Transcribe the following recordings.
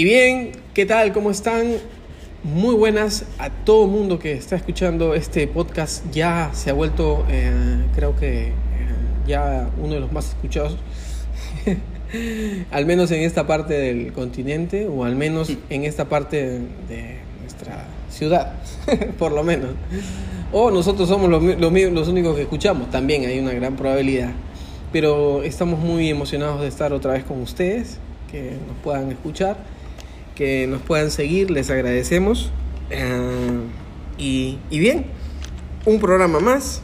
Y bien, ¿qué tal? ¿Cómo están? Muy buenas a todo mundo que está escuchando este podcast. Ya se ha vuelto, eh, creo que eh, ya uno de los más escuchados. al menos en esta parte del continente o al menos en esta parte de nuestra ciudad, por lo menos. O nosotros somos los, los, los únicos que escuchamos, también hay una gran probabilidad. Pero estamos muy emocionados de estar otra vez con ustedes, que nos puedan escuchar, que nos puedan seguir, les agradecemos. Uh, y, y bien, un programa más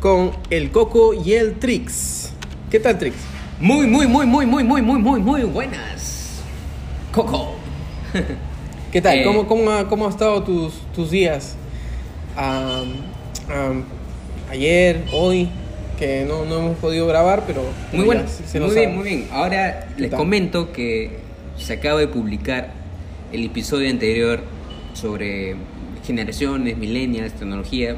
con el Coco y el Trix. ¿Qué tal, Trix? Muy, muy, muy, muy, muy, muy, muy, muy, muy buenas. Coco. ¿Qué tal? Eh, ¿Cómo, cómo, ha, ¿Cómo han estado tus, tus días? Um, um, ayer, hoy, que no, no hemos podido grabar, pero... Muy bueno. se Muy bien, ha- muy bien. Ahora les tal? comento que se acaba de publicar el episodio anterior sobre generaciones, millennials, tecnología.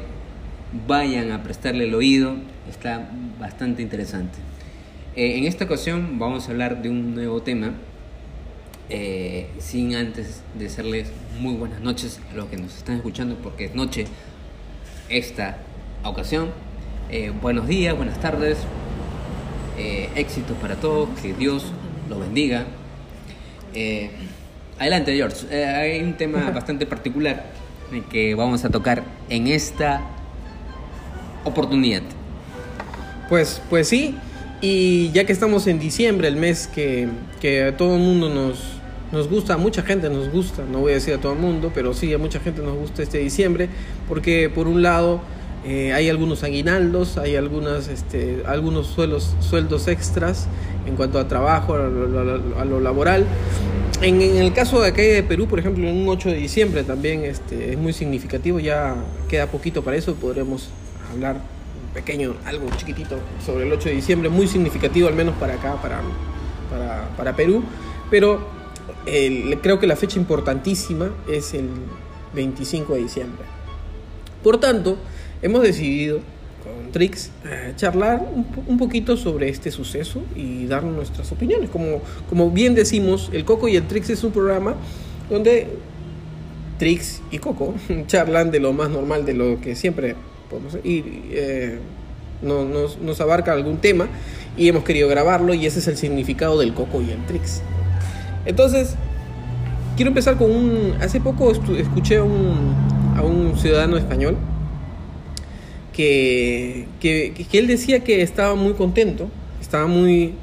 Vayan a prestarle el oído. Está bastante interesante. Eh, en esta ocasión vamos a hablar de un nuevo tema. eh, sin antes desearles muy buenas noches a los que nos están escuchando, porque es noche esta ocasión. Eh, buenos días, buenas tardes, eh, éxitos para todos, que Dios los bendiga. Eh, adelante, George. Eh, hay un tema bastante particular que vamos a tocar en esta oportunidad. Pues, pues sí, y ya que estamos en diciembre, el mes que, que a todo el mundo nos, nos gusta, a mucha gente nos gusta, no voy a decir a todo el mundo, pero sí a mucha gente nos gusta este diciembre, porque por un lado eh, hay algunos aguinaldos, hay algunas, este, algunos suelos, sueldos extras en cuanto a trabajo, a lo, a lo- laboral. En, en el caso de acá de Perú, por ejemplo, en un 8 de diciembre también este, es muy significativo, ya queda poquito para eso, podremos hablar un pequeño, algo chiquitito sobre el 8 de diciembre, muy significativo al menos para acá, para, para, para Perú, pero el- creo que la fecha importantísima es el 25 de diciembre. Por tanto, hemos decidido con Trix eh, charlar un, un poquito sobre este suceso y dar nuestras opiniones. Como, como bien decimos, el Coco y el Trix es un programa donde Trix y Coco charlan de lo más normal, de lo que siempre podemos y eh, no- nos, nos abarca algún tema y hemos querido grabarlo y ese es el significado del Coco y el Trix. Entonces, quiero empezar con un... Hace poco escuché a un, a un ciudadano español que, que, que él decía que estaba muy contento, estaba muy eh,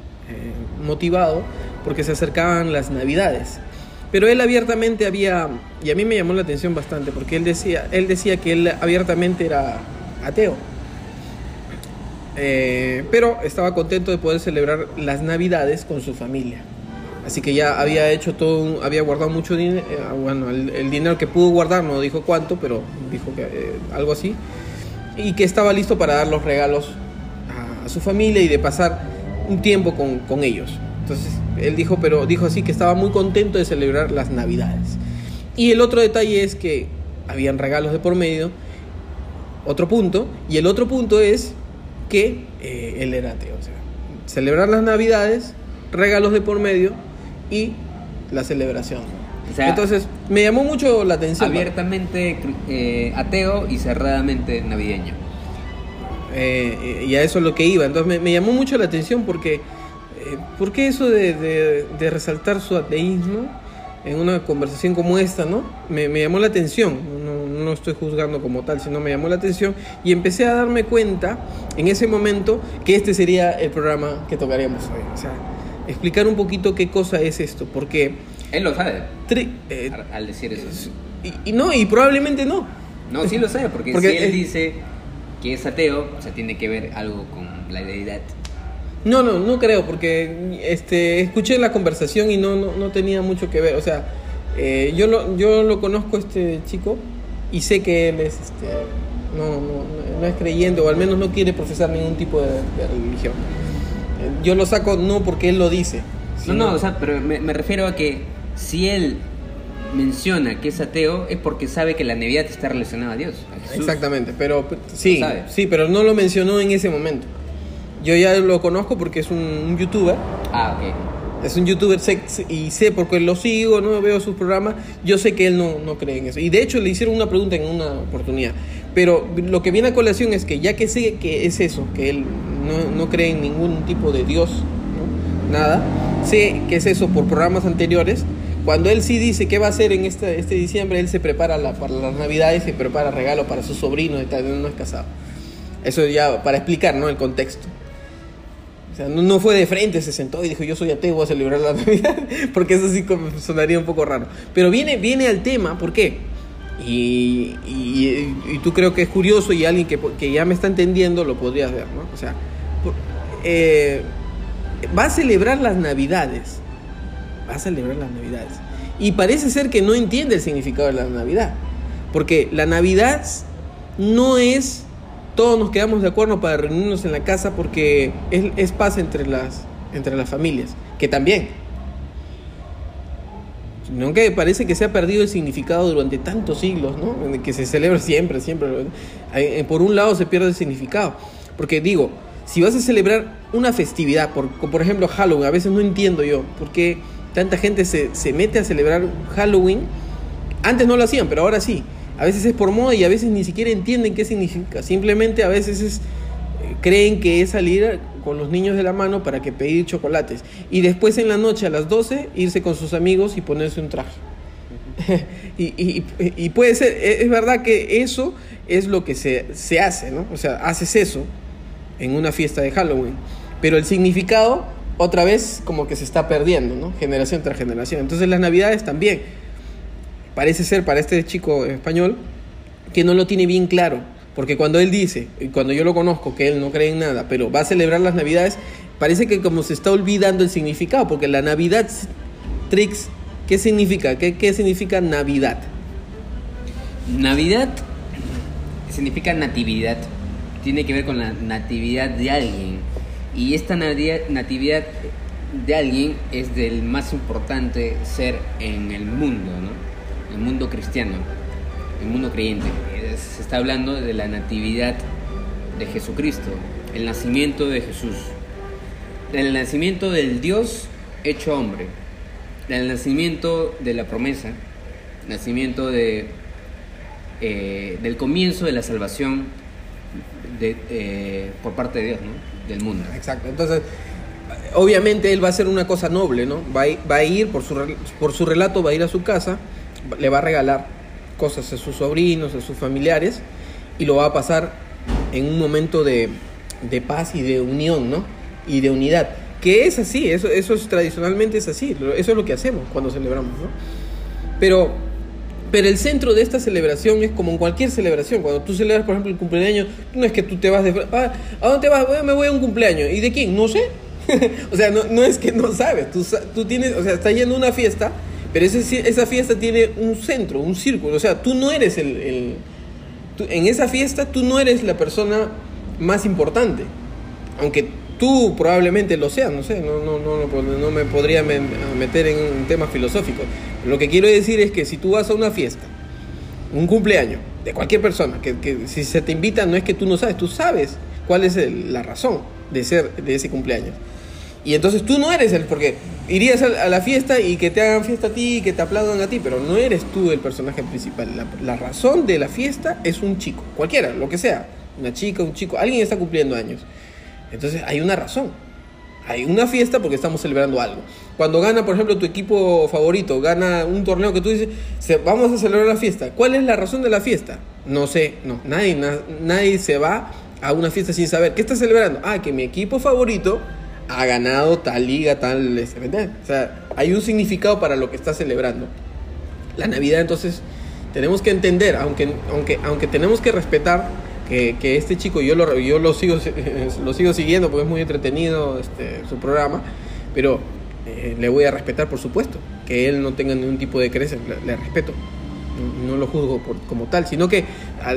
motivado porque se acercaban las navidades. Pero él abiertamente había, y a mí me llamó la atención bastante, porque él decía, él decía que él abiertamente era ateo. Eh, pero estaba contento de poder celebrar las navidades con su familia. Así que ya había hecho todo, un- había guardado mucho dinero, bueno, el, el dinero que pudo guardar, no dijo cuánto, pero dijo que eh, algo así. Y que estaba listo para dar los regalos a, su familia y de pasar un tiempo con, con ellos. Entonces, él dijo, pero dijo así que estaba muy contento de celebrar las navidades. Y el otro detalle es que habían regalos de por medio, otro punto, y el otro punto es que eh, él era ateo. Celebrar las navidades, regalos de por medio y la celebración. O sea, Entonces, me llamó mucho la atención. Abiertamente eh, ateo y cerradamente navideño. Eh, y a eso es lo que iba. Entonces me, me llamó mucho la atención porque, eh, ¿por qué eso de, de- de resaltar su ateísmo en una conversación como esta, no? Me, me llamó la atención, no, no estoy juzgando como tal, sino me llamó la atención y empecé a darme cuenta en ese momento que este sería el programa que tocaríamos hoy. O sea, explicar un poquito qué cosa es esto, porque... Él lo sabe tri- eh, al- al decir eso. y, y no, y probablemente no. No, sí lo sabe, porque, Porque si él dice que es ateo, o sea, tiene que ver algo con la deidad. No, no, no creo, porque este, escuché la conversación y no, no, no tenía mucho que ver. O sea, eh, yo, lo, yo lo conozco este chico y sé que él es, este, no, no, no- es creyente o al menos no quiere profesar ningún tipo de, de religión. Yo lo saco no porque él lo dice. No, no, o sea, pero me, me refiero a que si él menciona que es ateo es porque sabe que la Navidad está relacionada a Dios. a Jesús. Exactamente, pero sí, sí, pero no lo mencionó en ese momento. Yo ya lo conozco porque es un, un youtuber Ah, ok. es un youtuber sex y sé porque lo sigo, no veo sus programas, yo sé que él no, no cree en eso. Y de hecho le hicieron una pregunta en una oportunidad. Pero lo que viene a colación es que ya que sé que es eso, que él no, no cree en ningún tipo de Dios, ¿no? nada, sé que es eso por programas anteriores, cuando él sí dice qué va a hacer en este, este diciembre, él se prepara la, para las navidades, se prepara regalo para su sobrino y tal, no es casado. Eso ya para explicar, ¿no? El contexto. O sea, no, no, fue de frente, se sentó y dijo, yo soy ateo, voy a celebrar la Navidad, porque eso sí sonaría un poco raro. Pero viene, viene al tema, ¿por qué? Y, y, y tú creo que es curioso y alguien que, que, ya me está entendiendo lo podría ver, ¿no? O sea, por, eh, va a celebrar las Navidades, va a celebrar las Navidades. Y parece ser que no entiende el significado de la Navidad, porque la Navidad no es todos nos quedamos de acuerdo para reunirnos en la casa porque es, es, paz entre las, entre las familias, que también. No que parece que se ha perdido el significado durante tantos siglos, ¿no? Que se celebra siempre, siempre. Por un lado se pierde el significado. Porque digo, si vas a celebrar una festividad, por, por ejemplo Halloween, a veces no entiendo yo por qué tanta gente se, se mete a celebrar Halloween. Antes no lo hacían, pero ahora sí. A veces es por moda y a veces ni siquiera entienden qué significa. Simplemente a veces es, creen que es salir con los niños de la mano para que pedir chocolates. Y después en la noche a las 12 irse con sus amigos y ponerse un traje. y, y, y, puede ser, es verdad que eso es lo que se, se hace, ¿no? O sea, haces eso en una fiesta de Halloween. Pero el significado, otra vez, como que se está perdiendo, ¿no? Generación tras generación. Entonces las navidades también parece ser para este chico español que no lo tiene bien claro. Porque cuando él dice, y cuando yo lo conozco, que él no cree en nada, pero va a celebrar las Navidades, parece que como se está olvidando el significado, porque la Navidad, Trix, ¿qué significa? ¿Qué, qué significa Navidad? Navidad significa natividad, tiene que ver con la natividad de alguien. Y esta natividad de alguien es del más importante ser en el mundo, ¿no? el mundo cristiano, el mundo creyente. Se está hablando de la natividad de Jesucristo, el nacimiento de Jesús, el nacimiento del Dios hecho hombre, el nacimiento de la promesa, nacimiento de, eh, del comienzo de la salvación eh, por parte de Dios, ¿no? Del mundo. Exacto, entonces obviamente él va a hacer una cosa noble, ¿no? Va a, va a ir, por su, por su relato, va a ir a su casa, le va a regalar cosas a sus sobrinos, a sus familiares, y lo va a pasar en un momento de, de paz y de unión, ¿no? Y de unidad. Que es así, eso, eso es, tradicionalmente es así, eso es lo que hacemos cuando celebramos, ¿no? Pero, pero el centro de esta celebración es como en cualquier celebración. Cuando tú celebras, por ejemplo, el cumpleaños, no es que tú te vas de... Ah, ¿A dónde te vas? Me voy a un cumpleaños. ¿Y de quién? No sé. o sea, no, no, es que no sabes. Tú, tú tienes, o sea, estás yendo a una fiesta pero ese, esa fiesta tiene un centro, un círculo. O sea, tú no eres el... el en esa fiesta tú no eres la persona más importante. Aunque tú probablemente lo seas, no sé, no, no, no, no me podría meter en un tema filosófico. Lo que quiero decir es que si tú vas a una fiesta, un cumpleaños de cualquier persona, que, si se te invita no es que tú no sabes, tú sabes cuál es la razón de ser de ese cumpleaños. Y entonces tú no eres el, porque irías a la fiesta y que te hagan fiesta a ti que te aplaudan a ti, pero no eres tú el personaje principal. La, la, razón de la fiesta es un chico, cualquiera, lo que sea, una chica, un chico, alguien está cumpliendo años. Entonces hay una razón. Hay una fiesta porque estamos celebrando algo. Cuando gana, por ejemplo, tu equipo favorito, gana un torneo que tú dices, vamos a celebrar la fiesta. ¿Cuál es la razón de la fiesta? No sé, no, nadie, na, nadie se va a una fiesta sin saber. ¿Qué está celebrando? Ah, que mi equipo favorito ha ganado tal liga, tal... O sea, hay un significado para lo que está celebrando. La Navidad entonces tenemos que entender, aunque, aunque, aunque tenemos que respetar que, que este chico, yo lo, yo lo, sigo, lo sigo siguiendo porque es muy entretenido este, su programa, pero eh, le voy a respetar por supuesto, que él no tenga ningún tipo de creencia, le, le respeto no lo juzgo por, como tal, sino que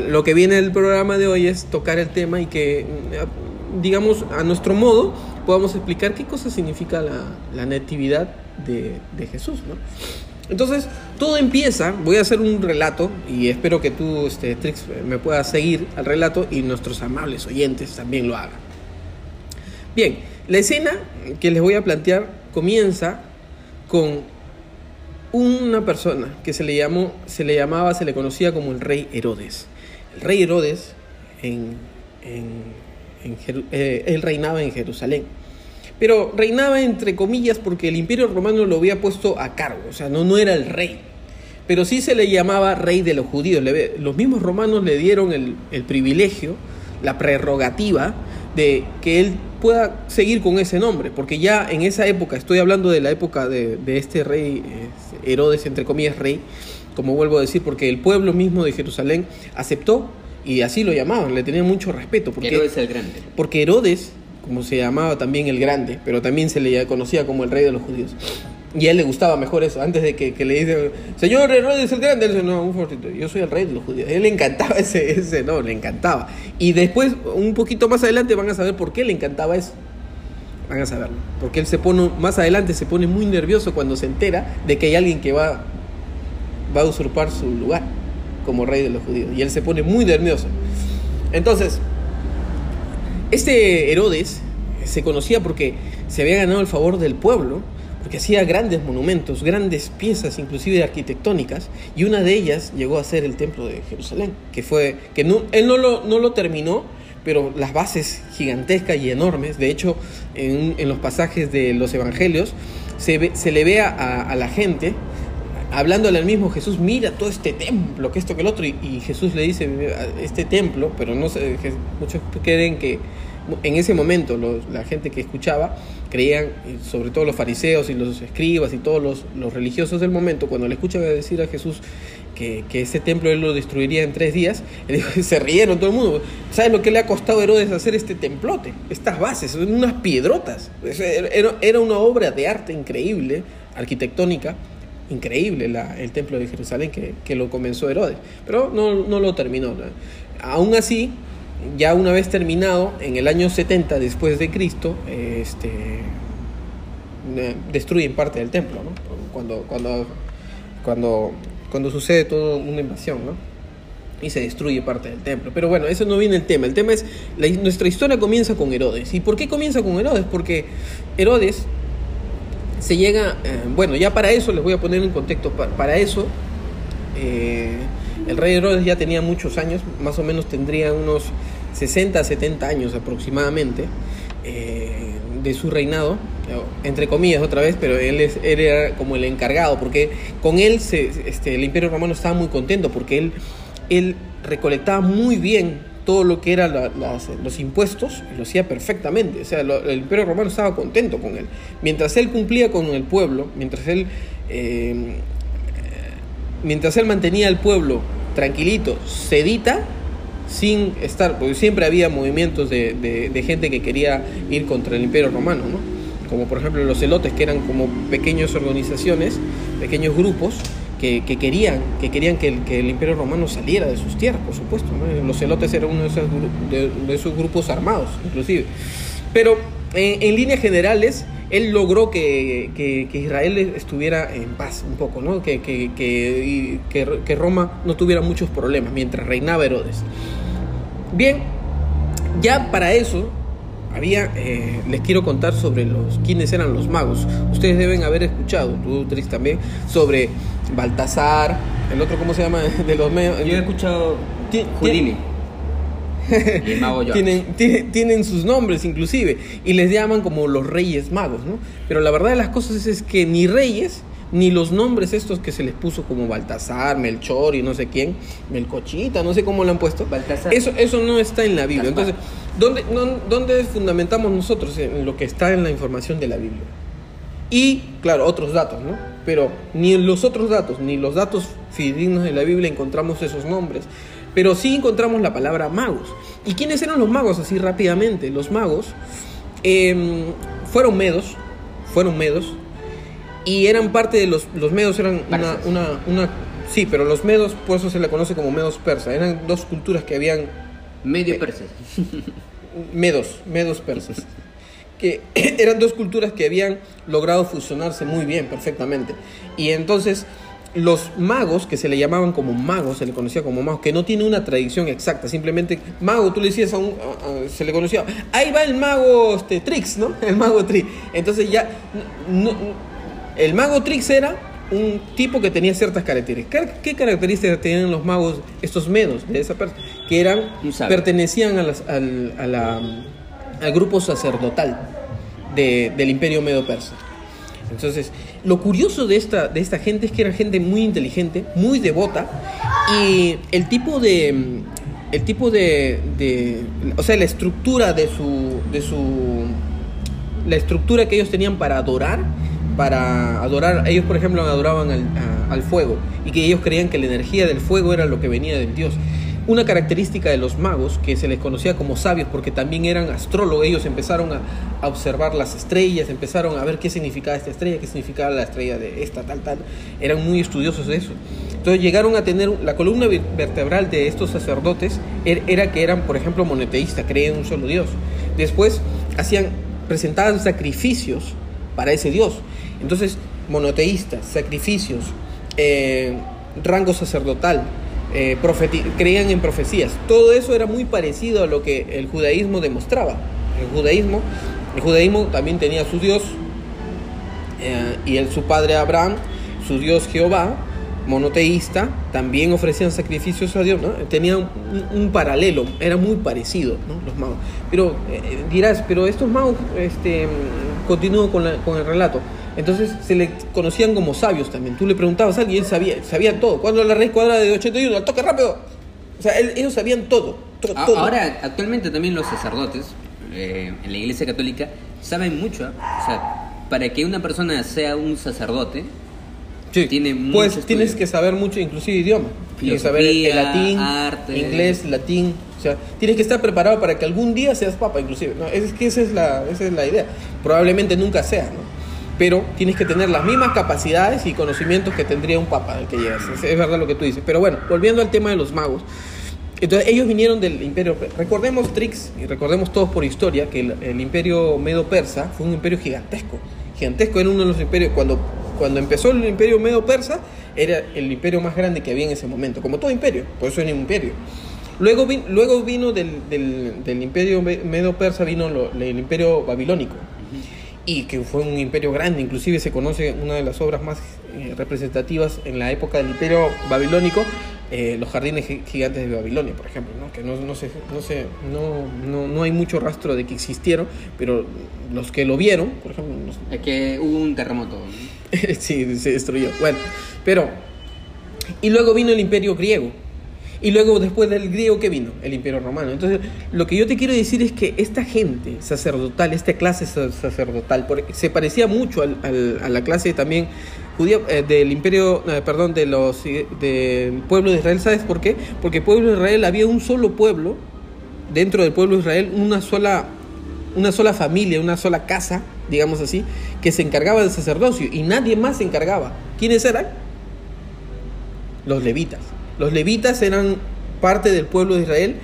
lo que viene del programa de hoy es tocar el tema y que, digamos, a nuestro modo, podamos explicar qué cosa significa la, la natividad de, de Jesús, ¿no? Entonces, todo empieza, voy a hacer un relato y espero que tú, este, Trix, me puedas seguir al relato y nuestros amables oyentes también lo hagan. Bien, la escena que les voy a plantear comienza con una persona que se le llamó, se le llamaba, se le conocía como el rey Herodes. El rey Herodes en, eh, él reinaba en Jerusalén. Pero reinaba entre comillas porque el imperio romano lo había puesto a cargo, o sea, no, no era el rey. Pero sí se le llamaba rey de los judíos. Los mismos romanos le dieron el, el privilegio, la prerrogativa de que él pueda seguir con ese nombre. Porque ya en esa época, estoy hablando de la época de, de este rey, eh, Herodes, entre comillas, rey, como vuelvo a decir, porque el pueblo mismo de Jerusalén aceptó y así lo llamaban, le tenían mucho respeto. Porque Herodes el Grande. porque Herodes, como se llamaba también el grande, pero también se le conocía como el rey de los judíos. Y a él le gustaba mejor eso. Antes de que, le dicen, señor Herodes el grande, él dice, no, un fortito, yo soy el rey de los judíos. A él le encantaba ese, ese, no, le encantaba. Y después, un poquito más adelante, van a saber por qué le encantaba eso. Van a saberlo. Porque él se pone, más adelante se pone muy nervioso cuando se entera de que hay alguien que va, va a usurpar su lugar como rey de los judíos. Y él se pone muy nervioso. Entonces, este Herodes se conocía porque se había ganado el favor del pueblo, porque hacía grandes monumentos, grandes piezas, inclusive arquitectónicas, y una de ellas llegó a ser el templo de Jerusalén, que fue que no, él no lo, no lo terminó, pero las bases gigantescas y enormes, de hecho, en, en los pasajes de los evangelios, se, se le ve a la gente hablándole al mismo Jesús, mira todo este templo, que esto, que el otro, y, Jesús le dice, este templo, pero no sé, muchos creen que en ese momento la gente que escuchaba creían, sobre todo los fariseos y los escribas y todos los, los religiosos del momento, cuando le escuchan decir a Jesús que, que ese templo él lo destruiría en tres días, se rieron todo el mundo. ¿Sabes lo que le ha costado a Herodes hacer este templote? Estas bases, unas piedrotas. Era, era una obra de arte increíble, arquitectónica, increíble el templo de Jerusalén que, que lo comenzó Herodes, pero no, no lo terminó. ¿no? Aún así, ya una vez terminado, en el año 70 después de Cristo, este, eh, destruyen parte del templo, ¿no? Cuando, cuando, cuando, cuando sucede toda una invasión, ¿no? y se destruye parte del templo. Pero bueno, eso no viene el tema. El tema es, la- nuestra historia comienza con Herodes. ¿Y por qué comienza con Herodes? Porque Herodes se llega, eh, bueno, ya para eso les voy a poner en contexto, pa- para, eso eh, el rey Herodes ya tenía muchos años, más o menos tendría unos 60, 70 años aproximadamente eh, de su reinado, entre comillas otra vez, pero él, es, era como el encargado, porque con él se, este, el imperio romano estaba muy contento, porque él, él recolectaba muy bien todo lo que eran los impuestos lo hacía perfectamente. O sea, el imperio romano estaba contento con él. Mientras él cumplía con el pueblo, mientras él, eh, mientras él mantenía al pueblo tranquilito, sedita, sin estar, porque siempre había movimientos de, de- de gente que quería ir contra el imperio romano, ¿no? Como por ejemplo los celotes, que eran como pequeñas organizaciones, pequeños grupos, que, que querían, que, querían que, el, imperio romano saliera de sus tierras, por supuesto. Los celotes eran uno de esos, de- esos grupos armados, inclusive. Pero en, en líneas generales, él logró que, Israel estuviera en paz un poco, ¿no? que, que Roma no tuviera muchos problemas mientras reinaba Herodes. Bien, ya para eso había, eh, les quiero contar sobre los quiénes eran los magos. Ustedes deben haber escuchado, tú Tris también, sobre Baltasar, el otro cómo se llama de los medios. Yo he escuchado Houdini. tienen, tienen, tienen sus nombres inclusive y les llaman como los reyes magos, ¿no? Pero la verdad de las cosas es, es que ni reyes ni los nombres estos que se les puso como Baltasar, Melchor y no sé quién, Melcochita, no sé cómo lo han puesto. Baltasar. Eso, eso no está en la Biblia. Entonces, ¿dónde, no- ¿dónde fundamentamos nosotros? En lo que está en la información de la Biblia. Y, claro, otros datos, ¿no? Pero ni en los otros datos, ni los datos fidedignos de la Biblia encontramos esos nombres. Pero sí encontramos la palabra magos. ¿Y quiénes eran los magos? Así rápidamente. Los magos em, fueron medos, fueron medos, y eran parte de los, los medos, eran una, Persas. una, una... Sí, pero los medos, por eso se le conoce como medos persas. Eran dos culturas que habían Medio persa. medos, medos persas. Que eran dos culturas que habían logrado fusionarse muy bien, perfectamente. Y entonces los magos, que se le llamaban como magos, se le conocía como magos, que no tiene una tradición exacta, simplemente mago, tú le decías a un, a- a- se le conocía, ahí va el mago este, Trix, ¿no? El mago Trix. Entonces ya, no- el mago Trix era un tipo que tenía ciertas características. ¿Qué, características tenían los magos, estos medos de esa persona? Que eran, pertenecían a las- al, a la- al grupo sacerdotal de- del imperio medo-persa. Entonces, lo curioso de esta, de esta gente es que era gente muy inteligente, muy devota, y el tipo de. El tipo de. de- o sea, la estructura de su. de su. La estructura que ellos tenían para adorar. Para adorar. Ellos, por ejemplo, adoraban al, a- al fuego. Y que ellos creían que la energía del fuego era lo que venía del Dios. Una característica de los magos, que se les conocía como sabios porque también eran astrólogos, ellos empezaron a, a observar las estrellas, empezaron a ver qué significaba esta estrella, qué significaba la estrella de esta, tal, tal. Eran muy estudiosos de eso. Entonces llegaron a tener, la columna ver- vertebral de estos sacerdotes er- era que eran, por ejemplo, monoteístas, creían en un solo Dios. Después hacían, presentaban sacrificios para ese Dios. Entonces, monoteístas, sacrificios, eh, rango sacerdotal, eh, creían en profecías. Todo eso era muy parecido a lo que el judaísmo demostraba. El judaísmo, el judaísmo también tenía su Dios eh, y su padre Abraham, su Dios Jehová, monoteísta, también ofrecían sacrificios a Dios, ¿no? Tenían un, paralelo, era muy parecido, ¿no? Los magos. Pero dirás, pero estos magos, este, continúo con el relato. Entonces se le conocían como sabios también. Tú le preguntabas a alguien él sabía, sabía todo. ¿Cuándo la raíz cuadrada de 81? ¡Al toque rápido! O sea, él- ellos sabían todo. todo. Ahora, actualmente también los sacerdotes eh, en la iglesia católica saben mucho. ¿ah? O sea, para que una persona sea un sacerdote, Sí. tiene mucho Pues estudio. tienes que saber mucho, inclusive idioma. Tienes que saber el latín, arte. inglés, latín. O sea, tienes que estar preparado para que algún día seas papa, inclusive. ¿no? Es que esa es, la, esa es la idea. Probablemente nunca sea, ¿no? Pero tienes que tener las mismas capacidades y conocimientos que tendría un papa al que llegas. Es, es verdad lo que tú dices. Pero bueno, volviendo al tema de los magos. Entonces, ellos vinieron del imperio. Recordemos, Trix, y recordemos todos por historia, que el, imperio medo-persa fue un imperio gigantesco. Gigantesco era uno de los imperios. Cuando, cuando empezó el imperio medo-persa, era el imperio más grande que había en ese momento. Como todo imperio, por eso era un imperio. Luego, luego vino del, del- del imperio me- medo-persa, vino lo- el imperio babilónico. Y que fue un imperio grande, inclusive se conoce una de las obras más eh, representativas en la época del imperio babilónico, eh, los jardines gi- gigantes de Babilonia, por ejemplo, ¿no? que no, no, se, no, se, no, no, no hay mucho rastro de que existieron, pero los que lo vieron, por ejemplo, los- es que hubo un terremoto. ¿no? sí, se destruyó. Bueno, pero. Y luego vino el imperio griego. Y luego, después del griego, ¿qué vino? El imperio romano. Entonces, lo que yo te quiero decir es que esta gente sacerdotal, esta clase sa- sacerdotal, se parecía mucho al- al- a la clase también judía eh, del imperio, eh, perdón, de los, eh, del pueblo de Israel. ¿Sabes por qué? Porque el pueblo de Israel había un solo pueblo, dentro del pueblo de Israel, una sola una sola familia, una sola casa, digamos así, que se encargaba del sacerdocio y nadie más se encargaba. ¿Quiénes eran? Los levitas. Los levitas eran parte del pueblo de Israel.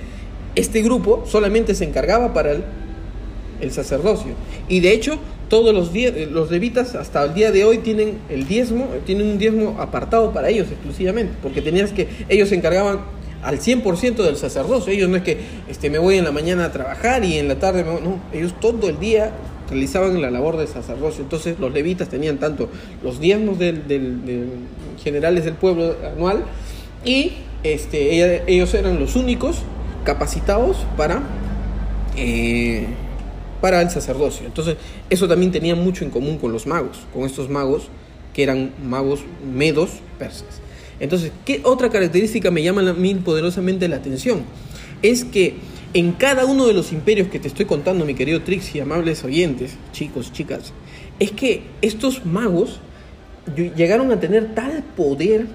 Este grupo solamente se encargaba para el, sacerdocio. Y de hecho, todos los, die- los levitas hasta el día de hoy tienen el diezmo, tienen un diezmo apartado para ellos exclusivamente, porque tenías que, ellos se encargaban al 100% del sacerdocio. Ellos no es que este, me voy en la mañana a trabajar y en la tarde me voy. No, ellos todo el día realizaban la labor de sacerdocio. Entonces los levitas tenían tanto los diezmos del, del- del- generales del pueblo anual y este, ellos eran los únicos capacitados para, eh, para el sacerdocio. Entonces eso también tenía mucho en común con los magos, con estos magos que eran magos medos persas. Entonces, ¿qué otra característica me llama a mí poderosamente la atención? Es que en cada uno de los imperios que te estoy contando, mi querido Trix y amables oyentes, chicos, chicas, es que estos magos ll- llegaron a tener tal poder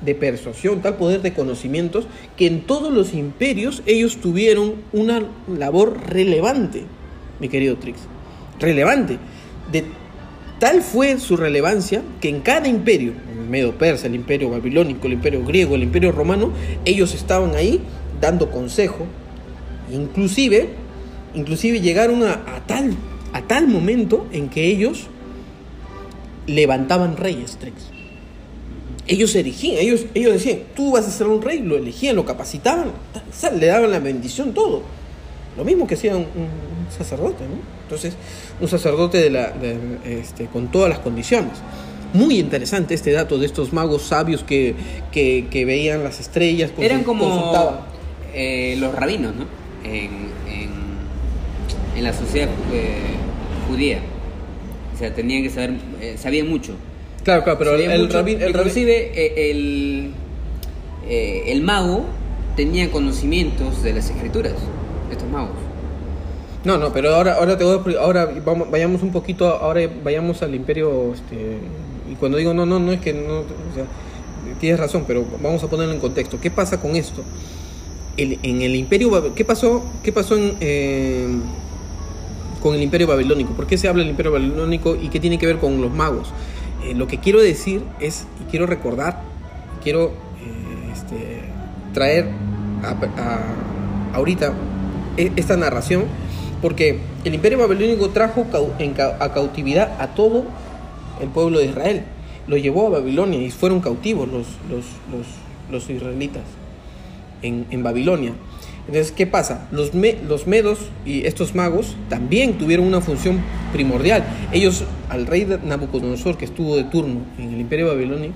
de persuasión, tal poder de conocimientos, que en todos los imperios ellos tuvieron una labor relevante, mi querido Trix. Relevante. De tal fue su relevancia que en cada imperio, el medo persa, el imperio babilónico, el imperio griego, el imperio romano, ellos estaban ahí dando consejo. Inclusive, inclusive llegaron a, a tal, a tal momento en que ellos levantaban reyes, Trix ellos erigían, ellos, ellos decían, tú vas a ser un rey, lo elegían, lo capacitaban, le daban la bendición, todo. Lo mismo que hacía un, sacerdote, ¿no? Entonces, un sacerdote de la, este, con todas las condiciones. Muy interesante este dato de estos magos sabios que, que, veían las estrellas. Eran como eh, los rabinos, ¿no? En, en, la sociedad eh, judía. O sea, tenían que saber, eh, sabían mucho. Claro, claro, pero el. Inclusive el, el mago tenía conocimientos de las escrituras, estos magos. No, no, pero ahora, ahora te voy a, ahora vamos, vayamos un poquito, ahora vayamos al imperio, este, y cuando digo no, no, no es que no, o sea, tienes razón, pero vamos a ponerlo en contexto. ¿Qué pasa con esto? en el imperio, ¿qué pasó, qué pasó eh, con el imperio babilónico? ¿Por qué se habla del imperio babilónico y qué tiene que ver con los magos? Eh, lo que quiero decir es, y quiero recordar, quiero eh, este, traer a, ahorita e, esta narración porque el imperio babilónico trajo a cautividad a todo el pueblo de Israel. Lo llevó a Babilonia y fueron cautivos los, los, israelitas en, Babilonia. Entonces, ¿qué pasa? Los, los medos y estos magos también tuvieron una función primordial. Ellos, al rey Nabucodonosor, que estuvo de turno en el imperio babilonio,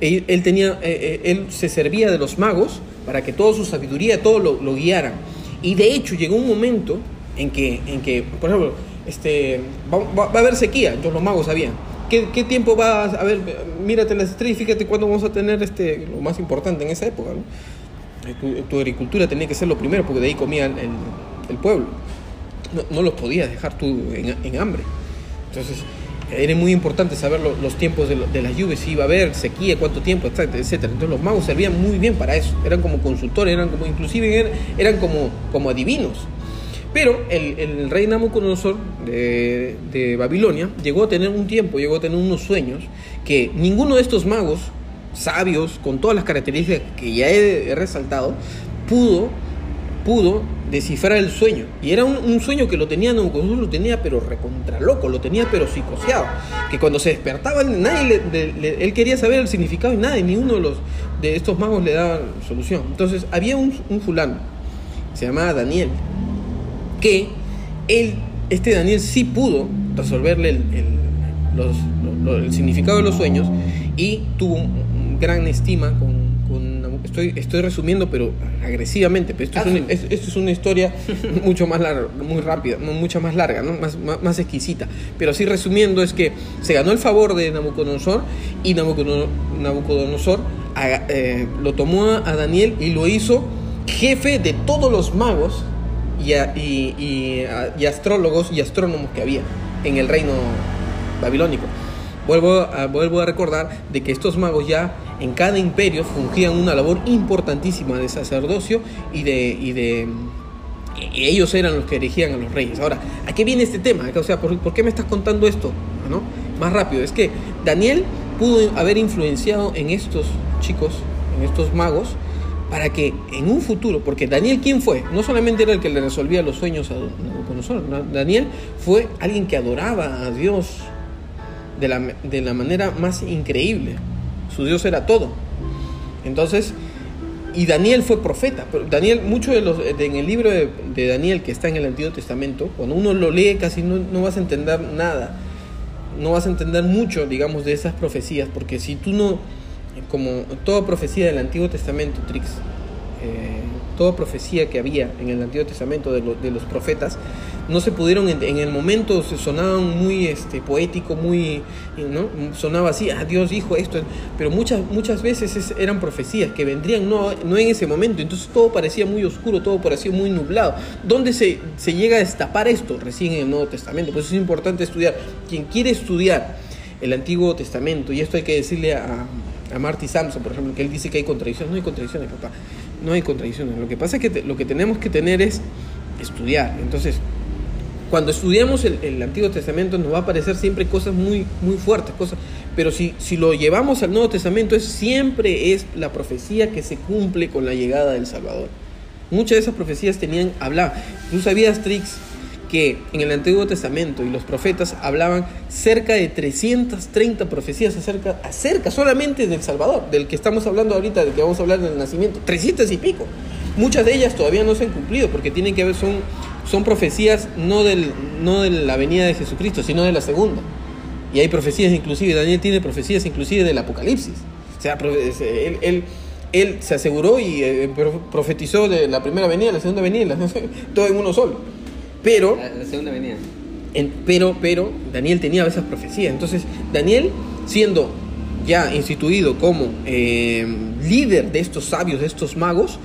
él, tenía, eh, eh, él se servía de los magos para que toda su sabiduría, todo lo, lo guiaran. Y de hecho llegó un momento en que, en que por ejemplo, este, va, a haber sequía, entonces los magos sabían. ¿Qué, ¿Qué, tiempo va a ver? Mírate las estrellas, fíjate cuándo vamos a tener este, lo más importante en esa época. Tu, agricultura tenía que ser lo primero, porque de ahí comía el, el, pueblo. No, no, los podías dejar tú en, hambre. Entonces, era muy importante saber los tiempos de, las lluvias, si iba a haber sequía, cuánto tiempo, etcétera, etcétera. Entonces los magos servían muy bien para eso. Eran como consultores, eran como, inclusive eran, como, como adivinos. Pero el, rey Nabucodonosor de, de, Babilonia llegó a tener un tiempo, llegó a tener unos sueños que ninguno de estos magos sabios, con todas las características que ya he, resaltado, pudo, pudo descifrar el sueño. Y era un, sueño que lo tenía Nabucodonosor, lo tenía pero recontra loco, lo tenía pero psicoseado. Que cuando se despertaba, nadie él quería saber el significado y nadie, ni uno de, los, de estos magos le daba solución. Entonces había un, un fulano, se llamaba Daniel que él, este Daniel sí pudo resolverle el, el, significado de los sueños y tuvo gran estima con, estoy, estoy resumiendo pero agresivamente, pero esto, es, una historia mucho más larga, muy rápida, mucho más larga, ¿no? más, más, exquisita, pero así resumiendo es que se ganó el favor de Nabucodonosor y Nabucodonosor, eh, lo tomó a Daniel y lo hizo jefe de todos los magos y, astrólogos y astrónomos que había en el reino babilónico. Vuelvo a, recordar de que estos magos ya en cada imperio fungían una labor importantísima de sacerdocio y de, y de ellos eran los que erigían a los reyes. Ahora, ¿a qué viene este tema? O sea, ¿por, qué me estás contando esto? ¿No? Más rápido. Es que Daniel pudo haber influenciado en estos chicos, en estos magos, para que en un futuro, porque Daniel, ¿quién fue? No solamente era el que le resolvía los sueños a nosotros, Daniel fue alguien que adoraba a Dios de la, de la manera más increíble. Su Dios era todo. Entonces, y Daniel fue profeta. Pero Daniel, mucho de los, en el libro de, Daniel que está en el Antiguo Testamento, cuando uno lo lee casi no, no vas a entender nada. No vas a entender mucho, digamos, de esas profecías, porque si tú no como toda profecía del Antiguo Testamento, Trix, eh, toda profecía que había en el Antiguo Testamento de, los profetas, no se pudieron, en, el momento se sonaban muy este, poético, muy, ¿no? Sonaba así, ah, Dios dijo esto, pero muchas, muchas veces eran profecías que vendrían no, no en ese momento, entonces todo parecía muy oscuro, todo parecía muy nublado. ¿Dónde se, se llega a destapar esto? Recién en el Nuevo Testamento, pues es importante estudiar. Quien quiere estudiar el Antiguo Testamento, y esto hay que decirle a, a Marty Sampson, por ejemplo, que él dice que hay contradicciones. No hay contradicciones, papá. No hay contradicciones. Lo que pasa es que lo que tenemos que tener es estudiar. Entonces, cuando estudiamos el, Antiguo Testamento nos va a parecer siempre cosas muy, muy fuertes, cosas, pero si, si lo llevamos al Nuevo Testamento es siempre es la profecía que se cumple con la llegada del Salvador. Muchas de esas profecías tenían, hablaban. Tú sabías, Trix, que en el Antiguo Testamento y los profetas hablaban cerca de 330 profecías acerca, acerca solamente del Salvador, del que estamos hablando ahorita, del que vamos a hablar del nacimiento, 300 y pico. Muchas de ellas todavía no se han cumplido porque tienen que ver, son, son profecías no, del, no de la venida de Jesucristo, sino de la segunda. Y hay profecías inclusive, Daniel tiene profecías inclusive del Apocalipsis. O sea, él, él, él se aseguró y eh, profetizó de la primera venida, la segunda venida, todo en uno solo. Pero... La, segunda venida. pero, pero Daniel tenía esas profecías. Entonces, Daniel, siendo ya instituido como eh, líder de estos sabios, de estos magos,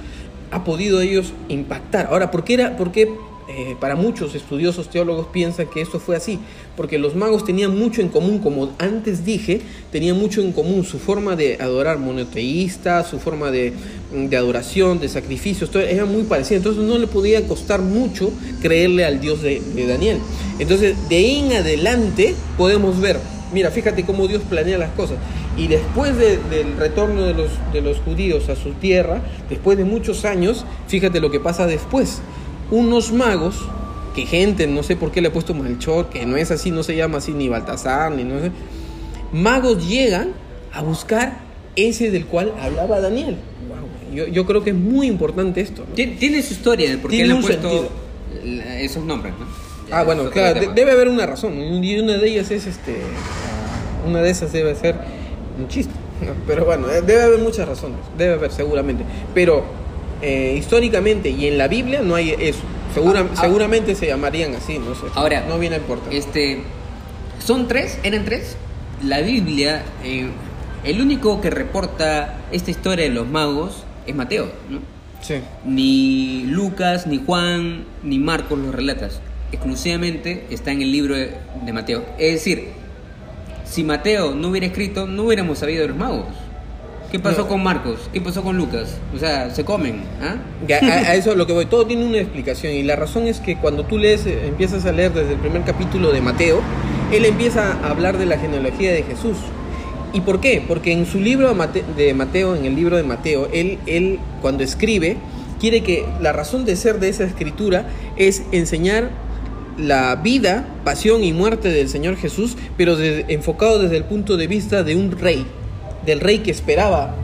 ha podido ellos impactar. Ahora, ¿por qué, era, por qué eh, para muchos estudiosos teólogos piensan que esto fue así, porque los magos tenían mucho en común, como antes dije, tenían mucho en común su forma de adorar monoteísta, su forma de, adoración, de sacrificios, todo era muy parecido, entonces no le podía costar mucho creerle al Dios de, Daniel. Entonces, de ahí en adelante podemos ver, mira, fíjate cómo Dios planea las cosas. Y después del retorno de los, de los judíos a su tierra, después de muchos años, fíjate lo que pasa después unos magos, que gente, no sé por qué le he puesto Malchor, que no es así, no se llama así ni Baltasar, ni no sé. Magos llegan a buscar ese del cual hablaba Daniel. yo, creo que es muy importante esto. Tiene su historia, porque él ha puesto esos nombres, ¿no? ah, bueno, claro, debe haber una razón. Y una de ellas es este. Una de esas debe ser un chiste. Pero bueno, debe haber muchas razones. Debe haber, seguramente. Pero eh, históricamente y en la Biblia no hay eso. Ah, ah. seguramente se llamarían así, no sé. Ahora, no viene importante. Este, ¿Son tres? ¿Eran tres? La Biblia, eh, el único que reporta esta historia de los magos es Mateo, ¿no? Sí. Ni Lucas, ni Juan, ni Marcos los relatas. Exclusivamente está en el libro de, Mateo. Es decir, si Mateo no hubiera escrito, no hubiéramos sabido de los magos. ¿Qué pasó con Marcos? ¿Qué pasó con Lucas? O sea, se comen. ¿ah? A, eso es lo que voy. Todo tiene una explicación y la razón es que cuando tú lees, eh, empiezas a leer desde el primer capítulo de Mateo, él empieza a hablar de la genealogía de Jesús. ¿Y por qué? Porque en su libro de Mateo, en el libro de Mateo, él, él cuando escribe, quiere que la razón de ser de esa escritura es enseñar la vida, pasión y muerte del Señor Jesús, pero enfocado desde el punto de vista de un rey, del rey que esperaba,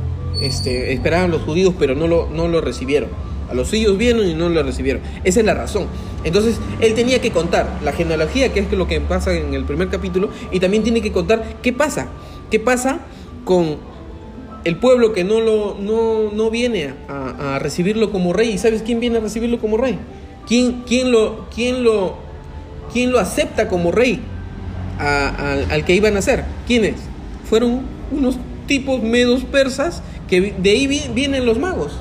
este, esperaban los judíos, pero no lo, no lo recibieron. A los suyos vieron y no lo recibieron. Esa es la razón. Entonces, él tenía que contar la genealogía, que es lo que pasa en el primer capítulo, y también tiene que contar qué pasa. ¿Qué pasa con el pueblo que no, lo, no, no viene a, recibirlo como rey? ¿Y sabes quién viene a recibirlo como rey? ¿Quién, quién, lo, quién, lo, quién lo acepta como rey al que iban a ser? ¿Quiénes? Fueron unos tipos medos persas que de ahí vienen los magos.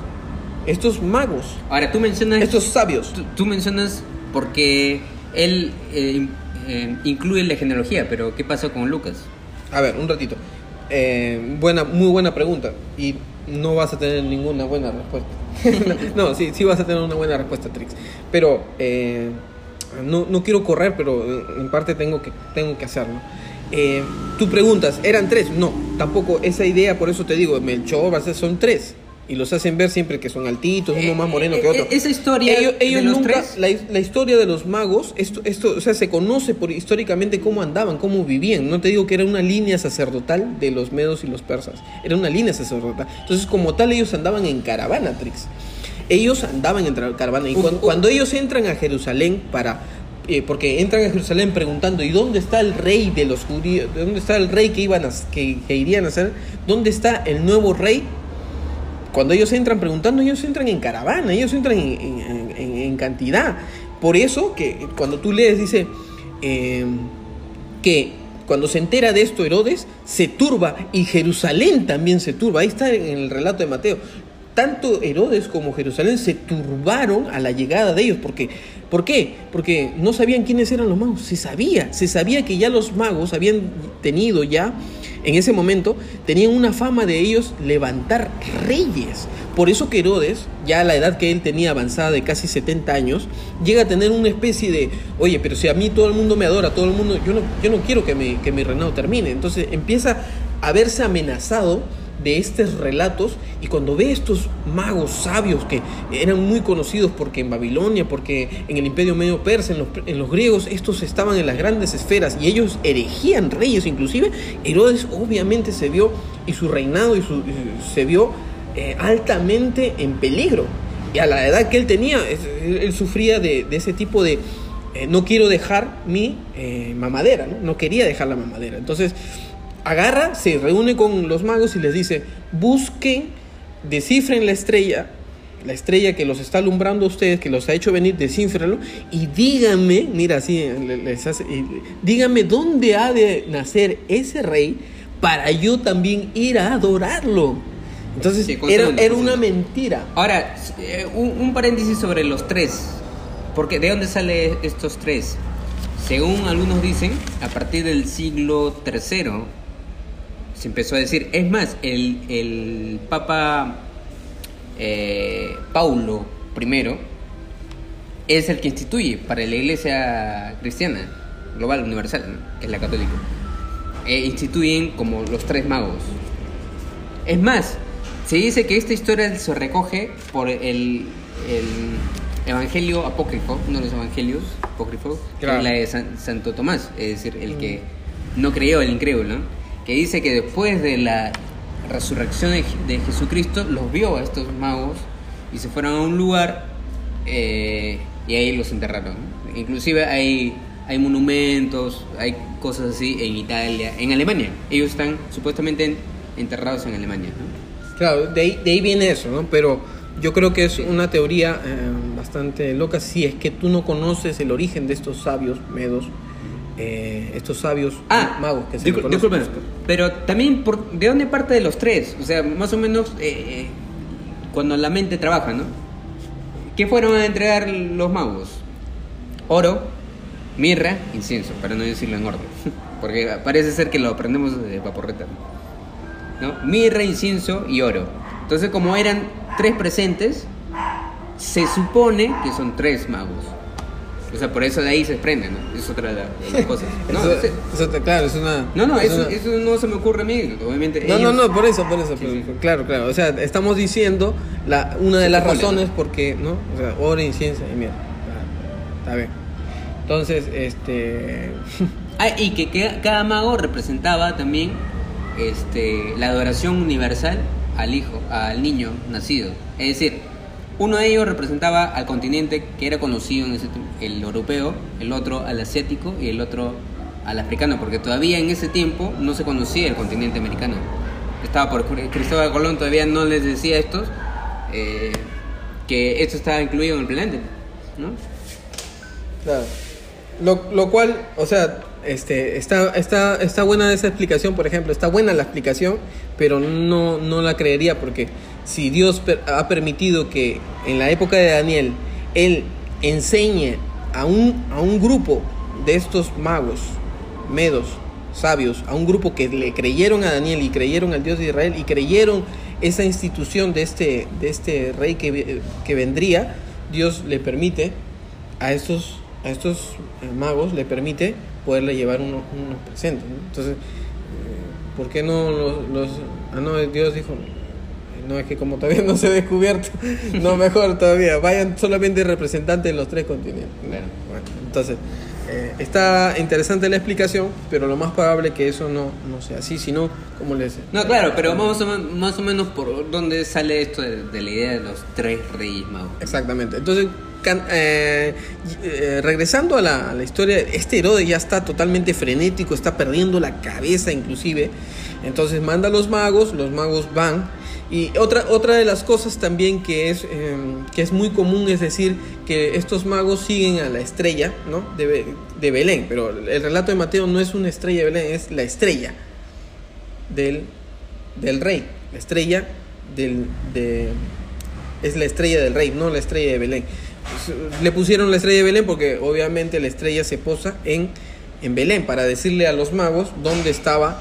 Estos magos. Ahora tú mencionas. Estos sabios. Tú, mencionas porque él eh, eh, incluye la genealogía, pero ¿qué pasa con Lucas? A ver, un ratito. Eh, buena, muy buena pregunta. Y no vas a tener ninguna buena respuesta. no, sí, sí vas a tener una buena respuesta, Trix. Pero no, no quiero correr, pero en parte tengo que, tengo que hacerlo. Eh, tú preguntas, ¿eran tres? No, tampoco esa idea, por eso te digo, Melchor, son tres. Y los hacen ver siempre que son altitos, uno más moreno que eh, otro. Eh, esa historia. Ellos, nunca. La, historia de los magos, esto, esto, o sea, se conoce por históricamente cómo andaban, cómo vivían. No te digo que era una línea sacerdotal de los medos y los persas. Era una línea sacerdotal. Entonces, como tal, ellos andaban en caravana, Trix. Ellos andaban en caravana. Y cuando ellos entran a Jerusalén para eh, porque entran a Jerusalén preguntando, ¿y dónde está el rey de los judíos? ¿Dónde está el rey que, iban a, que, irían a ser? ¿Dónde está el nuevo rey? Cuando ellos entran preguntando, ellos entran en caravana, ellos entran en, cantidad. Por eso que cuando tú lees dice em, que cuando se entera de esto Herodes se turba y Jerusalén también se turba. Ahí está en el relato de Mateo tanto Herodes como Jerusalén se turbaron a la llegada de ellos. Porque, ¿Por qué? Porque no sabían quiénes eran los magos. Se sabía, se sabía que ya los magos habían tenido ya, en ese momento, tenían una fama de ellos levantar reyes. Por eso que Herodes, ya a la edad que él tenía avanzada de casi 70 años, llega a tener una especie de, oye, pero si a mí todo el mundo me adora, todo el mundo, yo no, yo no quiero que mi, que mi reinado termine. Entonces empieza a verse amenazado de estos relatos y cuando ve estos magos sabios que eran muy conocidos porque en Babilonia, porque en el imperio medio persa, en los, en los griegos, estos estaban en las grandes esferas y ellos erigían reyes inclusive, Herodes obviamente se vio y su reinado y su, se vio eh, altamente en peligro. Y a la edad que él tenía, él, sufría de, ese tipo de, eh, no quiero dejar mi eh, mamadera, ¿no? no quería dejar la mamadera. Entonces, agarra, se reúne con los magos y les dice, busquen, descifren la estrella, la estrella que los está alumbrando a ustedes, que los ha hecho venir, descifrenlo y díganme, mira así, les hace, díganme dónde ha de nacer ese rey para yo también ir a adorarlo. Entonces era, era una mentira. Ahora, eh, un, un, paréntesis sobre los tres. Porque ¿De dónde salen estos tres? Según algunos dicen, a partir del siglo III se empezó a decir. Es más, el, el Papa eh, Paulo I es el que instituye para la iglesia cristiana, global, universal, que es la católica. E instituyen como los tres magos. Es más, se dice que esta historia se recoge por el, el Evangelio apócrifo, uno de los evangelios apócrifos, la de Santo Tomás, es decir, el que mm. no creyó, el incrédulo, que dice que después de la resurrección de, Jesucristo los vio a estos magos y se fueron a un lugar eh, y ahí los enterraron. Inclusive hay, hay monumentos, hay cosas así en Italia, en Alemania. Ellos están supuestamente enterrados en Alemania. Claro, de ahí, de ahí viene eso, ¿no? Pero yo creo que es una teoría eh, bastante loca si es que tú no conoces el origen de estos sabios medos eh, estos sabios ah, magos que se disculpen, pero también por, de dónde parte de los tres o sea más o menos eh, eh, cuando la mente trabaja no qué fueron a entregar los magos oro mirra incienso para no decirlo en orden porque parece ser que lo aprendemos de vaporreta no mirra incienso y oro. Entonces como eran tres presentes se supone que son tres magos o sea, por eso de ahí se prende, ¿no? Es otra de las cosas. No, eso, claro, es una... No, no, eso, eso, no se me ocurre a mí, obviamente. No, no, no, por eso, por eso. Claro, claro. O sea, estamos diciendo la, una de las razones porque, ¿no? O sea, oro, incienso y mierda. Está bien. Entonces, este... ah, y que cada mago representaba también este, la adoración universal al hijo, al niño nacido. Es decir, uno de ellos representaba al continente que era conocido en ese el europeo, el otro al asiático y el otro al africano, porque todavía en ese tiempo no se conocía el continente americano. Estaba por Cristóbal Colón todavía no les decía a estos eh, que esto estaba incluido en el planeta, ¿no? Lo, lo cual, o sea, este, está, está, está buena esa explicación, por ejemplo, está buena la explicación, pero no, no la creería porque si Dios ha permitido que en la época de Daniel Él enseñe a un, a un grupo de estos magos, medos, sabios, a un grupo que le creyeron a Daniel y creyeron al Dios de Israel y creyeron esa institución de este, de este rey que, que vendría, Dios le permite a estos, a estos eh, magos, le permite poderle llevar unos, presentes. Entonces, eh, ¿por qué no los, los... Ah, no, Dios dijo, no, es que como todavía no se ha descubierto, no mejor todavía. Vayan solamente representantes de los tres continentes. Bueno, entonces, eh, está interesante la explicación, pero lo más probable que eso no, no sea así, sino como les... No, claro, pero más o, más o menos por dónde sale esto de, la idea de los tres reyes magos. Exactamente. Entonces, eh, eh, regresando a la, a la, historia, este Herodes ya está totalmente frenético, está perdiendo la cabeza inclusive. Entonces manda a los magos, los magos van y otra, otra de las cosas también que es, em, que es muy común es decir que estos magos siguen a la estrella ¿no? de, de, Belén, pero el relato de Mateo no es una estrella de Belén, es la estrella del, del rey, la estrella del, de, es la estrella del rey, no la estrella de Belén. Le pusieron la estrella de Belén porque obviamente la estrella se posa en, en Belén para decirle a los magos dónde estaba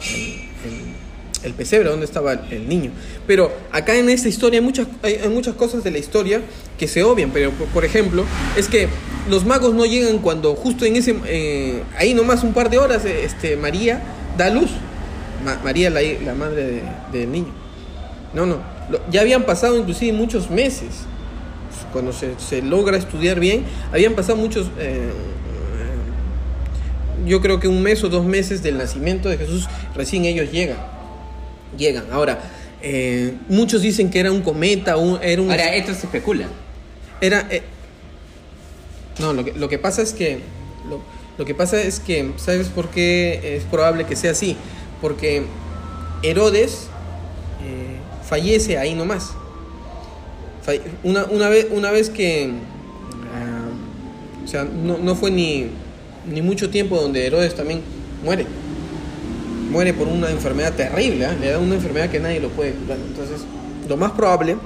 el pesebre, dónde estaba el, niño. Pero acá en esta historia hay muchas, hay, muchas cosas de la historia que se obvian, pero por, ejemplo, es que los magos no llegan cuando justo en ese, eh, ahí nomás un par de horas, este, María da luz, María la, madre del niño. No, no. Ya habían pasado inclusive muchos meses. Cuando se, se logra estudiar bien, habían pasado muchos... eh, eh, yo creo que un mes o dos meses del nacimiento de Jesús, recién ellos llegan. Llegan. Ahora, eh, muchos dicen que era un cometa, un, era un... Ahora, esto se especula. Era. eh, no, lo que, lo que pasa es que. Lo, lo que pasa es que. ¿Sabes por qué es probable que sea así? Porque Herodes eh, fallece ahí nomás. Falle- Una, una, vez, una vez que. ah, o sea, no, no fue ni, ni mucho tiempo donde Herodes también muere. Muere por una enfermedad terrible, ¿ah? le da una enfermedad que nadie lo puede curar. Entonces, lo más probable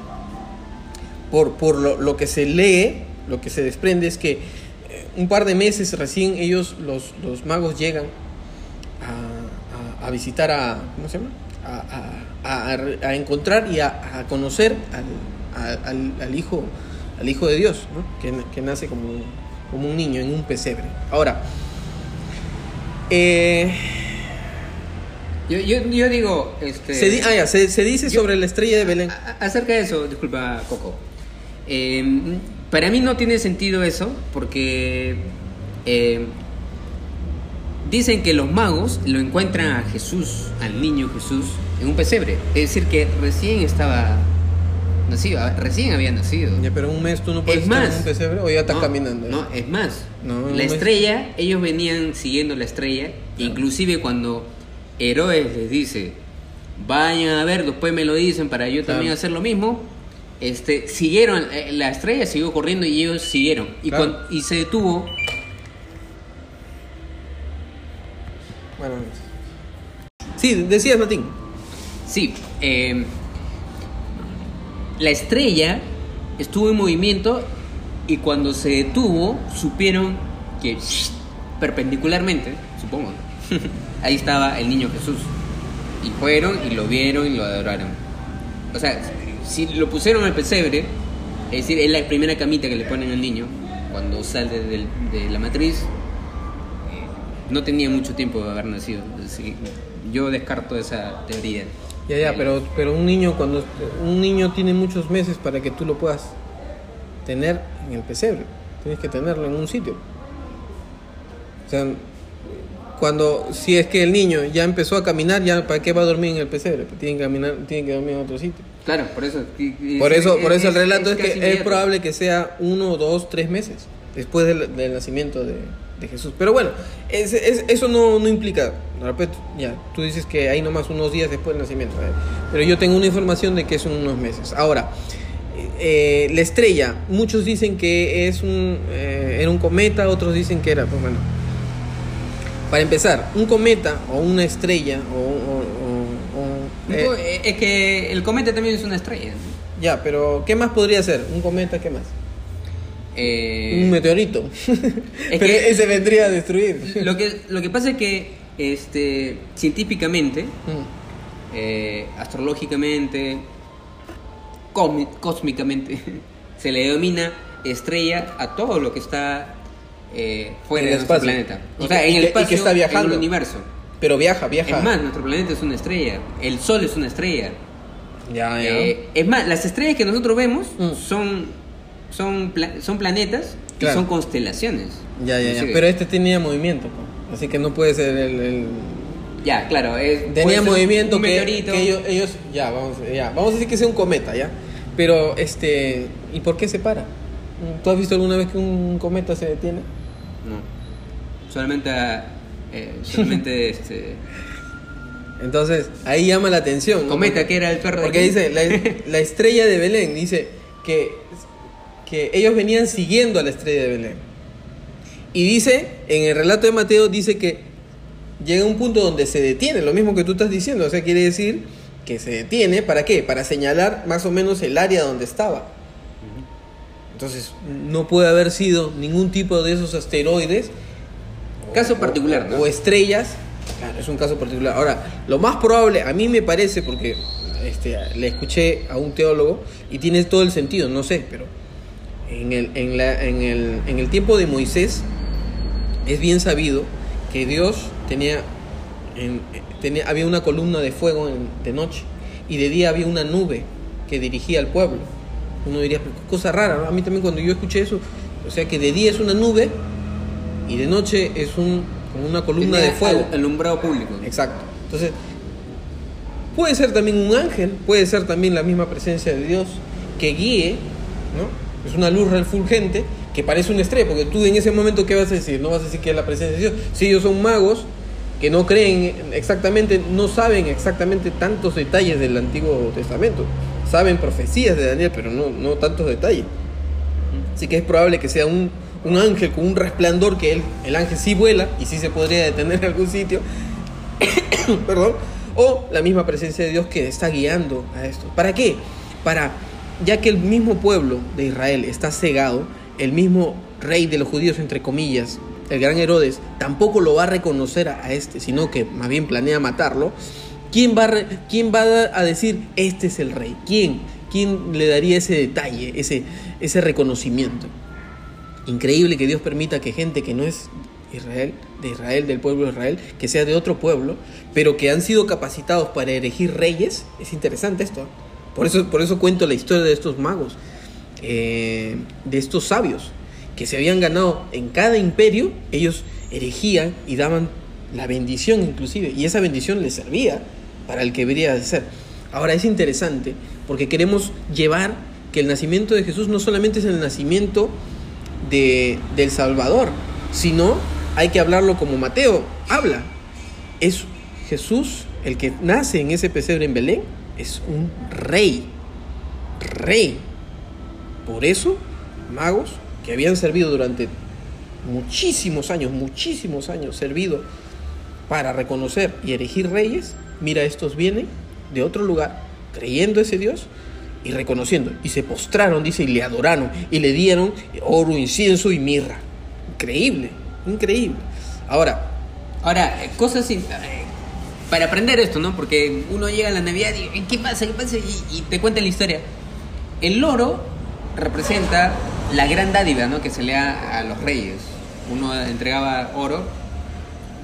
por, por lo, lo que se lee, lo que se desprende es que eh, un par de meses recién ellos, los, los magos, llegan a, a- visitar a, ¿cómo se llama? A, a- encontrar y a, conocer al- al hijo, al hijo de Dios, ¿no? que, que nace como, como un niño en un pesebre. Ahora, eh, Yo, yo, yo digo, este, se, di- ah, ya, se- se dice Yo- sobre la estrella de Belén. a- a- acerca de eso, disculpa, Coco. Eh, para mí no tiene sentido eso, porque eh, dicen que los magos lo encuentran a Jesús, al niño Jesús, en un pesebre. Es decir, que recién estaba nacido, ah, recién había nacido. Ya, pero un mes tú no puedes Es estar más, en un pesebre o ya estás no, caminando. ¿eh? No, es más. No, la estrella, ellos venían siguiendo la estrella, inclusive cuando Herodes les dice, vayan a ver, después me lo dicen para yo también hacer lo mismo. Este, siguieron, eh, la estrella siguió corriendo y ellos siguieron. Y, Claro. cuan- y se detuvo. Bueno, sí, decías Martín. Sí, eh, la estrella estuvo en movimiento y cuando se detuvo supieron que perpendicularmente, supongo, ahí estaba el niño Jesús. Y fueron y lo vieron y lo adoraron. O sea, si lo pusieron al pesebre, es decir, es la primera camita que le ponen al niño cuando sale de la matriz, eh, no tenía mucho tiempo de haber nacido. Así yo descarto esa teoría. Ya, ya, El- pero, pero un niño cuando un niño tiene muchos meses para que tú lo puedas tener en el pesebre, tienes que tenerlo en un sitio. O sea, cuando si es que el niño ya empezó a caminar, ya para qué va a dormir en el pesebre, Pues tiene que caminar, tiene que dormir en otro sitio. Claro, por eso. Por eso, por eso el relato es, que es probable que sea uno, dos, tres meses después del, del nacimiento de, de Jesús. Pero bueno, es- es- eso no, no implica, repito, ya, tú dices que hay nomás unos días después del nacimiento, eh, pero yo tengo una información de que son unos meses. Ahora, eh, la estrella, muchos dicen que es un, eh, era un cometa, otros dicen que era, pues bueno, para empezar, un cometa o una estrella o... o- o- o- eh, eh, es que el cometa también es una estrella. ya, pero ¿qué más podría ser? ¿Un cometa? ¿Qué más? Eh, un meteorito. Pero que- ese vendría a destruir. lo, que, lo que pasa es que este, científicamente, Mm. eh, astrológicamente, cósmicamente, se le denomina estrella a todo lo que está eh, fuera de nuestro espacio. planeta. O sea, en el que- y espacio, que está viajando. en el universo. Pero viaja, viaja. Es más, nuestro planeta es una estrella. El Sol es una estrella. ya, ya. Eh, es más, las estrellas que nosotros vemos Mm. son, son, pla- son planetas Claro. y son constelaciones. ya, ya, ya. Pero este tenía movimiento. Así que no puede ser el. el- Ya, claro. es- Tenía movimiento un que, que ellos, ellos. Ya vamos, ya. Vamos a decir que sea un cometa, ¿ya? Pero, este. ¿Y por qué se para? ¿Tú has visto alguna vez que un cometa se detiene? Solamente. eh, solamente este. Entonces, ahí llama la atención. ¿no? Cometa, que era el perro de Porque dice, la, la estrella de Belén, dice que, que ellos venían siguiendo a la estrella de Belén. Y dice, en el relato de Mateo, dice que llega un punto donde se detiene, lo mismo que tú estás diciendo, o sea, quiere decir que se detiene, ¿para qué? Para señalar más o menos el área donde estaba. Entonces, no puede haber sido ningún tipo de esos asteroides Caso particular, ¿no? o estrellas. Claro, es un caso particular. Ahora, lo más probable, a mí me parece, porque este, le escuché a un teólogo y tiene todo el sentido, no sé, pero en el, en la, en el, en el tiempo de Moisés es bien sabido que Dios tenía, en- tenía había una columna de fuego en- de noche y de día había una nube que dirigía al pueblo. Uno diría, cosa rara, ¿no? A mí también cuando yo escuché eso, o sea que de día es una nube y de noche es un, como una columna Tenía de fuego. al- alumbrado público. Exacto. Entonces, puede ser también un ángel, puede ser también la misma presencia de Dios que guíe, ¿no? Es una luz refulgente que parece una estrella, porque tú en ese momento, ¿qué vas a decir? No vas a decir que es la presencia de Dios. Si ellos son magos que no creen exactamente, no saben exactamente tantos detalles del Antiguo Testamento. Saben profecías de Daniel, pero no, no tantos detalles. Así que es probable que sea un, un ángel con un resplandor que él, el ángel sí vuela y sí se podría detener en algún sitio. Perdón. O la misma presencia de Dios que está guiando a esto. ¿Para qué? Para, ya que el mismo pueblo de Israel está cegado, el mismo rey de los judíos, entre comillas, el gran Herodes, tampoco lo va a reconocer a, a este, sino que más bien planea matarlo. ¿Quién va, a ¿Quién va a decir, este es el rey? ¿Quién? ¿Quién le daría ese detalle, ese, ese reconocimiento? Increíble que Dios permita que gente que no es Israel, de Israel, del pueblo de Israel, que sea de otro pueblo, pero que han sido capacitados para elegir reyes. Es interesante esto. ¿eh? Por eso, por eso cuento la historia de estos magos, eh, de estos sabios, que se habían ganado en cada imperio, ellos erigían y daban la bendición inclusive, y esa bendición les servía para el que debería de ser. Ahora es interesante porque queremos llevar que el nacimiento de Jesús no solamente es el nacimiento de, del Salvador, sino hay que hablarlo como Mateo habla. Es Jesús el que nace en ese pesebre en Belén, es un rey, rey. Por eso, magos que habían servido durante muchísimos años, muchísimos años servido para reconocer y elegir reyes, mira, estos vienen de otro lugar, creyendo ese Dios y reconociendo. Y se postraron, dice, y le adoraron, y le dieron oro, incienso y mirra. Increíble, increíble. Ahora, Ahora, eh, cosas eh, para aprender esto, ¿no? Porque uno llega a la Navidad y ¿qué pasa? ¿Qué pasa? Y, te cuenta la historia. El oro representa la gran dádiva, ¿no? Que se le da a los reyes. Uno entregaba oro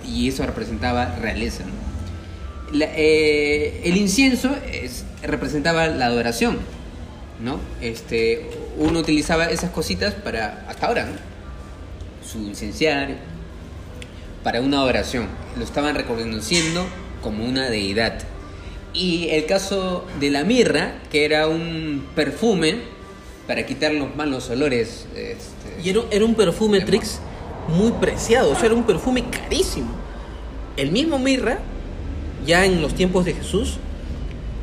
y eso representaba realeza, ¿no? Eh, el incienso es- representaba la adoración, ¿no? Este, uno utilizaba esas cositas para, hasta ahora, ¿no? Su incenciario, para una oración. Lo estaban reconociendo como una deidad. Y el caso de la mirra, que era un perfume para quitar los malos olores. este, y era, era un perfume. Trix muy preciado, o sea, era un perfume carísimo. El mismo mirra, ya en los tiempos de Jesús,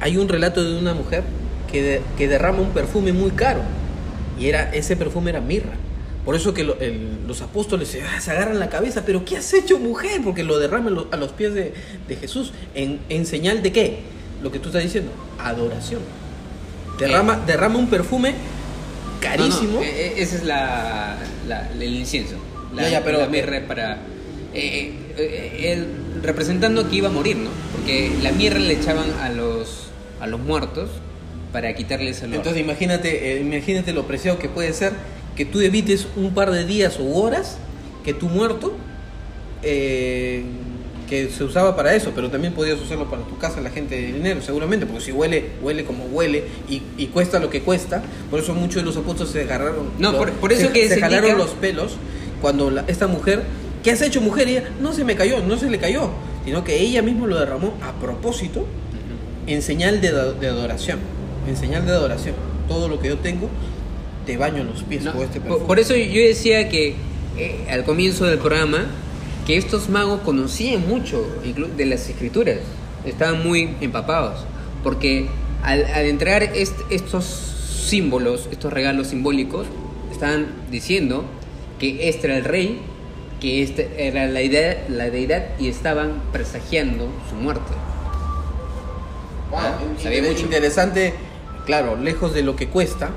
hay un relato de una mujer que, de- que derrama un perfume muy caro. Y era, ese perfume era mirra. Por eso que lo- el- los apóstoles se, ah, se agarran la cabeza, pero ¿qué has hecho mujer? Porque lo derraman lo- a los pies de, de Jesús. En, en señal de qué? Lo que tú estás diciendo, adoración. Derrama, derrama un perfume carísimo. No, no, eh, eh, ese es la, la- el incienso. La, Ya, ya, pero- la mirra es para. eh, eh, él representando que iba a morir, ¿no? Porque la mirra le echaban a los, a los muertos para quitarles el olor. Entonces imagínate, eh, imagínate lo preciado que puede ser que tú evites un par de días o horas que tu muerto, eh, que se usaba para eso, pero también podías usarlo para tu casa, la gente de dinero, seguramente, porque si huele, huele como huele y, y cuesta lo que cuesta, por eso muchos de los apóstoles se agarraron, No, lo- por- por eso se, que se se jalaron indica- los pelos cuando la- esta mujer, ¿qué has hecho mujer? Y ella, no se me cayó, no se le cayó, sino que ella misma lo derramó a propósito en señal de, de adoración. En señal de adoración. Todo lo que yo tengo, te baño los pies No, con este por, perfume. por eso yo decía que eh, al comienzo del programa que estos magos conocían mucho de las escrituras, estaban muy empapados, porque al, al entregar est- estos símbolos, estos regalos simbólicos, estaban diciendo que este era el rey, que esta era la, idea, la deidad y estaban presagiando su muerte. Inter- mucho. interesante, claro, lejos de lo que cuesta,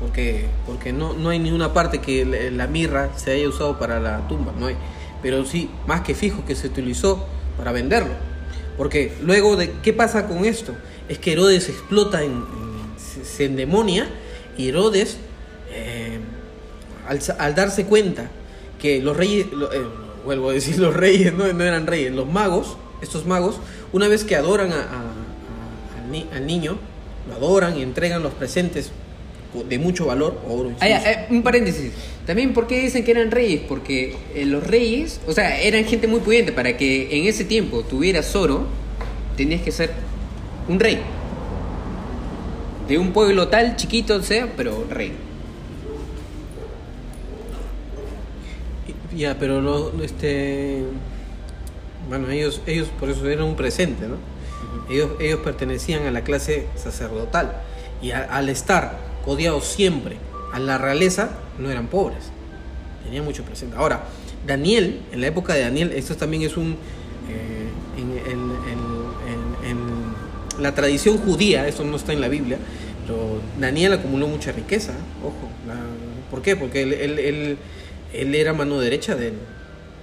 porque, porque no, no hay ninguna parte que la, la mirra se haya usado para la tumba, no hay. Pero sí, más que fijo que se utilizó para venderlo. Porque luego de, ¿qué pasa con esto? Es que Herodes explota en, en- se, se endemonia y Herodes, eh, al, al darse cuenta que los reyes, lo- eh, vuelvo a decir los reyes, no, no eran reyes, los magos, estos magos, una vez que adoran a, a- al niño, lo adoran y entregan los presentes de mucho valor, oro. Ah, eh, un paréntesis. También, ¿por qué dicen que eran reyes? Porque eh, los reyes, o sea, eran gente muy pudiente. Para que en ese tiempo tuvieras oro, tenías que ser un rey. De un pueblo tal, chiquito sea, pero rey. Ya, pero lo, este. Bueno, ellos, ellos por eso eran un presente, ¿no? Ellos, ellos pertenecían a la clase sacerdotal. Y al estar odiados siempre a la realeza, no eran pobres. Tenían mucho presente. Ahora, Daniel, en la época de Daniel, esto también es un... Eh, en, la tradición judía, esto no está en la Biblia, pero Daniel acumuló mucha riqueza, ojo. ¿Por qué? Porque él, él, era mano derecha del,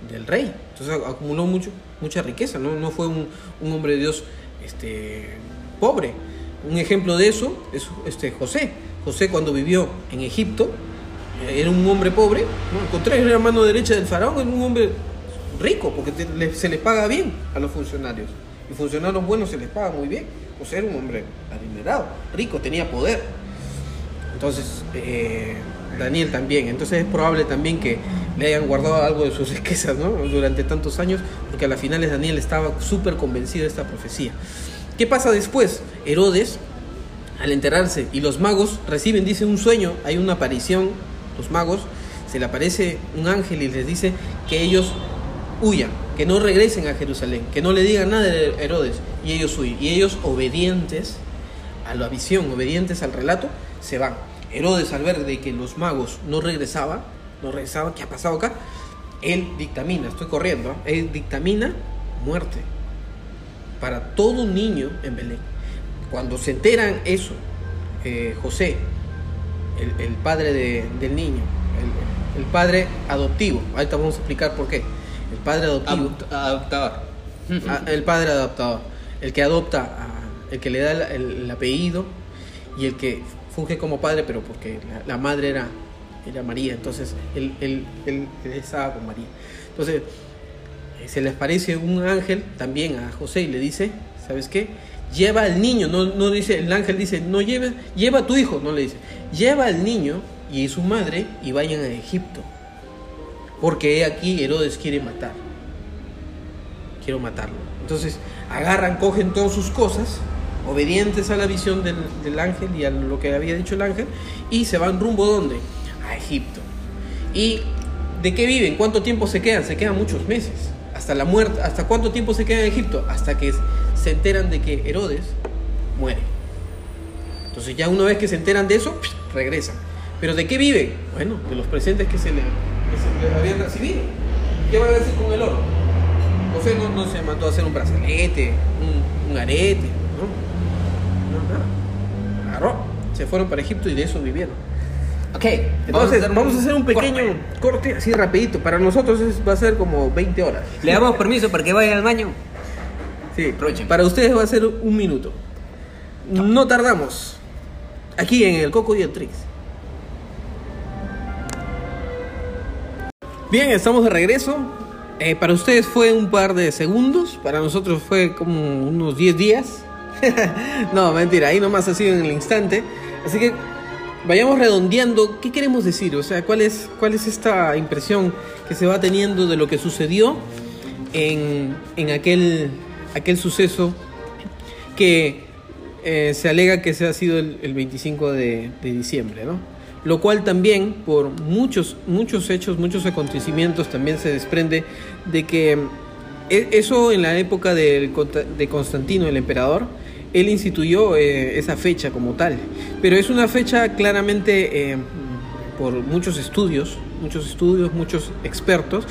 del, rey. Entonces acumuló mucho, mucha riqueza, ¿no? No fue un, un hombre de Dios este, pobre. Un ejemplo de eso es este, José. José cuando vivió en Egipto eh, era un hombre pobre, ¿no? al contrario, mano derecha del faraón, era un hombre rico, porque se le paga bien a los funcionarios. Y funcionarios buenos se les paga muy bien. José era un hombre adinerado, rico, tenía poder. Entonces, eh, Daniel también. Entonces es probable también que le hayan guardado algo de sus riquezas ¿no? durante tantos años, porque a las finales Daniel estaba súper convencido de esta profecía. ¿Qué pasa después? Herodes al enterarse y los magos reciben, dice, un sueño, hay una aparición, los magos, se le aparece un ángel y les dice que ellos huyan, que no regresen a Jerusalén, que no le digan nada de Herodes y ellos huyen. Y ellos obedientes a la visión, obedientes al relato, se van. Herodes al ver de que los magos no regresaban, no regresaban, ¿qué ha pasado acá? Él dictamina, estoy corriendo, ¿eh? él dictamina muerte para todo niño en Belén cuando se enteran eso, eh, José, el, padre del niño, el, padre adoptivo, ahorita vamos a explicar por qué, el padre adoptivo, adoptador, ah, el padre adoptador, el que adopta, el que le da el, apellido y el que funge como padre, pero porque la, madre era, era María, entonces él, estaba con María. Entonces, eh, se les parece un ángel también a José y le dice, ¿sabes qué? lleva al niño, no, no dice, el ángel dice, no lleve, lleva a tu hijo, no le dice, lleva al niño y su madre y vayan a Egipto. Porque aquí Herodes quiere matar. Quiero matarlo. Entonces agarran, cogen todas sus cosas, obedientes a la visión del, del ángel y a lo que había dicho el ángel, y se van rumbo ¿dónde? A Egipto. ¿Y de qué viven? ¿Cuánto tiempo se quedan? Se quedan muchos meses. Hasta la muerte. ¿Hasta cuánto tiempo se quedan en Egipto? Hasta que se enteran de que Herodes muere. Entonces ya una vez que se enteran de eso, regresan. ¿Pero de qué vive? Bueno, de los presentes que se le, habían recibido. ¿Qué van a decir con el oro? José no, no se mandó a hacer un brazalete, un, arete, ¿no? No, nada. Se fueron para Egipto y de eso vivieron. Ok, entonces vamos a hacer un pequeño corte, así rapidito. Para nosotros va a ser como 20 horas. ¿Le damos permiso para que vaya al baño? Sí, para ustedes va a ser un minuto. No tardamos. Aquí en el Coco y el Trix. Bien, estamos de regreso. Eh, para ustedes fue un par de segundos, para nosotros fue como unos 10 días. no, mentira, ahí nomás ha sido en el instante. Así que vayamos redondeando. ¿Qué queremos decir? O sea, ¿cuál es, cuál es esta impresión que se va teniendo de lo que sucedió en, en aquel aquel suceso que eh, se alega que se ha sido el, 25 de, diciembre, ¿no? Lo cual también, por muchos, muchos hechos, muchos acontecimientos, también se desprende de que eh, eso en la época de, de Constantino, el emperador, él instituyó eh, esa fecha como tal. Pero es una fecha claramente, por muchos estudios, muchos estudios, muchos expertos,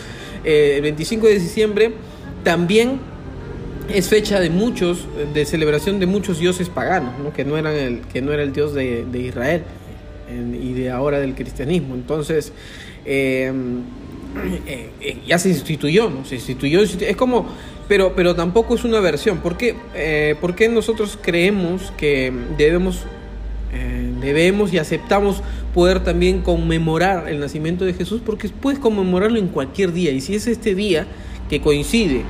el 25 de diciembre también es fecha de muchos, de celebración de muchos dioses paganos, que, no eran el, que no era el dios de, Israel y de ahora del cristianismo. Entonces, eh, eh, ya se instituyó, ¿no? Se instituyó, es como, pero, pero tampoco es una versión. ¿Por qué, eh, nosotros creemos que debemos, debemos y aceptamos poder también conmemorar el nacimiento de Jesús? Porque puedes conmemorarlo en cualquier día, y si es este día que coincide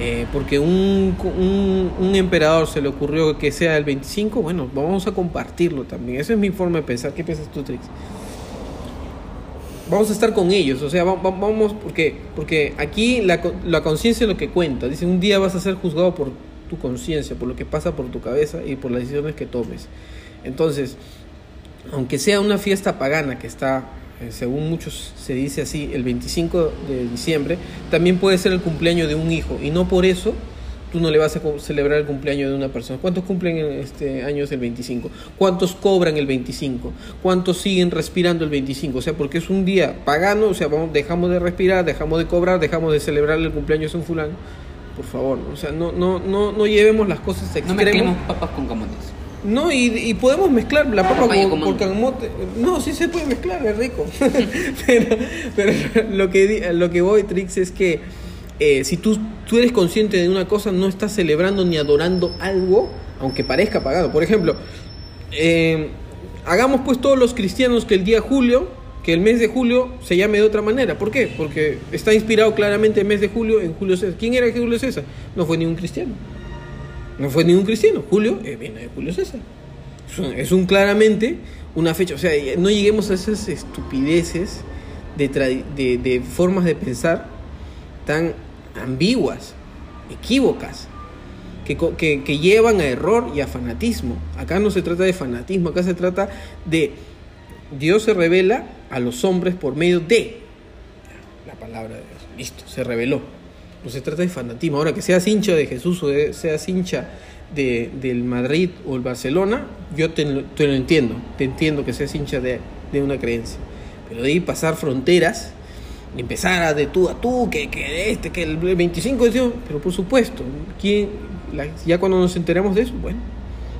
eh, porque un, un, un, emperador se le ocurrió que sea el 25, bueno, vamos a compartirlo también. Esa es mi forma de pensar. ¿Qué piensas tú, Trix? Vamos a estar con ellos, o sea, vamos, porque, porque aquí la, la conciencia es lo que cuenta. Dice, un día vas a ser juzgado por tu conciencia, por lo que pasa por tu cabeza y por las decisiones que tomes. Entonces, aunque sea una fiesta pagana que está, eh, según muchos se dice así, el 25 de diciembre, también puede ser el cumpleaños de un hijo y no por eso tú no le vas a celebrar el cumpleaños de una persona. ¿Cuántos cumplen este años el 25? ¿Cuántos cobran el 25? ¿Cuántos siguen respirando el 25? O sea, porque es un día pagano, o sea, vamos, dejamos de respirar, dejamos de cobrar, dejamos de celebrar el cumpleaños de un fulano. Por favor, o sea, no, no, no, no llevemos las cosas extremos. No mezclemos papas con camotes. No, y, podemos mezclar la papa con, con, camote. No, sí se puede mezclar, es rico. pero, lo, que, lo que voy, Trix, es que eh, si tú, tú eres consciente de una cosa, no estás celebrando ni adorando algo, aunque parezca pagado. Por ejemplo, eh, hagamos pues todos los cristianos que el día julio, que el mes de julio se llame de otra manera. ¿Por qué? Porque está inspirado claramente el mes de julio en Julio César. ¿Quién era Julio César? No fue ningún cristiano. No fue ningún cristiano. Julio eh, viene de Julio César. Es un, claramente una fecha. O sea, no lleguemos a esas estupideces de, formas de pensar tan ambiguas, equívocas, que, llevan a error y a fanatismo. Acá no se trata de fanatismo, acá se trata de Dios se revela a los hombres por medio de la palabra de Dios. Listo, se reveló. No se trata de fanatismo. Ahora que seas hincha de Jesús o seas hincha de, del Madrid o el Barcelona, yo te, te, lo entiendo. Te entiendo que seas hincha de, de una creencia. Pero de ahí pasar fronteras empezar a de tú a tú, que, que este, que el 25 de pero por supuesto, ¿quién, ya cuando nos enteramos de eso, bueno,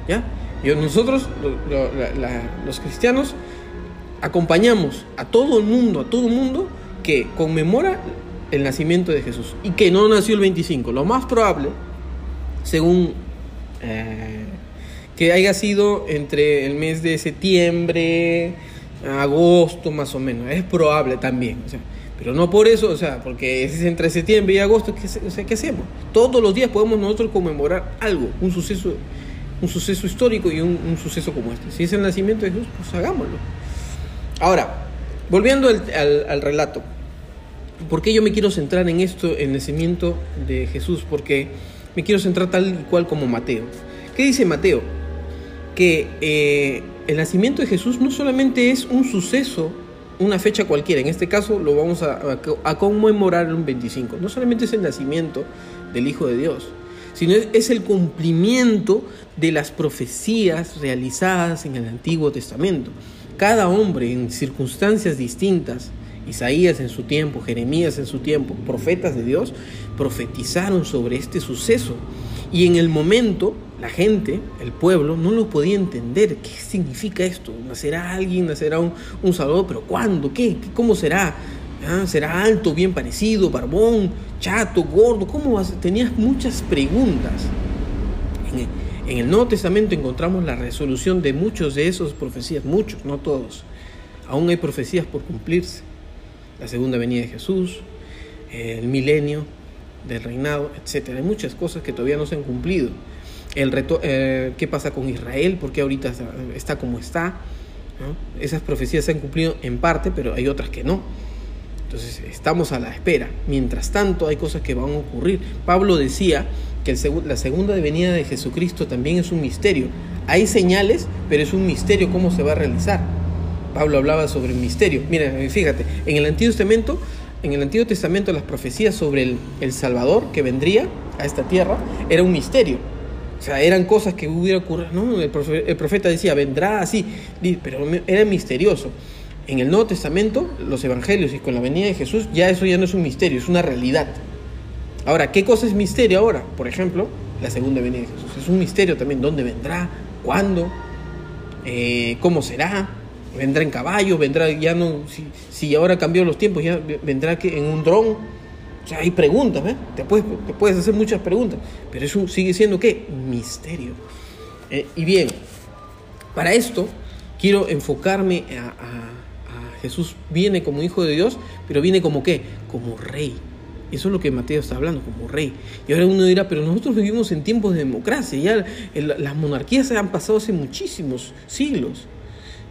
ya, yo, nosotros, los cristianos, acompañamos a todo el mundo, a todo el mundo que conmemora el nacimiento de Jesús y que no nació el 25. Lo más probable, según eh, que haya sido entre el mes de septiembre, agosto más o menos, es probable también. O sea, pero no por eso, o sea, porque es entre septiembre y agosto, ¿qué, o sea, ¿qué hacemos? Todos los días podemos nosotros conmemorar algo, un suceso, un suceso histórico y un, suceso como este. Si es el nacimiento de Jesús, pues hagámoslo. Ahora, volviendo al, al, relato, ¿por qué yo me quiero centrar en esto, el nacimiento de Jesús? Porque me quiero centrar tal y cual como Mateo. ¿Qué dice Mateo? Que eh, el nacimiento de Jesús no solamente es un suceso una fecha cualquiera, en este caso lo vamos a, conmemorar un 25. No solamente es el nacimiento del Hijo de Dios, sino es, el cumplimiento de las profecías realizadas en el Antiguo Testamento. Cada hombre en circunstancias distintas, Isaías en su tiempo, Jeremías en su tiempo, profetas de Dios, profetizaron sobre este suceso. Y en el momento la gente, el pueblo, no lo podía entender. ¿Qué significa esto? ¿Nacerá alguien? ¿Nacerá un, un Salvador? ¿Pero cuándo? ¿Qué? ¿Cómo será? ¿Ah? ¿Será alto, bien parecido, barbón, chato, gordo? ¿Cómo Tenías muchas preguntas. En el, Nuevo Testamento encontramos la resolución de muchos de esos profecías, muchos, no todos. Aún hay profecías por cumplirse. La segunda venida de Jesús, el milenio del reinado, etc. Hay muchas cosas que todavía no se han cumplido el reto, eh, qué pasa con Israel, por qué ahorita está como está. Esas profecías se han cumplido en parte, pero hay otras que no. Entonces estamos a la espera. Mientras tanto hay cosas que van a ocurrir. Pablo decía que la segunda venida de Jesucristo también es un misterio. Hay señales, pero es un misterio cómo se va a realizar. Pablo hablaba sobre el misterio. Mira, fíjate, en el Antiguo Testamento, en el Antiguo Testamento las profecías sobre el, el Salvador que vendría a esta tierra era un misterio o sea, eran cosas que hubiera ocurrido. No, el profeta, decía, vendrá así, pero era misterioso. En el Nuevo Testamento, los evangelios y con la venida de Jesús, ya eso ya no es un misterio, es una realidad. Ahora, ¿qué cosa es misterio ahora? Por ejemplo, la segunda venida de Jesús. Es un misterio también. ¿Dónde vendrá? ¿Cuándo? Eh, ¿Cómo será? ¿Vendrá en caballo? ¿Vendrá ya no? Si, si ahora cambió los tiempos, ya vendrá que en un dron o sea, hay preguntas, ¿eh? te, puedes, te puedes hacer muchas preguntas, pero eso sigue siendo qué? Misterio. Eh, y bien, para esto quiero enfocarme a, Jesús. Viene como hijo de Dios, pero viene como qué? Como rey. Eso es lo que Mateo está hablando, como rey. Y ahora uno dirá, pero nosotros vivimos en tiempos de democracia, ya las monarquías se han pasado hace muchísimos siglos.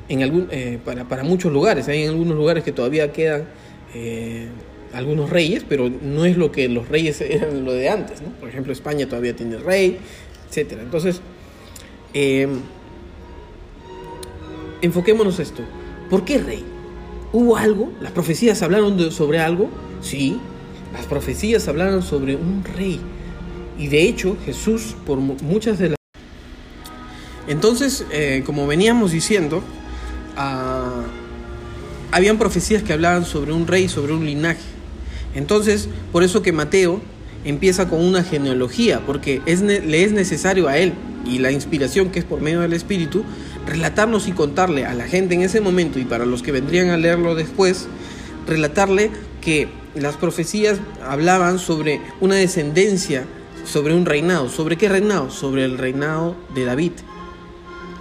En algún, eh, para, para, muchos lugares, hay en algunos lugares que todavía quedan eh, algunos reyes, pero no es lo que los reyes eran lo de antes. Por ejemplo, España todavía tiene rey, etc. Entonces, eh, enfoquémonos esto. ¿Por qué rey? ¿Hubo algo? ¿Las profecías hablaron sobre algo? Sí, las profecías hablaron sobre un rey. Y de hecho, Jesús, por muchas de las... Entonces, eh, como veníamos diciendo, ah, habían profecías que hablaban sobre un rey, sobre un linaje. Entonces, por eso que Mateo empieza con una genealogía, porque es, le es necesario a él y la inspiración que es por medio del Espíritu, relatarnos y contarle a la gente en ese momento y para los que vendrían a leerlo después, relatarle que las profecías hablaban sobre una descendencia, sobre un reinado. ¿Sobre qué reinado? Sobre el reinado de David.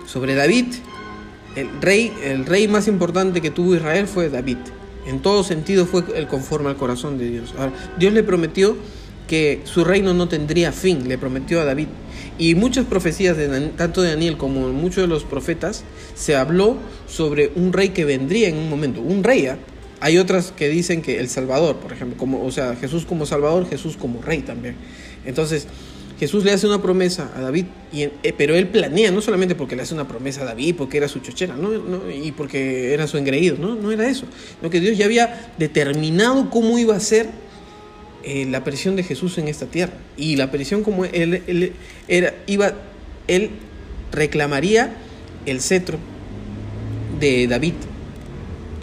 Sobre David, el rey, el rey más importante que tuvo Israel fue David. En todo sentido fue el conforme al corazón de Dios. Dios le prometió que su reino no tendría fin, le prometió a David. Y muchas profecías, de, tanto de Daniel como muchos de los profetas, se habló sobre un rey que vendría en un momento. Un rey, ¿ah? Hay otras que dicen que el Salvador, por ejemplo, como, o sea, Jesús como Salvador, Jesús como rey también. Entonces, Jesús le hace una promesa a David, y, eh, pero él planea, no solamente porque le hace una promesa a David, porque era su chochera, ¿no? y porque era su engreído, no, no era eso, sino que Dios ya había determinado cómo iba a ser eh, la aparición de Jesús en esta tierra. Y la aparición como él, era, iba, él reclamaría el cetro de David.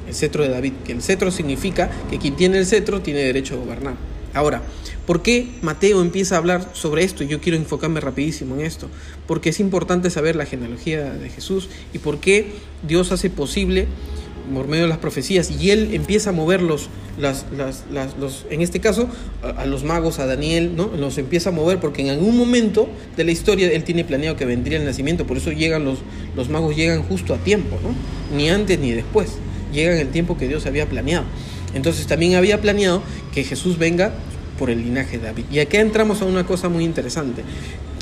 El cetro de David, que el cetro significa que quien tiene el cetro tiene derecho a gobernar. Ahora, ¿por qué Mateo empieza a hablar sobre esto? Y yo quiero enfocarme rapidísimo en esto. Porque es importante saber la genealogía de Jesús y por qué Dios hace posible por medio de las profecías y él empieza a mover los, en este caso, a, los magos, a Daniel, ¿no? Los empieza a mover porque en algún momento de la historia él tiene planeado que vendría el nacimiento, por eso llegan los, los magos llegan justo a tiempo, ¿no? Ni antes ni después, llegan el tiempo que Dios había planeado. Entonces también había planeado que Jesús venga por el linaje de David. Y aquí entramos a una cosa muy interesante.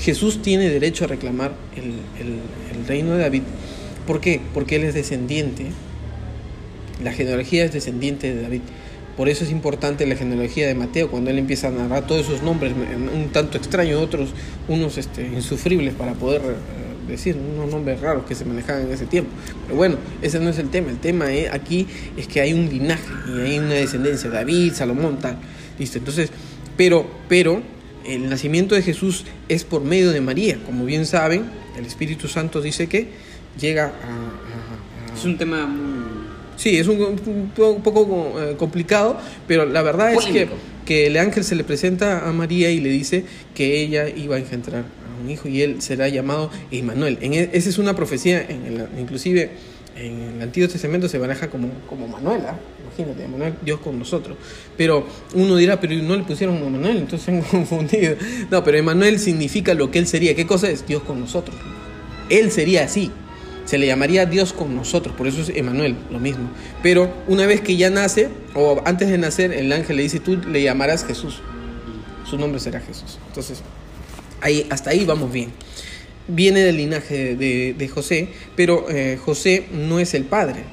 Jesús tiene derecho a reclamar el reino de David. ¿Por qué? Porque él es descendiente la genealogía es descendiente de David. Por eso es importante la genealogía de Mateo, cuando él empieza a narrar todos esos nombres, un tanto extraños, otros unos este, insufribles para poder eh, decir, unos nombres raros que se manejaban en ese tiempo. Pero bueno, ese no es el tema. El tema aquí es que hay un linaje y hay una descendencia, David, Salomón, tal. Listo. Entonces, pero, pero el nacimiento de Jesús es por medio de María. Como bien saben, el Espíritu Santo dice que llega a... es un tema Sí, es un, poco eh, complicado, pero la verdad es que, que el ángel se le presenta a María y le dice que ella iba a engendrar un hijo y él será llamado Emmanuel. E, esa es una profecía, en inclusive en el Antiguo Testamento se maneja como, como Manuel, ¿ah? imagínate, Dios con nosotros. Pero uno dirá, pero no le pusieron a Manuel, entonces han confundido. No, pero Emmanuel significa lo que él sería. ¿Qué cosa es? Dios con nosotros. Él sería así, se le llamaría Dios con nosotros, por eso es Emanuel, lo mismo. Pero una vez que ya nace, o antes de nacer, el ángel le dice, tú le llamarás Jesús. Su nombre será Jesús. Entonces, ahí, hasta ahí vamos bien. Viene del linaje de, José, pero eh, José no es el padre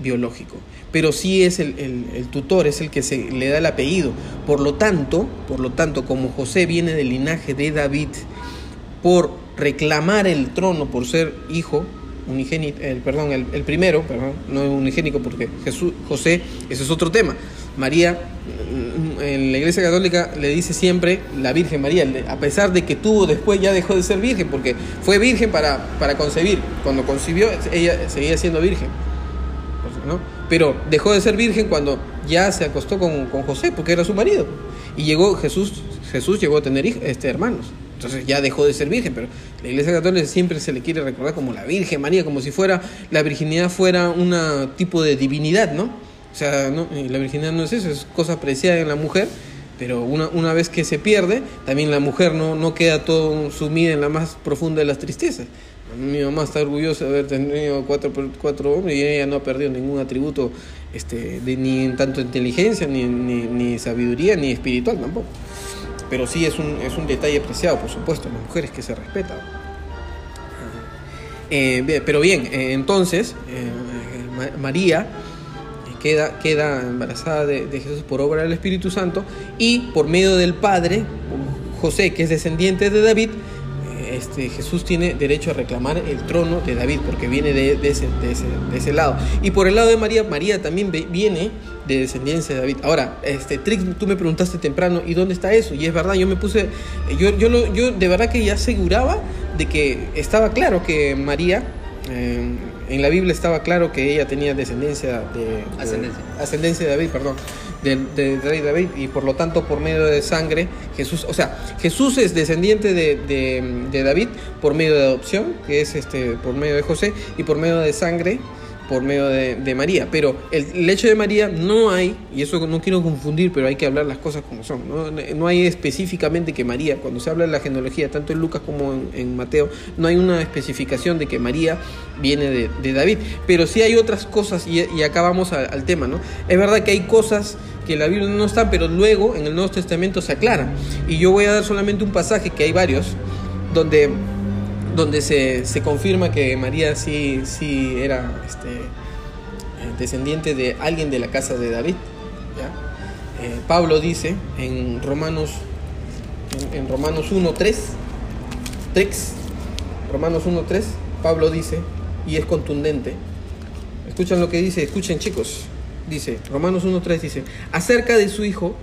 biológico, pero sí es el, el, tutor, es el que se le da el apellido. Por lo tanto, por lo tanto, como José viene del linaje de David, por reclamar el trono, por ser hijo, unigénito, el, perdón, el, primero, perdón, no unigénico porque Jesús, José, ese es otro tema. María, en la Iglesia Católica le dice siempre la Virgen María, a pesar de que tuvo después ya dejó de ser virgen, porque fue virgen para, para concebir. Cuando concibió, ella seguía siendo virgen. ¿no? Pero dejó de ser virgen cuando ya se acostó con, con José, porque era su marido. Y llegó Jesús, Jesús llegó a tener este, hermanos. Entonces ya dejó de ser virgen, pero la Iglesia Católica siempre se le quiere recordar como la Virgen María, como si fuera la virginidad fuera un tipo de divinidad, ¿no? O sea, ¿no? la virginidad no es eso, es cosa apreciada en la mujer, Pero una, una vez que se pierde, también la mujer no, no queda todo sumida en la más profunda de las tristezas. Mi mamá está orgullosa de haber tenido cuatro, cuatro hombres y ella no ha perdido ningún atributo este, ni en tanto inteligencia, ni, ni, sabiduría, ni espiritual tampoco. Pero sí es un, es un detalle apreciado, por supuesto, en las mujeres que se respetan. Eh, pero bien, eh, entonces eh, Ma- María queda, queda embarazada de, Jesús por obra del Espíritu Santo y por medio del Padre, José, que es descendiente de David, eh, este, Jesús tiene derecho a reclamar el trono de David porque viene de, ese, lado. Y por el lado de María, María también viene de descendencia de David. Ahora, este, Trix, tú me preguntaste temprano, ¿y dónde está eso? Y es verdad, yo me puse, yo, yo, lo- yo de verdad que ya aseguraba de que estaba claro que María, eh, en la Biblia estaba claro que ella tenía descendencia de... de- Ascendencia. de David, perdón, del de, rey David, y por lo tanto por medio de sangre, Jesús, o sea, Jesús es descendiente de, de- de David por medio de adopción, que es este por medio de José, y por medio de sangre, por medio de, María. Pero el, hecho de María no hay, y eso no quiero confundir, pero hay que hablar las cosas como son. No, hay específicamente que María, cuando se habla de la genealogía, tanto en Lucas como en, Mateo, no hay una especificación de que María viene de, David. Pero sí hay otras cosas, y, acá vamos al tema, ¿no? Es verdad que hay cosas que la Biblia no están, pero luego en el Nuevo Testamento se aclaran. Y yo voy a dar solamente un pasaje, que hay varios, donde donde se, se confirma que María sí, sí era este, eh, descendiente de alguien de la casa de David. Eh, Pablo dice en Romanos, en, en Romanos 1.3, 3, Romanos 1.3, Pablo dice, y es contundente, escuchan lo que dice, escuchen chicos, dice, Romanos 1.3 dice, acerca de su Hijo,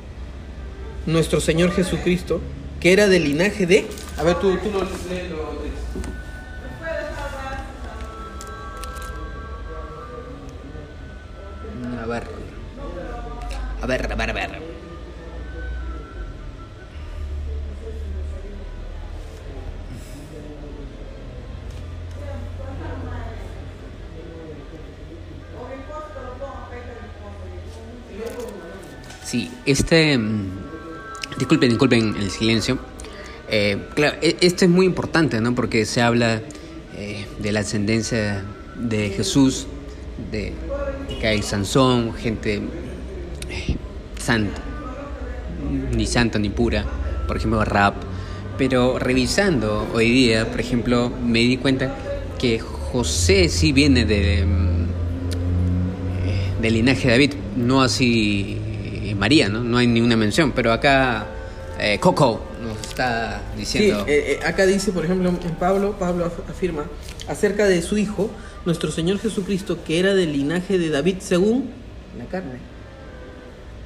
nuestro Señor Jesucristo, que era del linaje de... A ver, tú, tú lo A ver, a ver, a ver. Sí, este... mm, Disculpen, disculpen el silencio. Eh, claro, e- esto es muy importante, ¿no? Porque se habla eh, de la ascendencia de Jesús, de que hay Sansón, gente santa, ni santa ni pura, por ejemplo, rap. Pero revisando hoy día, por ejemplo, me di cuenta que José sí viene de, eh, del linaje de David, no así María, ¿no? No hay ninguna mención, pero acá eh, Coco nos está Sí, diciendo... eh, eh, acá dice, por ejemplo, en Pablo, Pablo af- afirma acerca de su hijo, nuestro Señor Jesucristo, que era del linaje de David según la carne.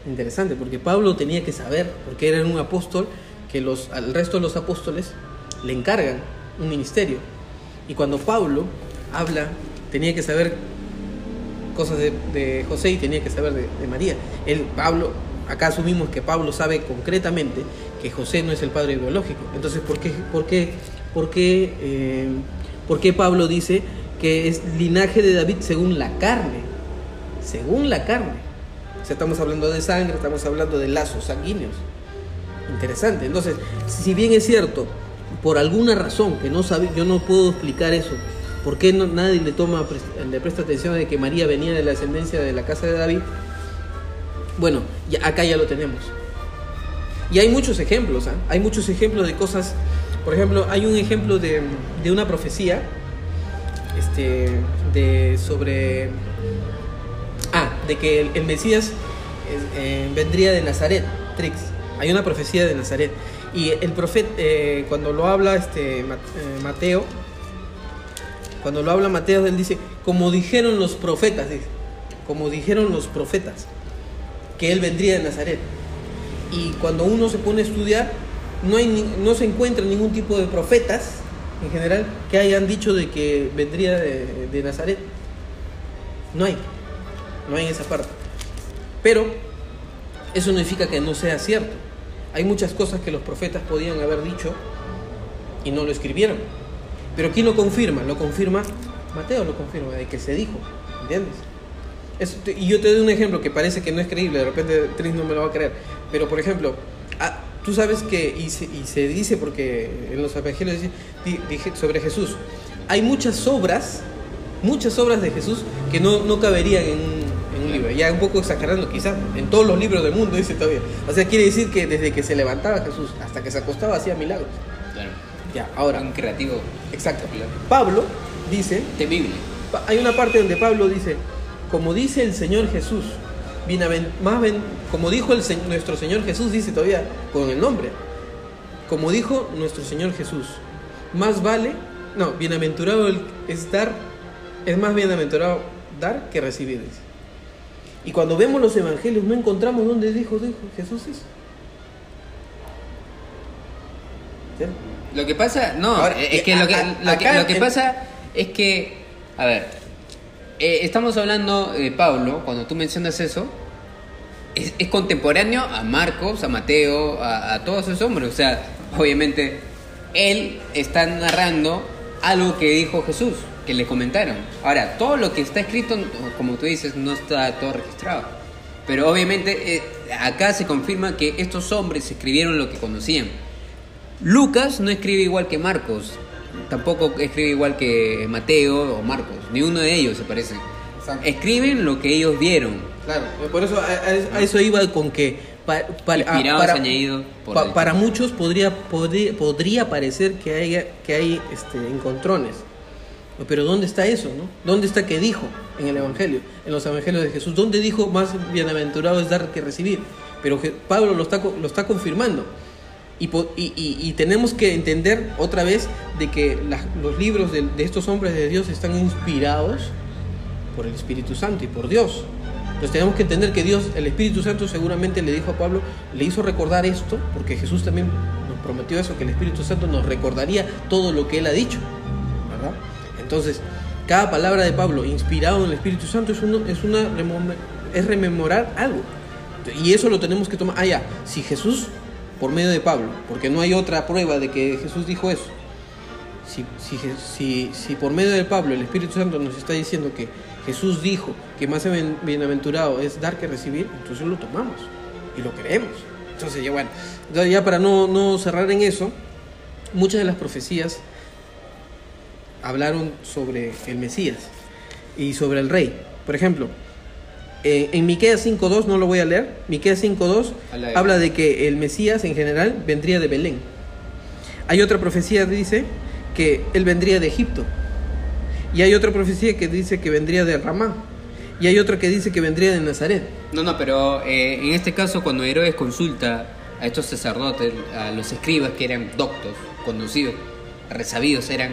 Interesante, porque Pablo tenía que saber, porque era un apóstol, que los, al resto de los apóstoles le encargan un ministerio. Y cuando Pablo habla, tenía que saber cosas de, José y tenía que saber de, de María. Él, Pablo, acá asumimos que Pablo sabe concretamente que José no es el padre biológico. Entonces, ¿por qué, por qué, por qué, eh, por qué Pablo dice que es linaje de David según la carne? Según la carne. Estamos hablando de sangre, estamos hablando de lazos sanguíneos. Interesante. Entonces, si bien es cierto, por alguna razón que no sabe, yo no puedo explicar eso, ¿por qué nadie le toma le presta atención de que María venía de la ascendencia de la casa de David? Bueno, acá ya lo tenemos. Y hay muchos ejemplos, ¿ah? hay muchos ejemplos de cosas. Por ejemplo, hay un ejemplo de, de una profecía este, de, sobre. De que el, Mesías es- eh, vendría de Nazaret, Trix. Hay una profecía de Nazaret. Y el profeta, eh, cuando lo habla este, eh, Mateo, cuando lo habla Mateo, él dice, como dijeron los profetas, como dijeron los profetas, que él vendría de Nazaret. Y cuando uno se pone a estudiar, no, hay no se encuentra ningún tipo de profetas, en general, que hayan dicho de que vendría de Nazaret. No hay, no hay en esa parte. Pero eso no significa que no sea cierto. Hay muchas cosas que los profetas podían haber dicho y no lo escribieron. Pero ¿quién lo confirma? Lo confirma Mateo, lo confirma, de que se dijo. ¿Entiendes? Y yo te doy un ejemplo que parece que no es creíble, de repente Tris no me lo va a creer. Pero por ejemplo, Ah, tú sabes que, y se, y se dice, porque en los evangelios dice di- dije sobre Jesús, hay muchas obras, muchas obras de Jesús que no, no caberían en, en un libro. Ya un poco exagerando quizás, en todos los libros del mundo dice todavía. O sea, quiere decir que desde que se levantaba Jesús hasta que se acostaba hacía milagros. Claro. Ya, ahora, Un creativo exacto. Pablo dice, temible. Hay una parte donde Pablo dice, como dice el Señor Jesús, más ben- como dijo el, nuestro Señor Jesús, dice todavía con el nombre, como dijo nuestro Señor Jesús, más vale, no, bienaventurado es dar, es más bienaventurado dar que recibir, dice. Y cuando vemos los evangelios no encontramos dónde dijo, dijo Jesús eso. Lo que pasa, no, Ahora, es que a- lo que, a- lo que, lo pasa es que, a ver, eh, estamos hablando de Pablo, cuando tú mencionas eso, es, es contemporáneo a Marcos, a Mateo, a, a todos esos hombres. O sea, obviamente, él está narrando algo que dijo Jesús, que le comentaron. Ahora, todo lo que está escrito, como tú dices, no está todo registrado. Pero obviamente eh, acá se confirma que estos hombres escribieron lo que conocían. Lucas no escribe igual que Marcos, tampoco escribe igual que Mateo o Marcos, ni uno de ellos se parece. Exacto. Escriben lo que ellos vieron, Claro, por eso a, a- eso iba con que pa- pa- a- para, por pa- para muchos podría, podría podría parecer que haya que hay este, encontrones. Pero ¿dónde está eso, no? ¿Dónde está que dijo en el evangelio, en los evangelios de Jesús? ¿Dónde dijo más bienaventurado es dar que recibir? Pero Pablo lo está confirmando. Y, tenemos que entender otra vez de que los libros de, de estos hombres de Dios están inspirados por el Espíritu Santo y por Dios. Entonces tenemos que entender que Dios, el Espíritu Santo seguramente le dijo a Pablo, le hizo recordar esto, porque Jesús también nos prometió eso, que el Espíritu Santo nos recordaría todo lo que Él ha dicho. Entonces, cada palabra de Pablo inspirado en el Espíritu Santo es, uno, es, una, es rememorar algo. Y eso lo tenemos que tomar. Ah, ya, si Jesús, por medio de Pablo, porque no hay otra prueba de que Jesús dijo eso, si, si, si, si por medio de Pablo el Espíritu Santo nos está diciendo que Jesús dijo que más bien- bienaventurado es dar que recibir, entonces lo tomamos y lo creemos. Entonces ya bueno, ya para no, no cerrar en eso, muchas de las profecías hablaron sobre el Mesías y sobre el rey. Por ejemplo, eh, en Miqueas 5.2, no lo voy a leer, Miqueas 5.2 Habla de- que el Mesías en general vendría de Belén. Hay otra profecía que dice que él vendría de Egipto. Y hay otra profecía que dice que vendría de Ramá. Y hay otra que dice que vendría de Nazaret. No, no, pero eh, en este caso cuando Herodes consulta a estos sacerdotes, a los escribas que eran doctos, conocidos, resabidos, eran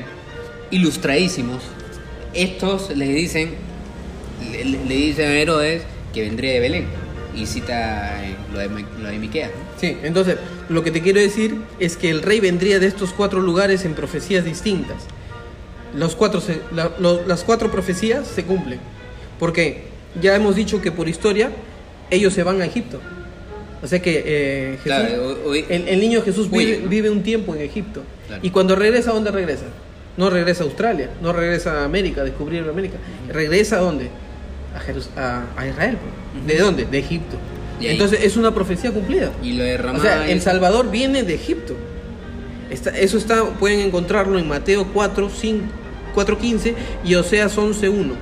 ilustradísimos, estos les dicen, le, le- le dicen a Herodes que vendría de Belén y cita eh, lo de, lo de Miqueas, ¿no? Sí, entonces lo que te quiero decir es que el rey vendría de estos cuatro lugares en profecías distintas. Los cuatro se- la- lo- las cuatro profecías se cumplen. Porque ya hemos dicho que por historia ellos se van a Egipto. O sea que eh, Jesús- Claro, el, el niño Jesús Huye, vive, ¿no? vive un tiempo en Egipto. Claro. Y cuando regresa, ¿a dónde regresa? No regresa a Australia, no regresa a América, a descubrir América. ¿Regresa a dónde? A, Jerus- a, a Israel. pues. ¿De dónde? De Egipto. Entonces es una profecía cumplida. Y lo de Ramá O sea, El Salvador viene de Egipto. Está- eso está, pueden encontrarlo en Mateo 4, 5, 4.15 y Oseas 11.1.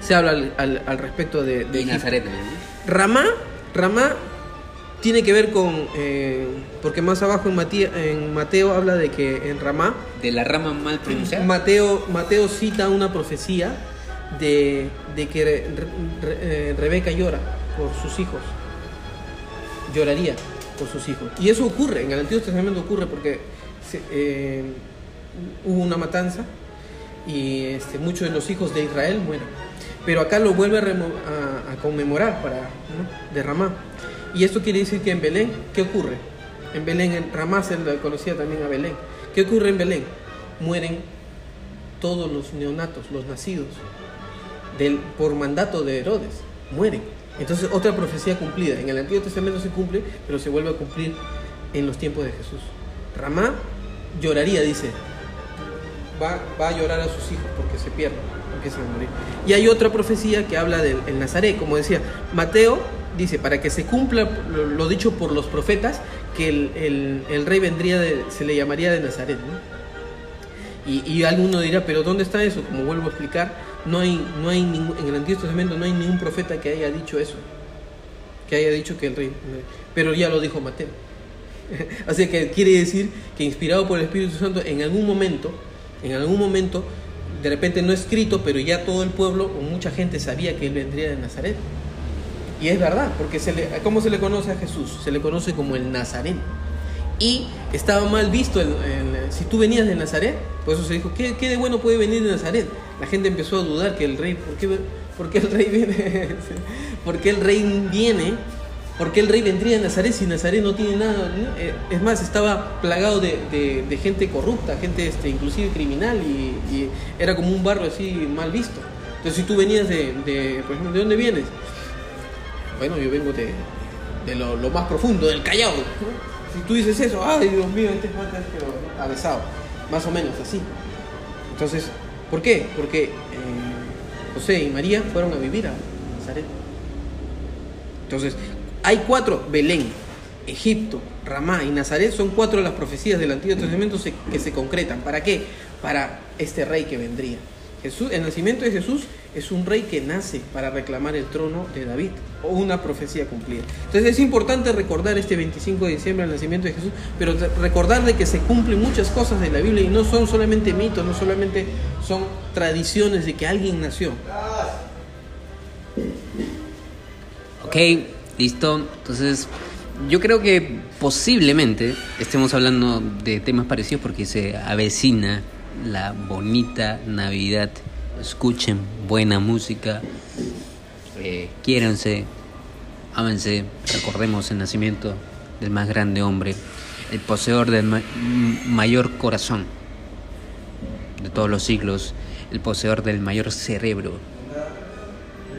Se habla al, al- al respecto de, de. Nazaret. Ramá, Ramá tiene que ver con, eh, porque más abajo en Mateo, en Mateo habla de que en Ramá, de la rama mal pronunciada. Mateo, Mateo cita una profecía de, de que Re- Re- eh, Rebeca llora por sus hijos. Lloraría por sus hijos. Y eso ocurre, en el Antiguo Testamento ocurre porque se- eh, hubo una matanza y este, muchos de los hijos de Israel mueren. Pero acá lo vuelve a, a- a conmemorar para ¿no? de Ramá. Y esto quiere decir que en Belén, ¿qué ocurre? En Belén, en Ramá se le conocía también a Belén. ¿Qué ocurre en Belén? Mueren todos los neonatos, los nacidos, del, por mandato de Herodes. Mueren. Entonces, otra profecía cumplida. En el Antiguo Testamento se cumple, pero se vuelve a cumplir en los tiempos de Jesús. Ramá lloraría, dice. Va, va a llorar a sus hijos porque se pierden, empiezan a morir. Y hay otra profecía que habla del el Nazaret, como decía. Mateo dice, para que se cumpla lo, dicho por los profetas, que el, el, rey vendría de, se le llamaría de Nazaret. Y, y, alguno dirá, pero ¿dónde está eso? Como vuelvo a explicar, no hay, no hay ningún, en el Antiguo Testamento no hay ningún profeta que haya dicho eso, que haya dicho que el rey, pero ya lo dijo Mateo. Así que quiere decir que inspirado por el Espíritu Santo, en algún momento, en algún momento, de repente no escrito, pero ya todo el pueblo o mucha gente sabía que él vendría de Nazaret. Y es verdad, porque se le, ¿cómo se le conoce a Jesús? Se le conoce como el Nazareno. Y estaba mal visto, el, si tú venías de Nazaret, por eso se dijo, ¿qué, ¿qué, de bueno puede venir de Nazaret? La gente empezó a dudar que el rey, ¿por qué, por qué el rey viene? ¿Por qué el rey viene? ¿Por qué el rey vendría de Nazaret si Nazaret no tiene nada? Eh, es más, estaba plagado de, de, gente corrupta, gente este, inclusive criminal, y, y, era como un barrio así mal visto. Entonces, si tú venías de, de por ejemplo, ¿de dónde vienes? Bueno, yo vengo de, de lo, más profundo, del Callao. Si tú dices eso, ay Dios mío, este es pero avesado. Más o menos así. Entonces, ¿por qué? Porque eh, José y María fueron a vivir a Nazaret. Entonces, hay cuatro, Belén, Egipto, Ramá y Nazaret son cuatro de las profecías del Antiguo Testamento que se concretan. ¿Para qué? Para este rey que vendría. Jesús, el nacimiento de Jesús es un rey que nace para reclamar el trono de David o una profecía cumplida. Entonces es importante recordar este 25 de diciembre el nacimiento de Jesús, pero recordar de que se cumplen muchas cosas de la Biblia y no son solamente mitos, no solamente son tradiciones de que alguien nació. Ok, listo. Entonces yo creo que posiblemente estemos hablando de temas parecidos porque se avecina la bonita Navidad. Escuchen buena música, eh, quiéranse, ámense, recordemos el nacimiento del más grande hombre, el poseedor del mayor corazón de todos los siglos, el poseedor del mayor cerebro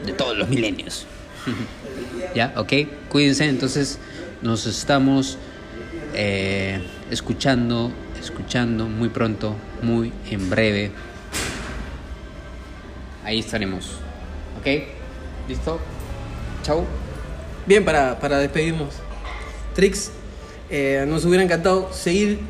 de todos los milenios. ¿Ya? ¿Ok? Cuídense, entonces nos estamos eh, escuchando escuchando muy pronto, muy en breve. Ahí estaremos. ¿Ok? ¿Listo? Chau. Bien, para, para despedirnos. Trix, eh, nos hubiera encantado seguir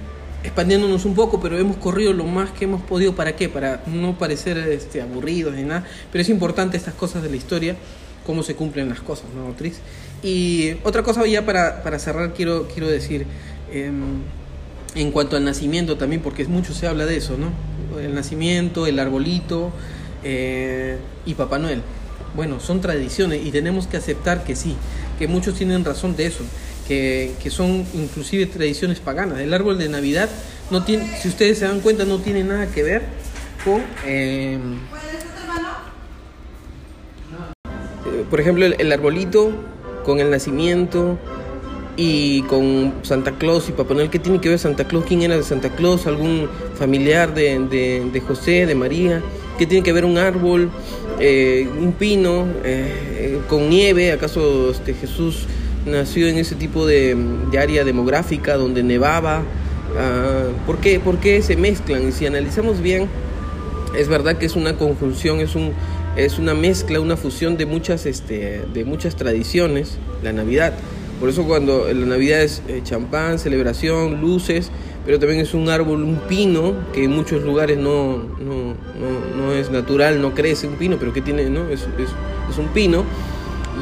expandiéndonos un poco, pero hemos corrido lo más que hemos podido. ¿Para qué? Para no parecer este, aburridos ni nada. Pero es importante estas cosas de la historia, cómo se cumplen las cosas, ¿no, Trix? Y otra cosa ya para, para cerrar quiero, quiero decir. Em, en cuanto al nacimiento también, porque mucho se habla de eso, ¿no? El nacimiento, el arbolito eh, y Papá Noel. Bueno, son tradiciones y tenemos que aceptar que sí, que muchos tienen razón de eso, que, que son inclusive tradiciones paganas. El árbol de Navidad, no tiene, si ustedes se dan cuenta, no tiene nada que ver con... Eh, por ejemplo, el arbolito con el nacimiento, y con Santa Claus y Papá Noel. ¿Qué tiene que ver Santa Claus? ¿Quién era de Santa Claus? ¿Algún familiar de, de, José, de María? ¿Qué tiene que ver un árbol, eh, un pino eh, con nieve? ¿Acaso este, Jesús nació en ese tipo de, de área demográfica donde nevaba? Ah, ¿por, qué, ¿Por qué se mezclan? Y si analizamos bien, es verdad que es una conjunción, es un es una mezcla, una fusión de muchas, este, de muchas tradiciones, la Navidad. Por eso cuando la Navidad es eh, champán, celebración, luces, pero también es un árbol, un pino, que en muchos lugares no, no, no, es natural, no crece un pino, pero que tiene, ¿no? Es, es, un pino,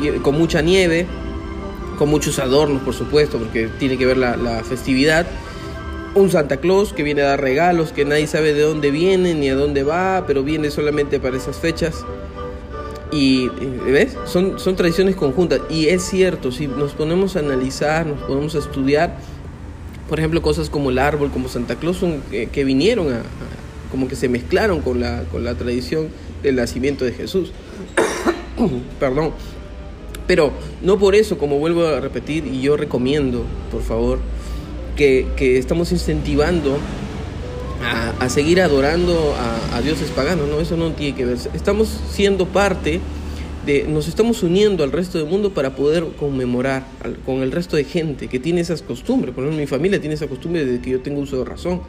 y, eh, con mucha nieve, con muchos adornos, por supuesto, porque tiene que ver la, la festividad. Un Santa Claus que viene a dar regalos, que nadie sabe de dónde viene ni a dónde va, pero viene solamente para esas fechas. Y, ¿ves? Son, son tradiciones conjuntas. Y es cierto, si nos ponemos a analizar, nos ponemos a estudiar, por ejemplo, cosas como el árbol, como Santa Claus, son, que vinieron a, como que se mezclaron con la, con la tradición del nacimiento de Jesús. Perdón. Pero no por eso, como vuelvo a repetir, y yo recomiendo, por favor, que, que estamos incentivando a, seguir adorando a, dioses paganos, no, eso no tiene que ver. Estamos siendo parte de, nos estamos uniendo al resto del mundo para poder conmemorar con el resto de gente que tiene esas costumbres. Por ejemplo, mi familia tiene esa costumbre de que yo tengo uso de razón.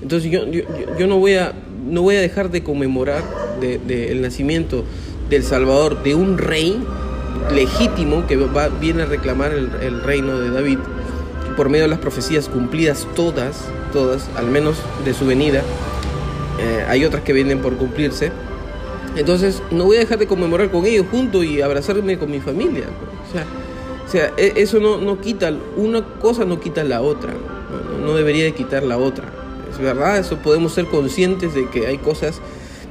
Entonces yo, yo, no, voy a, no voy a dejar de conmemorar el nacimiento del Salvador, de un rey legítimo que va, viene a reclamar el, el reino de David por medio de las profecías cumplidas todas, todas, al menos de su venida. Eh, hay otras que vienen por cumplirse. Entonces no voy a dejar de conmemorar con ellos junto y abrazarme con mi familia. O sea, o sea e, eso no, no, quita, una cosa no quita la otra, no, no, debería de quitar la otra. Es verdad, eso podemos ser conscientes de que hay cosas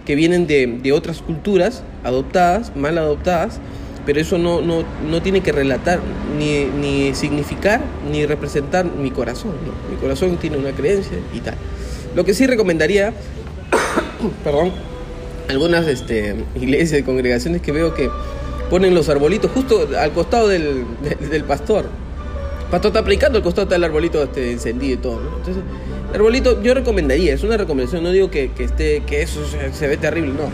que vienen de, de otras culturas adoptadas, mal adoptadas, pero eso no, no, no tiene que relatar, ni, ni, significar, ni representar mi corazón. Mi corazón tiene una creencia y tal. Lo que sí recomendaría, perdón, algunas este, iglesias y congregaciones que veo que ponen los arbolitos justo al costado del, pastor. El pastor está aplicando al costado está el arbolito este, encendido y todo. Entonces, el arbolito yo recomendaría, es una recomendación, no digo que, que esté, que eso se, ve terrible, no.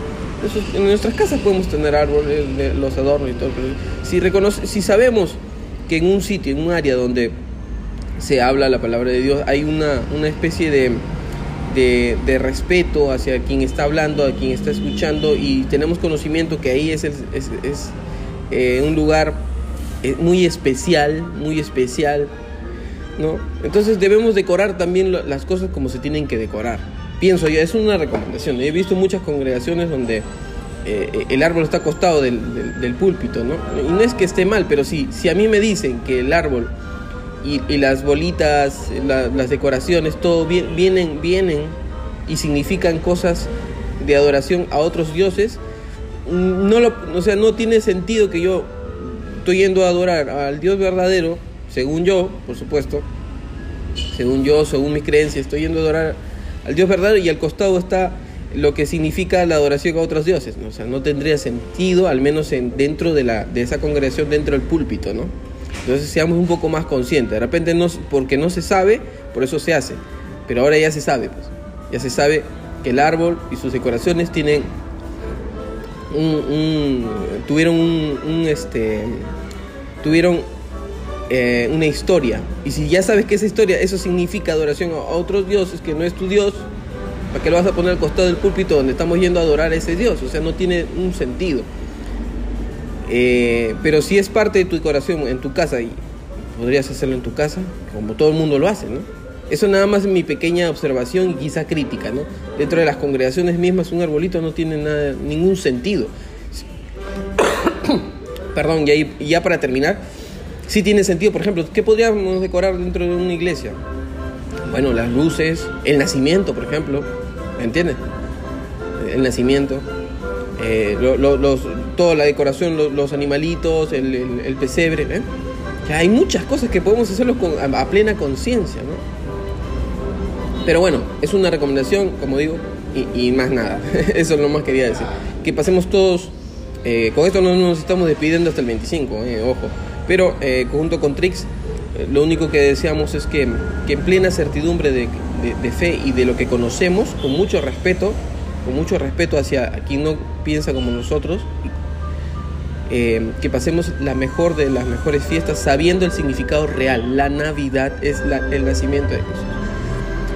en nuestras casas podemos tener árboles, los adornos y todo, pero si, reconoce, si sabemos que en un sitio, en un área donde se habla la palabra de Dios, hay una, una especie de, de, respeto hacia quien está hablando, a quien está escuchando y tenemos conocimiento que ahí es, es, es eh, un lugar eh, muy especial, muy especial, ¿no? Entonces debemos decorar también las cosas como se tienen que decorar. Pienso yo, es una recomendación. He visto muchas congregaciones donde eh, el árbol está acostado del, del, púlpito, ¿no? Y no es que esté mal, pero si, si a mí me dicen que el árbol y, las bolitas, las decoraciones, todo vienen, vienen y significan cosas de adoración a otros dioses, no lo, o sea, no tiene sentido que yo estoy yendo a adorar al Dios verdadero según yo, por supuesto, según yo, según mis creencias, estoy yendo a adorar al Dios verdadero y al costado está lo que significa la adoración a otros dioses. ¿no? O sea, no tendría sentido, al menos en, dentro de, la, de esa congregación, dentro del púlpito, ¿no? Entonces seamos un poco más conscientes. De repente, no, porque no se sabe, por eso se hace. Pero ahora ya se sabe, pues. Ya se sabe que el árbol y sus decoraciones tienen un, tuvieron un, un, este, tuvieron eh, una historia. Y si ya sabes que esa historia, eso significa adoración a otros dioses, que no es tu Dios, ¿para qué lo vas a poner al costado del púlpito donde estamos yendo a adorar a ese Dios? O sea, no tiene un sentido. Eh, pero si es parte de tu corazón en tu casa, y podrías hacerlo en tu casa, como todo el mundo lo hace, ¿no? Eso nada más es mi pequeña observación y quizá crítica, ¿no? Dentro de las congregaciones mismas un arbolito no tiene ningún sentido. Perdón, y ya para terminar, sí tiene sentido. Por ejemplo, ¿qué podríamos decorar dentro de una iglesia? Bueno, las luces, el nacimiento, por ejemplo, ¿me entiendes? El nacimiento, eh, los, toda la decoración, los, animalitos, el, pesebre. ¿eh? hay muchas cosas que podemos hacerlos con, a, plena conciencia, ¿no? Pero bueno, es una recomendación, como digo, y, más nada. Eso es lo más que quería decir. Que pasemos todos, eh, con esto no nos estamos despidiendo hasta el 25, ojo. Pero eh, junto con Trix, eh, lo único que deseamos es que, que en plena certidumbre de, de, fe y de lo que conocemos, con mucho respeto, con mucho respeto hacia quien no piensa como nosotros, eh, que pasemos la mejor de las mejores fiestas sabiendo el significado real. La Navidad es la, el nacimiento de Jesús.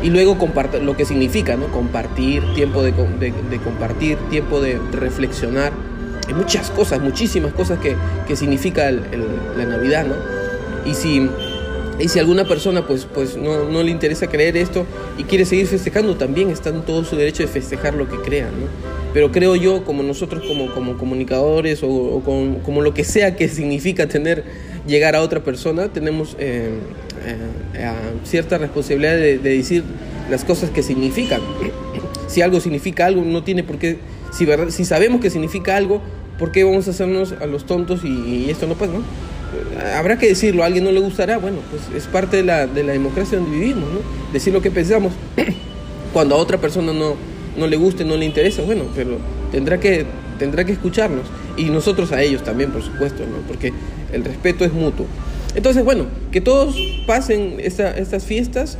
Y luego lo que significa, ¿no? Compartir, tiempo de, de, de compartir, tiempo de reflexionar hay muchas cosas, muchísimas cosas que, que significa la Navidad, ¿no? Y si, y si alguna persona pues, pues no, no, le interesa creer esto y quiere seguir festejando, también está en todo su derecho de festejar lo que crean, ¿no? Pero creo yo, como nosotros como, como comunicadores o, como, lo que sea que significa tener, llegar a otra persona, tenemos eh, eh, cierta responsabilidad de, de decir las cosas que significan. Si algo significa algo, no tiene por qué si, si sabemos que significa algo, ¿por qué vamos a hacernos a los tontos y, esto no pasa, no? Habrá que decirlo, a alguien no le gustará, bueno, pues es parte de la, de la democracia donde vivimos, ¿no? Decir lo que pensamos. Cuando a otra persona no, no le guste, no le interesa, bueno, pero tendrá que, tendrá que escucharnos. Y nosotros a ellos también, por supuesto, ¿no? Porque el respeto es mutuo. Entonces, bueno, que todos pasen estas fiestas,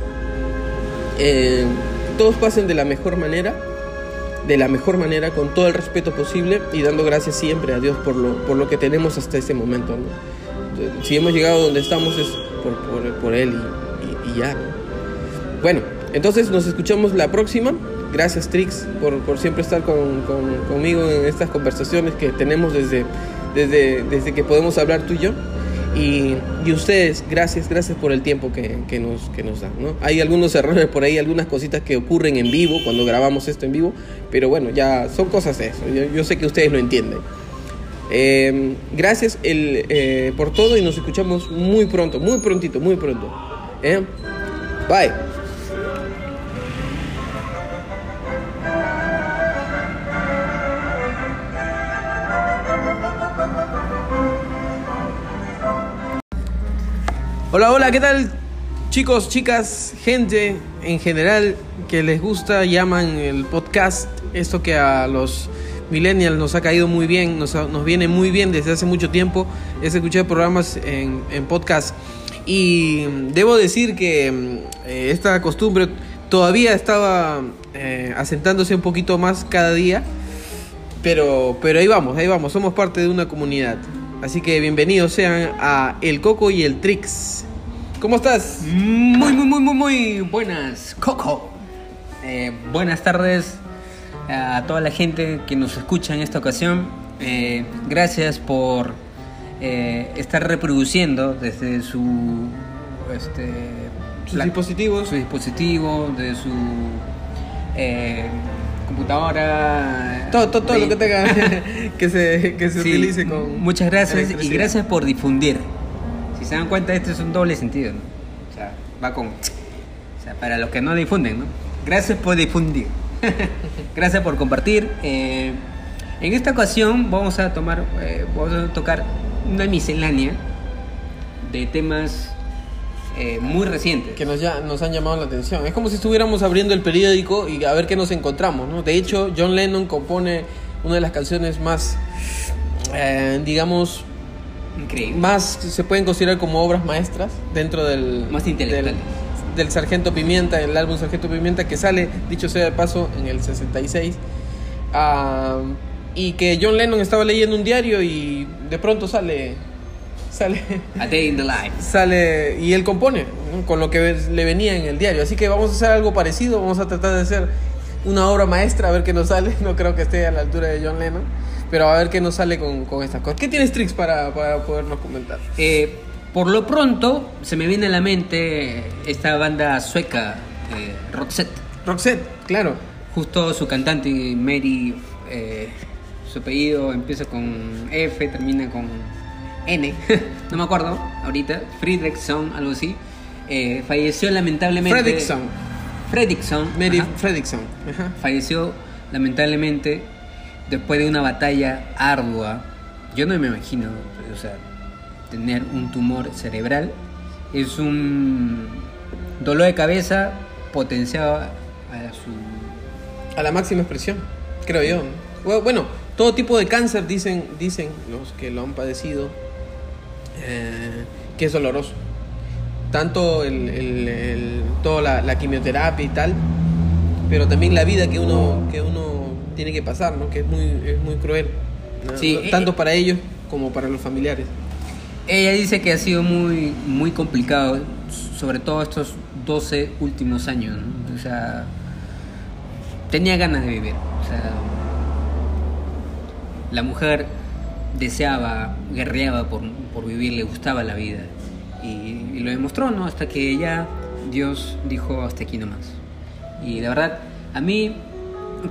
eh, todos pasen de la mejor manera de la mejor manera, con todo el respeto posible y dando gracias siempre a Dios por lo, por lo que tenemos hasta este momento. Si hemos llegado donde estamos es por, por, Él y, ya. Bueno, entonces nos escuchamos la próxima. Gracias Trix por, por siempre estar con, conmigo en estas conversaciones que tenemos desde, desde, desde que podemos hablar tú y yo. Y, y ustedes, gracias, gracias por el tiempo que, que nos, que nos dan. ¿no? Hay algunos errores por ahí, algunas cositas que ocurren en vivo, cuando grabamos esto en vivo, pero bueno, ya son cosas de eso. Yo, yo sé que ustedes lo entienden. Eh, gracias el, eh, por todo y nos escuchamos muy pronto, muy prontito, muy pronto. ¿eh? Bye. Hola, hola, ¿qué tal? Chicos, chicas, gente en general que les gusta, llaman el podcast, esto que a los millennials nos ha caído muy bien, nos, nos viene muy bien desde hace mucho tiempo, es escuchar programas en, en podcast. Y debo decir que mm, eh, esta costumbre todavía estaba eh, asentándose un poquito más cada día, pero, pero ahí vamos, ahí vamos, somos parte de una comunidad. Así que bienvenidos sean a El Coco y el Trix. ¿Cómo estás? Muy, muy, muy, muy, muy buenas, Coco. Eh, buenas tardes a toda la gente que nos escucha en esta ocasión. Eh, gracias por eh, estar reproduciendo desde su, este, Sus dispositivos. su dispositivo, de su eh, computadora. Todo, todo, todo lo que tenga que se, que se Sí, utilice con. Muchas gracias y gracias por difundir. Si se dan cuenta, este es un doble sentido, ¿no? O sea, va con. O sea, para los que no difunden, ¿no? Gracias por difundir. gracias por compartir. Eh, en esta ocasión vamos a tomar, eh, vamos a tocar una miscelánea de temas eh, muy recientes. Que nos, ya, nos han llamado la atención. Es como si estuviéramos abriendo el periódico y a ver qué nos encontramos, ¿no? De hecho, John Lennon compone una de las canciones más, eh, digamos, Increíble. más se pueden considerar como obras maestras dentro del Más intelectuales. del, del Sargento Pimienta, el álbum Sargento Pimienta que sale, dicho sea de paso, en el 66. Ah, y que John Lennon estaba leyendo un diario y de pronto sale sale A Day in the Life. sale y él compone ¿no? con lo que le venía en el diario. Así que vamos a hacer algo parecido, vamos a tratar de hacer una obra maestra a ver qué nos sale. No creo que esté a la altura de John Lennon, pero a ver qué nos sale con, con estas cosas. ¿Qué tienes, Trix, para, para podernos comentar? Eh, por lo pronto, se me viene a la mente esta banda sueca, eh, Roxette. Roxette, claro. Justo su cantante, Mary, eh, su apellido empieza con F, termina con N, no me acuerdo ahorita, Fredrickson, algo así. Eh, falleció lamentablemente. Fredrickson. Fredrickson. Mary ajá. Fredrickson. Ajá. falleció lamentablemente después de una batalla ardua. Yo no me imagino, o sea, tener un tumor cerebral es un dolor de cabeza potenciado a su A la máxima expresión, creo yo. ¿no? Bu- Bueno, todo tipo de cáncer dicen, dicen los que lo han padecido eh, que es doloroso. Tanto el, el- el- toda la, la quimioterapia y tal, pero también la vida que uno, que uno tiene que pasar, ¿no? que es muy, es muy cruel. ¿no? Sí, tanto eh, para ellos como para los familiares. Ella dice que ha sido muy, muy complicado, sobre todo estos 12 últimos años. O sea, tenía ganas de vivir. La mujer deseaba, guerreaba por, por vivir, le gustaba la vida. Y, lo demostró, ¿no? Hasta que ya Dios dijo hasta aquí nomás. Y la verdad, a mí,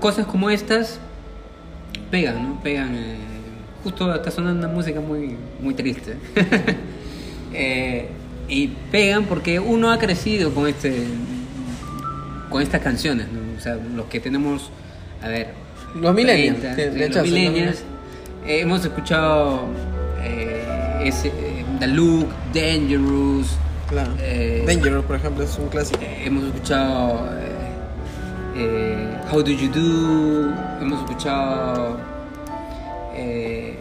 cosas como estas pegan, ¿no? Pegan. eh, justo está sonando una música muy, muy triste. Eh, y pegan porque uno ha crecido con este con estas canciones, ¿no? O sea, los que tenemos, a ver, Los millennials, 30, de- sí, los millennials, eh, hemos escuchado eh, ese, eh, The Look, Dangerous, Claro. Dangerous, por ejemplo, es un clásico. hemos escuchado How Do You Do, hemos escuchado eh,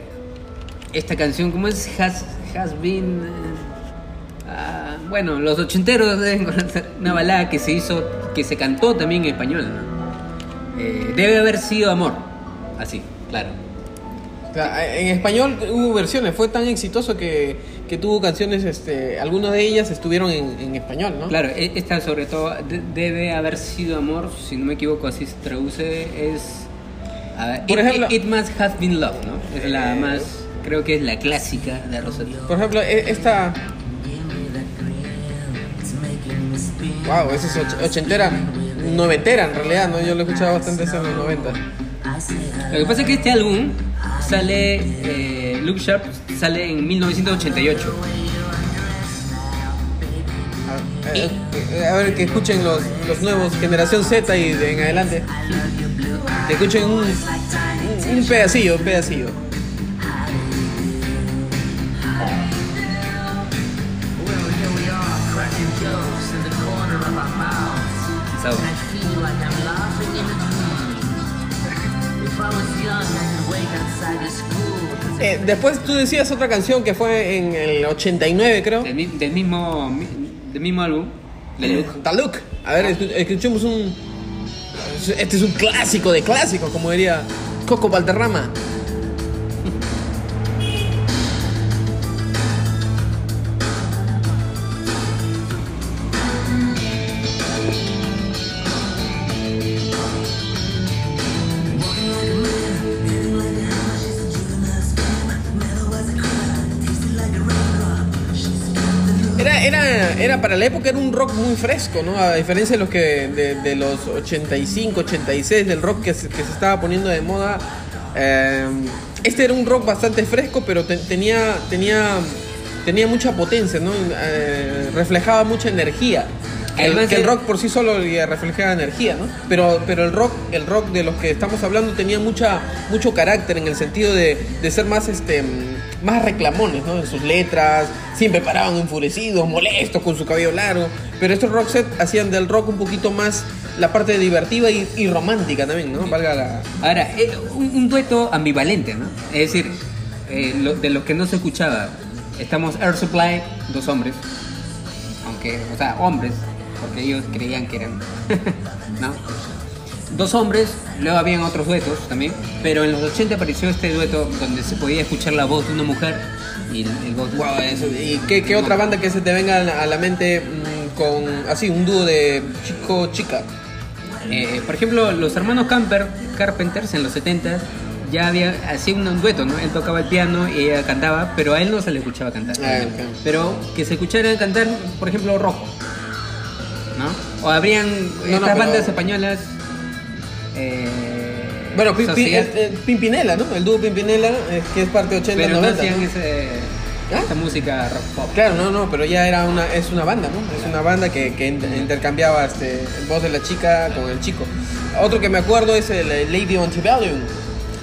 esta canción, ¿cómo es? Has, has Been... eh, ah, bueno, los ochenteros deben conocer una balada que se hizo, que se cantó también en español. ¿no? Eh, debe haber sido amor, así, claro. En español hubo versiones, fue tan exitoso que, que tuvo canciones, este, algunas de ellas estuvieron en, en español, ¿no? Claro, e- esta sobre todo de- debe haber sido amor, si no me equivoco, así se traduce, es... a ver, Por it, ejemplo- it, It must have been love, ¿no? Es la Eh, más... creo que es la clásica de Rosetta. Por ejemplo, e- esta. Wow, esa es och- ochentera, noventera en realidad, ¿no? Yo lo he escuchado bastante en los 90. Lo que pasa es que este álbum sale, eh, Look Sharp sale en 1988. A, eh, eh, a ver, que escuchen los, los nuevos, generación Z y de en adelante. Escuchen un, un, un pedacillo, un pedacillo. Eh, después tú decías otra canción que fue en el 89, creo. Del, del mismo, del mismo álbum, Look. Taluk. A ver, escu- escuchemos un. Este es un clásico de clásicos, como diría Coco Valderrama. Para la época era un rock muy fresco, ¿no? A diferencia de los que de, de los 85, 86 del rock que se, estaba poniendo de moda. eh, este era un rock bastante fresco, pero te- tenía tenía tenía mucha potencia, ¿no? Eh, reflejaba mucha energía. Que el, que rock por sí solo ya reflejaba energía, ¿no? Pero, pero el rock, el rock de los que estamos hablando tenía mucha, mucho carácter en el sentido de, de ser más este más reclamones, ¿no? En sus letras, siempre paraban enfurecidos, molestos con su cabello largo. Pero estos rock set hacían del rock un poquito más la parte divertida y, y romántica también, ¿no? Valga la. Ahora, eh, un, un dueto ambivalente, ¿no? Es decir, eh, lo- de lo que no se escuchaba, estamos Air Supply, dos hombres, aunque, o sea, hombres, porque ellos creían que eran, ¿no? Dos hombres, luego habían otros duetos también, pero en los 80 apareció este dueto donde se podía escuchar la voz de una mujer y el, el voz Wow, eso. ¿Y qué, qué otra banda que se te venga a la, a la mente mm, con así un dúo de chico-chica? Eh, por ejemplo, los hermanos Camper, Carpenters en los 70 ya había hacía un, un dueto, ¿no? Él tocaba el piano y ella cantaba, pero a él no se le escuchaba cantar. Ah, ok. Pero que se escuchara cantar, por ejemplo, rojo, ¿no? O habrían no, estas pero- bandas españolas. eh, Bueno, Pi- Pi- Sociedad, eh, eh, Pimpinela, ¿no? El dúo Pimpinela, eh, que es parte 80, pero no 90. hacían ese, ¿Ah? esta música rock pop. Claro, no, no, pero ya era una, es una banda, ¿no? Es una banda que, que inter- intercambiaba este, el voz de la chica con el chico. Otro que me acuerdo es el Lady Antebellum.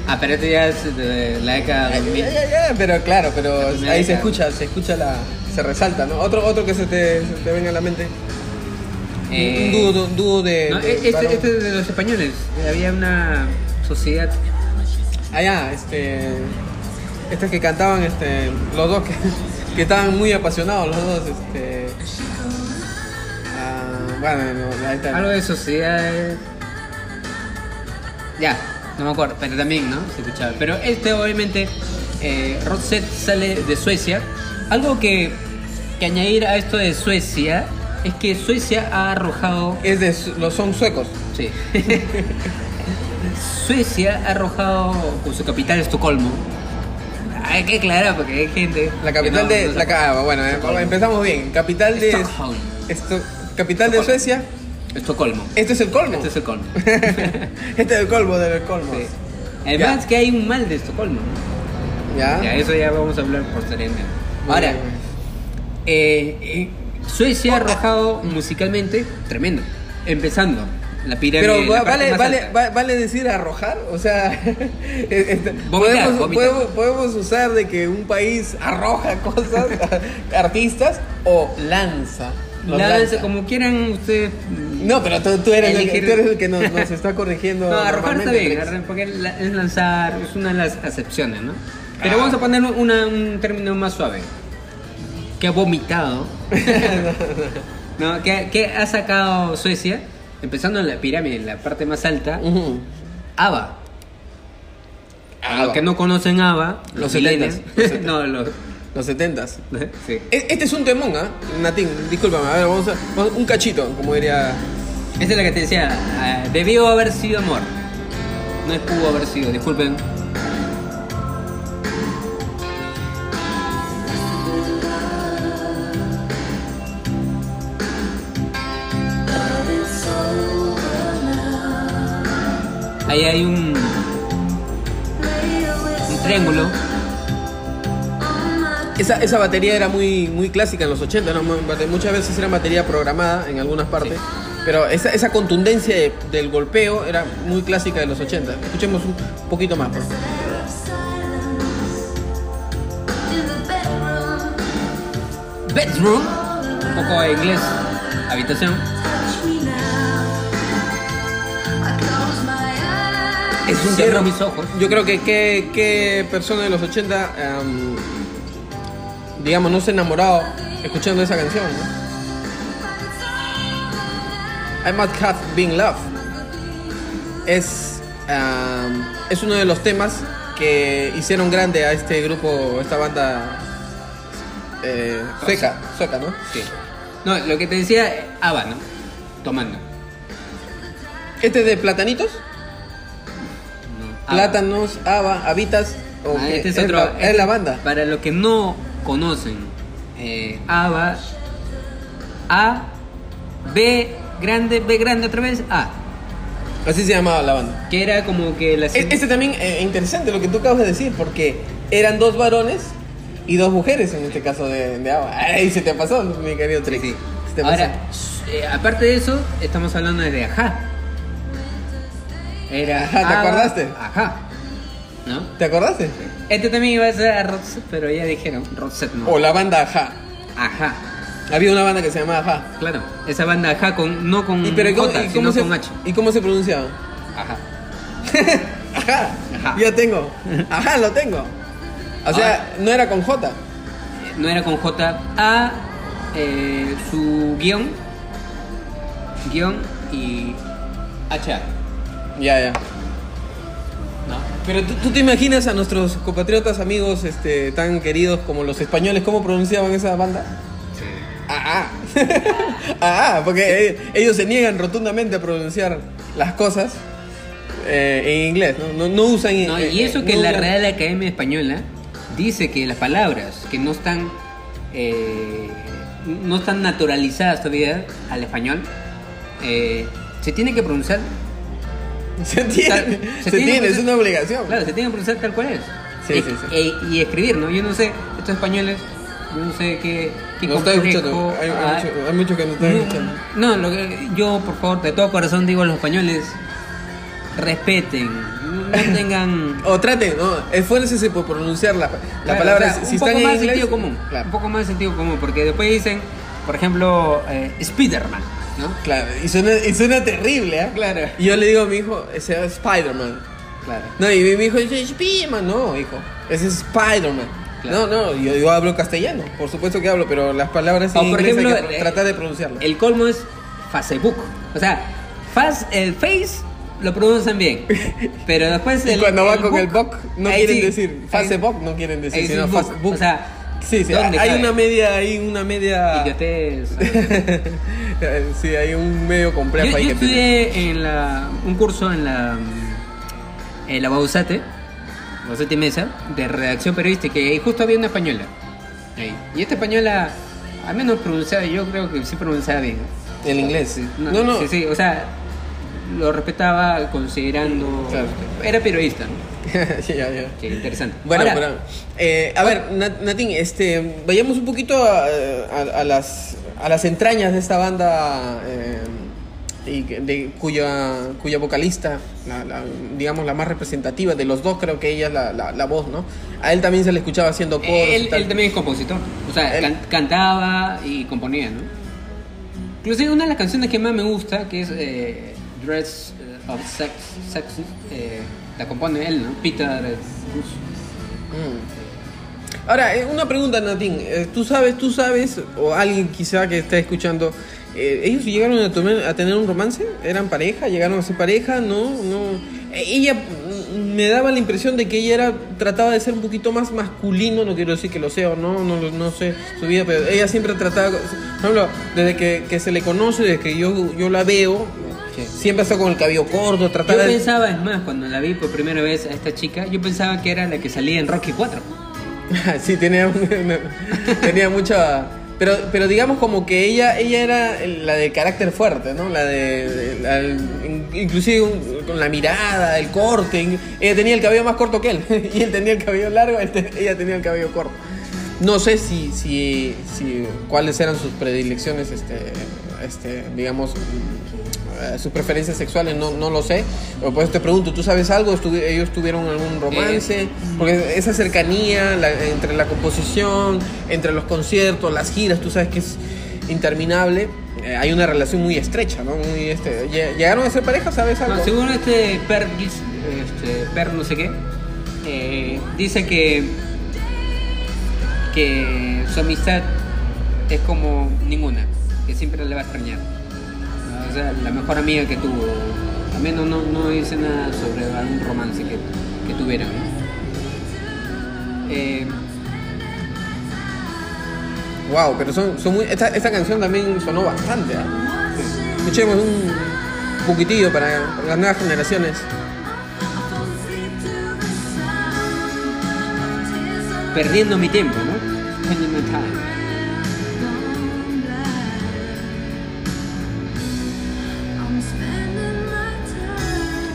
Ah, pero este ya es de la década Ya, 2000. ya, ya, ya, pero claro, pero ahí se escucha, se escucha la, se resalta, ¿no? Otro, otro que se te, se te venga a la mente. Un- Eh, un dúo, un dúo de, No, de este, varón. este es de los españoles. Había una sociedad Ah, ya, este. Estos que cantaban, este. Los dos que, que estaban muy apasionados, los dos, este. ah, bueno, no, ahí está. Algo de sociedades. Ya, no me acuerdo, pero también, ¿no? Se escuchaba. Pero este, obviamente, eh, sale de Suecia. Algo que, que añadir a esto de Suecia es que Suecia ha arrojado. Es de. son suecos. Sí. Suecia ha arrojado con su capital Estocolmo. Hay que aclarar porque hay gente. La capital no- de. no la, ah, bueno, eh, Estocolmo. empezamos bien. Capital de. Esto, capital de. Suecia. Estocolmo. Este es el colmo. Este es el colmo. este es el colmo del colmo. Sí. Además Ya. que hay un mal de Estocolmo. Ya. Ya, eso ya vamos a hablar posteriormente. Muy Ahora, eh, eh, Suecia ha arrojado musicalmente tremendo. Empezando, la pirámide. Pero la vale, vale, va- vale decir arrojar, o sea, este, Vomitar, podemos, vomitar. podemos, podemos usar de que un país arroja cosas, artistas, o lanza. Lanza, lanza. como quieran ustedes. No, pero tú, tú eres, el, elegir- tú eres el que nos, nos está corrigiendo. No, arrojar está bien, porque es lanzar, es una de las acepciones, ¿no? Pero Ah. vamos a poner una- un término más suave. Que ha vomitado. no, que, que ha sacado Suecia, empezando en la pirámide, en la parte más alta, Ujú. ABBA. A los que no conocen ABBA, Los setentas. no, los. Los setentas. sí. E- Este es un temón, ¿ah? Natín, discúlpame, a ver, vamos a, vamos- un cachito, como diría. Esa es la que te decía. debió haber sido amor. No es pudo haber sido, disculpen. Ahí hay un, un triángulo. Esa, esa batería era muy, muy clásica en los 80, ¿no? muchas veces era batería programada en algunas partes, pero esa, esa contundencia de- del golpeo era muy clásica de los 80. Escuchemos un poquito más. Bedroom, un poco de inglés, habitación. Cierro cierro mis ojos. Yo creo que qué, qué persona de los 80, em, digamos, no se ha enamorado escuchando esa canción, ¿no? I Must Have Been Love. Es, em, es uno de los temas que hicieron grande a este grupo, esta banda eh, sueca, sueca, ¿no? Sí. No, lo que te decía, Ava, ¿no? Tomando. Este es de Platanitos. Plátanos, Ava, Habitas, o Ah, este es es, otro. la, es la banda. Para los que no conocen, eh, Ava, A, B grande, B grande otra vez, A. Así se llamaba la banda. Que era como que la. E- Este también es interesante lo que tú acabas de decir, porque eran dos varones y dos mujeres en este caso de, de Ava. Ay, se te pasó, mi querido Sí. Ahora, eh, aparte de eso, estamos hablando de Ajá. Era Ajá, ¿te acordaste? Ajá. ¿No? ¿Te acordaste? Este también iba a ser Roxette, pero ya dijeron, Roxette no. O la banda Ajá. Ajá. Había una banda que se llamaba Ajá. Claro, esa banda Ajá con, no con ¿Y, pero, ¿y cómo, sino se, con H. ¿Y cómo se pronunciaba? Ajá. Ajá. Ajá. Ya tengo. Ajá, lo tengo. O sea, Ah. no era con J. No era con J. A, eh, su guion, guion y HA. Ya, ya. ¿No? Pero ¿tú, tú te imaginas a nuestros compatriotas amigos este, tan queridos como los españoles, ¿cómo pronunciaban esa banda? Ah, ah. ah, porque eh, ellos se niegan rotundamente a pronunciar las cosas eh, en inglés, ¿no? No, no usan... No, eh, y eso eh, que no la usan- Real Academia Española dice que las palabras que no están eh, no están naturalizadas todavía al español eh, se tienen que pronunciar Se tiene, Tal- se, se tiene tiene, es una obligación. claro se tienen que pronunciar tal cual es Sí, y, sí, sí. e- y escribir no yo no sé estos españoles yo no sé qué, qué No complejo escuchando, hay, hay hay. mucho- hay muchos que no están escuchando. no, lo que yo por favor de todo corazón digo a los españoles respeten no tengan O traten, ¿no? Esfuércense por pronunciar la, la Claro, palabra. o sea, si un están poco en más de sentido común. Claro, Un poco más de sentido común, porque después dicen, por ejemplo, eh, Spiderman, ¿no? claro. Y suena, y suena terrible, ¿ah? Claro. Y yo le digo a mi hijo, ese es Spider-Man. Claro. No, y mi hijo dice, Spiderman, no, hijo. Ese es Spider-Man. Claro. No, no, yo, yo hablo castellano, por supuesto que hablo, pero las palabras en O por inglés ejemplo, hay que eh, tratar de pronunciarlas. El colmo es Facebook. O sea, faz, el face lo pronuncian bien, pero después y el, cuando va el con el book, book, no ahí quieren decir Facebook, no quieren decir, sino. Facebook. O sea, sí, sí, ¿dónde hay cabe? una media, hay una media... Idiotez. sí, hay un medio complejo Yo, ahí yo que estudié en la, un curso en la, en la Bausate, Bausate Mesa, de redacción periodística, y justo había una española. Ahí. Y esta española, al menos pronunciaba, yo creo que sí pronunciaba bien. En inglés. No, no. Sí, sí, o sea, lo respetaba considerando. Claro. Era periodista, ¿no? ya, ya. Qué interesante. Bueno, pero, eh, a ver, Nat- Natín, este, vayamos un poquito a, a- a las, a las entrañas de esta banda eh, y de, cuya, cuya vocalista, la, la- digamos la más representativa de los dos, creo que ella es la, la, la voz, ¿no? A él también se le escuchaba haciendo coros. él, él también es compositor. O sea, Él- can- cantaba y componía, ¿no? Inclusive una de las canciones que más me gusta, que es eh, Dress eh, of Sex, eh, la compone él, ¿no? Peter eh, Cruz. Mm. Ahora, eh, una pregunta, Natín. Eh, ¿Tú sabes, tú sabes, o alguien quizá que está escuchando, eh, ellos llegaron a, tomar- a tener un romance? ¿Eran pareja? ¿Llegaron a ser pareja? No, no. Eh, ella mm, me daba la impresión de que ella era, trataba de ser un poquito más masculino, no quiero decir que lo sea o no, no, no sé su vida, pero ella siempre trataba, por ejemplo, desde que, que se le conoce, desde que yo, yo la veo, siempre está con el cabello corto, Yo trataba de... pensaba, es más, cuando la vi por primera vez a esta chica, yo pensaba que era la que salía en Rocky 4. sí, tenía, tenía mucha, Pero, pero digamos como que ella, ella era la de carácter fuerte, ¿no? La de, de- la- in- inclusive un- con la mirada, el corte. Ella tenía el cabello más corto que él y él tenía el cabello largo, él te- ella tenía el cabello corto. No sé si, si, si cuáles eran sus predilecciones, este, este, digamos, eh, sus preferencias sexuales, no, no lo sé. Pero pues te pregunto, ¿tú sabes algo? ¿Estuvi- ¿Ellos tuvieron algún romance? Porque esa cercanía la- entre la composición, entre los conciertos, las giras, tú sabes que es interminable. Eh, hay una relación muy estrecha, ¿no? Muy, este, lle- ¿Llegaron a ser pareja? ¿Sabes algo? No, según este Per, este, Per no sé qué, eh, dice que, que su amistad es como ninguna, que siempre le va a extrañar. ¿No? Sea, la mejor amiga que tuvo. Al menos no, no dice nada sobre algún romance que, que tuvieran. ¿no? Eh, Wow, pero son, son muy. Esta, esta canción también sonó bastante. Escuchemos un poquitillo para, para las nuevas generaciones. perdiendo mi tiempo, ¿no?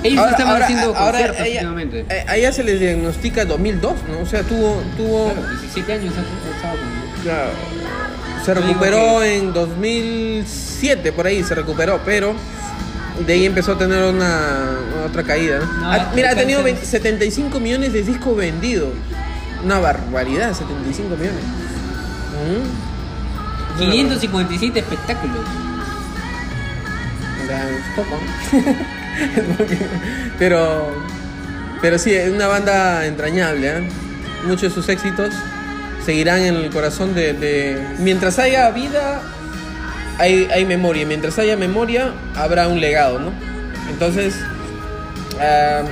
Ellos estaban haciendo conciertos ella, últimamente. eh, a ella se le diagnostica 2002, ¿no? O sea, tuvo. tuvo Claro, 17 años ha estado con... claro, se recuperó en 2007, por ahí se recuperó, pero de ahí empezó a tener una otra caída, ¿no? No, Ha- mira, ha tenido cáncer- 20 75 millones de discos vendidos. Una barbaridad, 75 millones. Mm. Es una 557 espectáculos. poco. pero, pero sí, es una banda entrañable. ¿eh? Muchos de sus éxitos seguirán en el corazón de, Mientras haya vida, hay, hay memoria. Mientras haya memoria, habrá un legado, ¿no? Entonces, ah,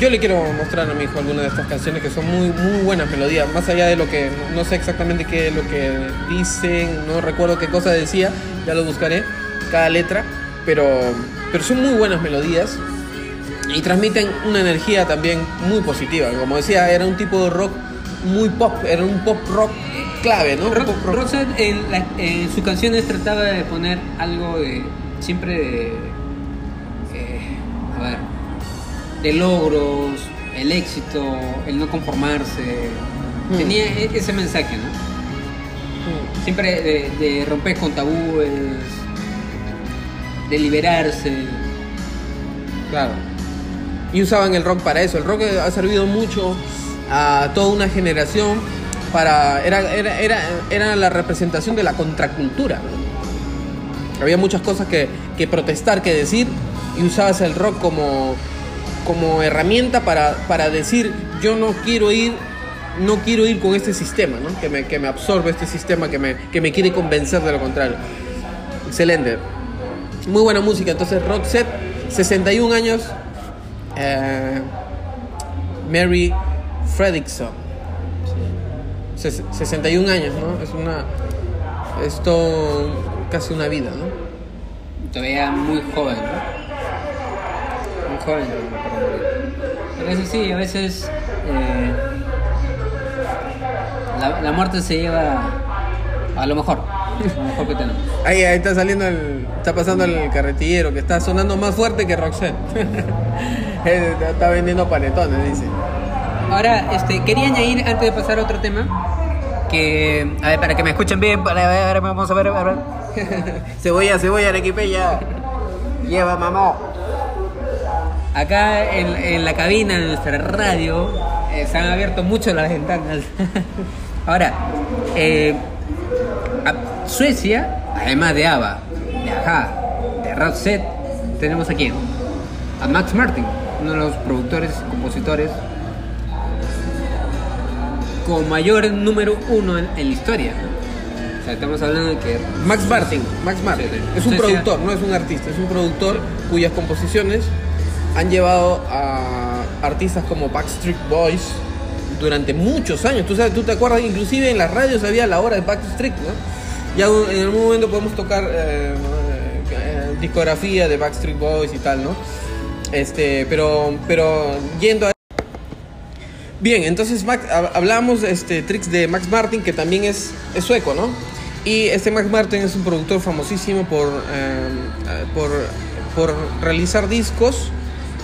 yo le quiero mostrar a mi hijo algunas de estas canciones que son muy, muy buenas melodías. Más allá de lo que... No sé exactamente qué es lo que dicen, no recuerdo qué cosa decía, ya lo buscaré, cada letra. Pero, pero son muy buenas melodías y transmiten una energía también muy positiva. Como decía, era un tipo de rock muy pop, era un pop rock clave, ¿no? Rock. Roxette en, la- en sus canciones trataba de poner algo de. siempre de. eh, a ver. de logros, el éxito, el no conformarse. Mm. Tenía e- ese mensaje, ¿no? Mm. Siempre de, de romper con tabúes, de liberarse. Claro. Y usaban el rock para eso. El rock ha servido mucho a toda una generación para. Era, era, era, era la representación de la contracultura. Había muchas cosas que, que protestar, que decir, y usabas el rock como, como herramienta para, para decir yo no quiero ir. No quiero ir con este sistema, ¿no? Que me, que me absorbe este sistema, que me, que me quiere convencer de lo contrario. Excelente. Muy buena música. Entonces, Roxette, 61 años. eh, Mary Fredrickson. Ses- 61 años, ¿no? Es una. Esto. casi una vida, ¿no? Todavía muy joven, ¿no? Muy joven. Pero eso sí, a veces eh, la, la muerte se lleva a lo mejor, tenemos. Ahí, ahí está saliendo el. Está pasando el carretillero que está sonando más fuerte que Roxette. Eh, está vendiendo panetones, dice. Ahora, este, quería añadir antes de pasar a otro tema que, a ver, para que me escuchen bien, para ver, vamos a ver, a ver. Cebolla, cebolla, arequipeya. Lleva, mamá. Acá en, en la cabina de nuestra radio eh, se han abierto mucho las ventanas. Ahora, eh, Suecia, además de ABBA, de Aja, de Roxette, tenemos aquí a Max Martin, uno de los productores y compositores con mayor número uno en, en la historia. O sea, estamos hablando de que Max Martin, Max Martin. Sí, sí. Es un productor, no es un artista, es un productor cuyas composiciones han llevado a artistas como Backstreet Boys durante muchos años. Tú sabes, tú te acuerdas, inclusive en las radios había la hora de Backstreet, ¿no? Ya en algún momento podemos tocar eh, eh, discografía de Backstreet Boys y tal, ¿no? Este, pero, pero yendo a Bien, entonces Max, hablamos este, tricks de Max Martin, que también es, es sueco, ¿no? Y este Max Martin es un productor famosísimo por, eh, por, por realizar discos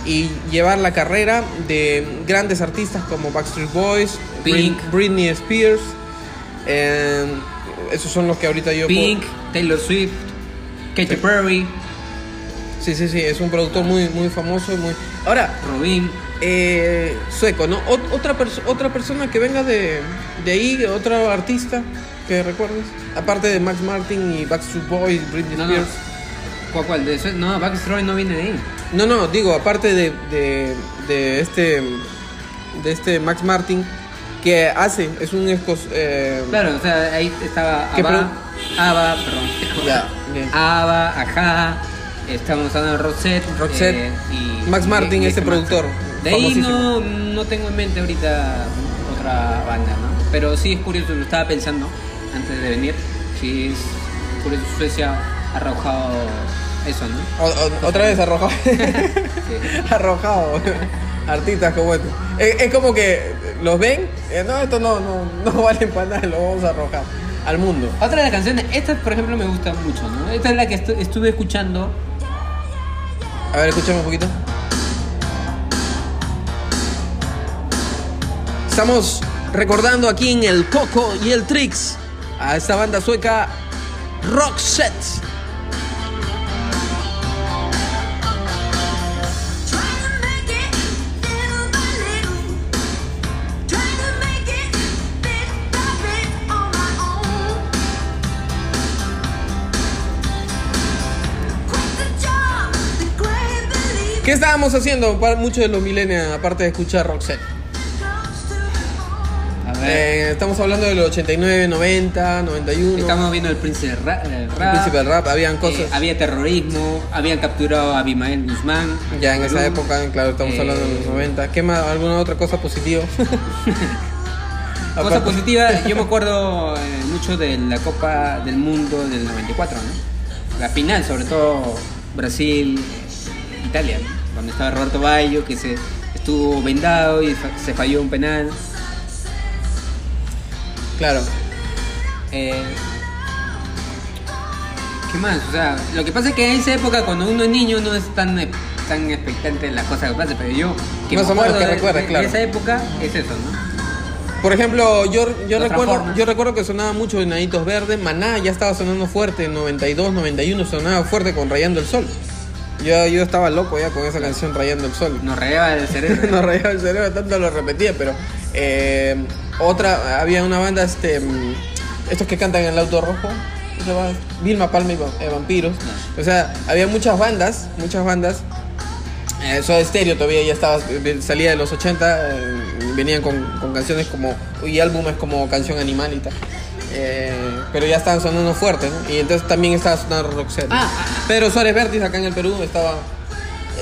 y llevar la carrera de grandes artistas como Backstreet Boys, Pink. Brit- Britney Spears. eh, esos son los que ahorita yo... Pink, Taylor Swift, Katy Perry, Sí, sí, sí, es un productor muy, muy famoso y muy... Ahora, Robin. eh, sueco, ¿no? Ot- otra, perso- otra persona que venga de, de ahí, otro artista que recuerdes. Aparte de Max Martin y Backstreet Boys, Britney No, no. Spears. ¿Cuál, cuál? ¿De eso? No, Backstreet no viene de ahí. No, no, digo, aparte de, de, de este de este Max Martin que hace, es un escos eh, Claro, o sea, ahí estaba ¿Qué Ava, Ava, perdón. Ya, bien. Ajá, estamos hablando de Roxette. Roxette, eh, y Max Martin, y este Max. productor, De ahí no, no tengo en mente ahorita otra banda, ¿no? Pero sí es curioso, lo estaba pensando antes de venir. Sí es curioso, Suecia ha arrojado eso, ¿no? O- o- otra vez arrojado. Sí. arrojado. Artistas como este. Es, es como que los ven, eh, no, esto no, no, no valen para nada, lo vamos a arrojar al mundo. Otra de las canciones, esta por ejemplo me gusta mucho, ¿no? Esta es la que estu- estuve escuchando A ver, escuchame un poquito. Estamos recordando aquí en el Coco y el Trix a esta banda sueca Roxette. ¿Qué estábamos haciendo para muchos de los millennials aparte de escuchar Roxette? A ver, Eh, estamos hablando del 89, 90, 91. estamos viendo el príncipe del ra- del rap. el príncipe del rap, habían eh, cosas. había terrorismo, habían capturado a Abimael Guzmán. ya en esa época, claro, estamos Eh, hablando de los 90. ¿Qué más? ¿Alguna otra cosa positiva? Cosa Aparte- positiva, yo me acuerdo eh, mucho de la Copa del Mundo del 94, ¿no? La final, sobre todo Brasil, Italia. Donde estaba Roberto Baggio, que se estuvo vendado y fa- se falló un penal. Claro. Eh, ¿Qué más? O sea, lo que pasa es que en esa época, cuando uno es niño, no es tan, eh, tan expectante de las cosas que pasan, pero yo, que Más me o menos que de, claro. esa época, es eso, ¿no? Por ejemplo, yo, yo, De otra recuerdo, forma. yo recuerdo que sonaba mucho Enanitos Verdes. Maná ya estaba sonando fuerte en 92, 91, sonaba fuerte con Rayando el Sol. Yo, yo estaba loco ya con esa canción Rayando el Sol. Nos rayaba el cerebro. Nos rayaba el cerebro, tanto lo repetía, pero eh, otra, había una banda, este, estos que cantan en el auto rojo. Vilma Palma y eh, Vampiros. O sea, había muchas bandas, muchas bandas. Eh, Soda Stereo todavía ya estaba, salía de los 80, eh, venían con, con canciones como, y álbumes como Canción Animal y tal. Eh, pero ya estaban sonando fuerte, ¿no? Y entonces también estaba sonando Roxette. Ah, ah, Pedro Suárez Vértiz acá en el Perú estaba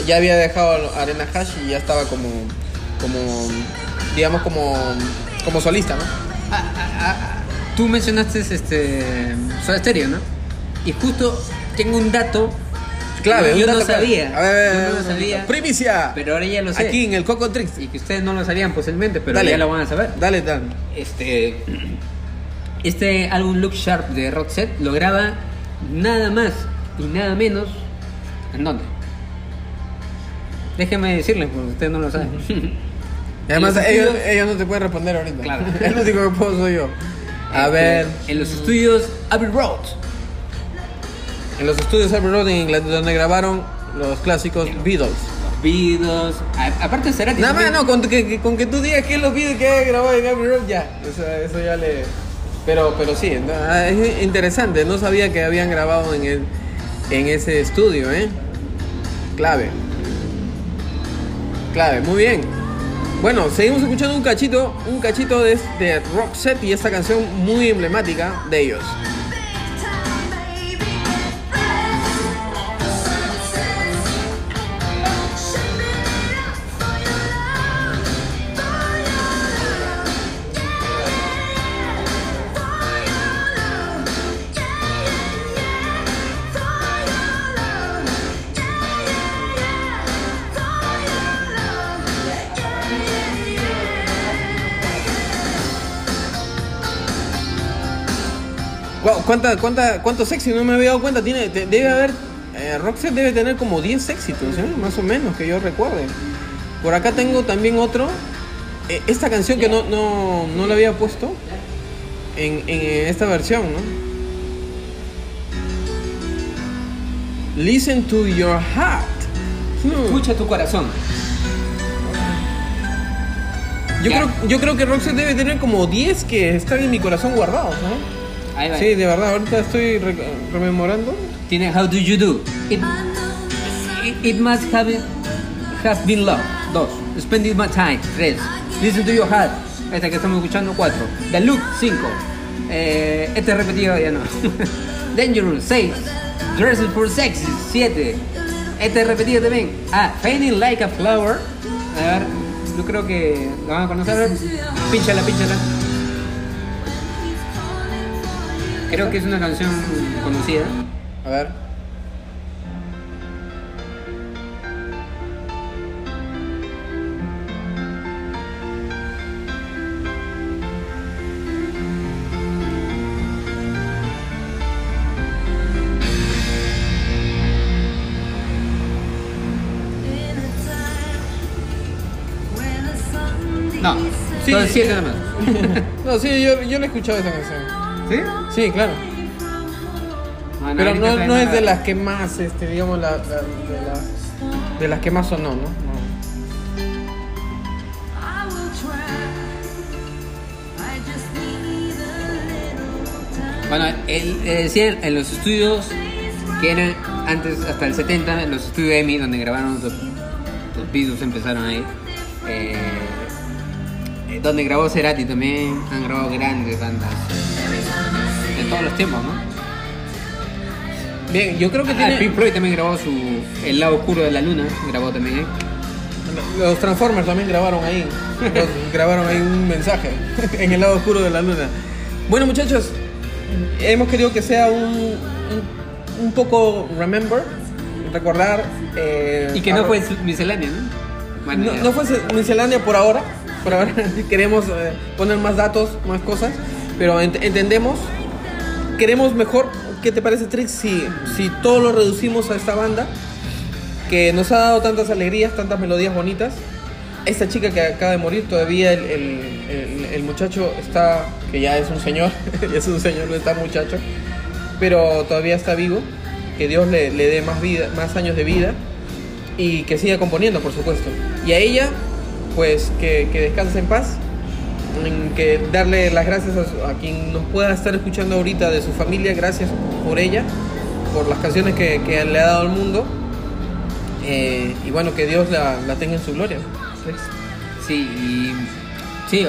ya había dejado Arena Hash y ya estaba como como digamos como como solista, ¿no? Ah, ah, ah, tú mencionaste este Soda Stereo, ¿no? Y justo tengo un dato Clave, yo un no dato sabía. A ver, yo no lo sabía. Primicia. Pero ahora ya lo sé. Aquí en el Coco Tricks. Y que ustedes no lo sabían posiblemente, pero Dale. ya lo van a saber. Dale, dale. Este este álbum Look Sharp de Roxette lo graba nada más y nada menos ¿en dónde? Déjenme decirles, porque ustedes no lo saben. Además los ellos, estudios- ellos no te pueden responder ahorita. Claro. El único que puedo soy yo. A Este, ver, En los estudios Abbey Road. en los estudios Abbey Road en Inglaterra donde grabaron los clásicos Beatles. Los Beatles. a- aparte será que Nada más, no, con que, que- con que tú digas que los Beatles que grabado en Abbey Road, ya. Eso, eso ya le. Pero, pero sí, ah, es interesante. No sabía que habían grabado en, el, en ese estudio, ¿eh? Clave. Clave, muy bien. Bueno, seguimos escuchando un cachito, un cachito de, de Roxette y esta canción muy emblemática de ellos. ¿Cuánta, cuánta, ¿Cuántos éxitos? No me había dado cuenta. Tiene, te- debe haber. Eh, Roxette debe tener como 10 éxitos, ¿eh? más o menos, que yo recuerde. Por acá tengo también otro. Eh, esta canción que no, no, no la había puesto en, en esta versión, ¿no? Listen to your heart. Hmm. Escucha tu corazón. Yo, creo, yo creo que Roxette debe tener como 10 que están en mi corazón guardados, ¿no? Ahí va. Sí, de verdad, ahorita estoy re- rememorando. Tiene How Do You Do. It, it, it must have, have been love. Dos. Spending my time. Tres. Listen to your heart. Esta que estamos escuchando. Cuatro. The Look. Cinco. Eh, este repetido ya no. Dangerous. Seis. Dressed for Sexy. Siete. Este repetido también. Ah, Fading Like a Flower. A ver, yo creo que lo van a conocer. A ver, Creo que es una canción conocida. A ver. No, Sí. son siete nada más. No, sí, yo, yo le he escuchado esa canción. ¿Sí? Sí, claro. Bueno, Pero no, en es de la- las que más, este, digamos, la, la- de, las, de las que más sonó, ¿no? Bueno, él eh, decía en los estudios que eran antes, hasta el 70, los estudios EMI, donde grabaron los, los Beatles, empezaron ahí. eh, eh, donde grabó Cerati también, han grabado grandes bandas. En todos los tiempos, ¿no? Bien, yo creo que Ah, tiene... Pink Floyd también grabó su El lado oscuro de la luna, grabó también ahí. Los Transformers también grabaron ahí. Los- grabaron ahí un mensaje en el lado oscuro de la luna. Bueno, muchachos, hemos querido que sea un, un, un poco remember, recordar. eh, Y que no fue miscelánea, ¿no? Bueno, No, no fue miscelánea por ahora. Por ahora queremos eh, poner más datos, más cosas. Pero ent- entendemos. Queremos mejor. ¿Qué te parece, Trix? Si, si todo lo reducimos a esta banda. Que nos ha dado tantas alegrías, tantas melodías bonitas. Esta chica que acaba de morir, todavía el, el- el- el muchacho está. Que ya es un señor. ya es un señor, no está muchacho. Pero todavía está vivo. Que Dios le, le dé más, vida, más años de vida y que siga componiendo, por supuesto. Y a ella, pues que, que descanse en paz, en que darle las gracias a, a quien nos pueda estar escuchando ahorita de su familia, gracias por ella, por las canciones que, le ha dado al mundo. Eh, y bueno, que Dios la, tenga en su gloria. Pues, Sí, y sí,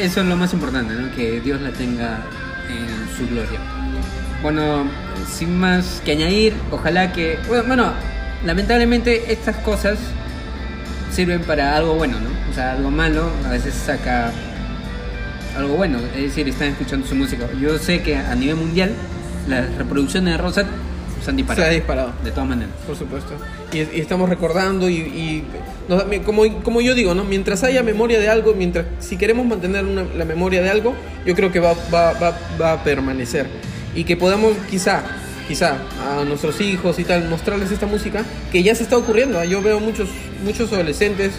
eso es lo más importante, ¿no? Que Dios la tenga en su gloria. Bueno, sin más que añadir, ojalá que, bueno, lamentablemente estas cosas sirven para algo bueno, ¿no? O sea, algo malo a veces saca algo bueno, es decir, están escuchando su música. Yo sé que a nivel mundial las reproducciones de Rosat se han disparado. Se ha disparado. De todas maneras. Por supuesto. Y, y estamos recordando y, y nos como, como yo digo, ¿no? Mientras haya memoria de algo, mientras si queremos mantener una- la memoria de algo, yo creo que va, va, va, va a permanecer. Y que podamos quizá, quizá a nuestros hijos y tal, mostrarles esta música que ya se está ocurriendo. Yo veo muchos, muchos adolescentes,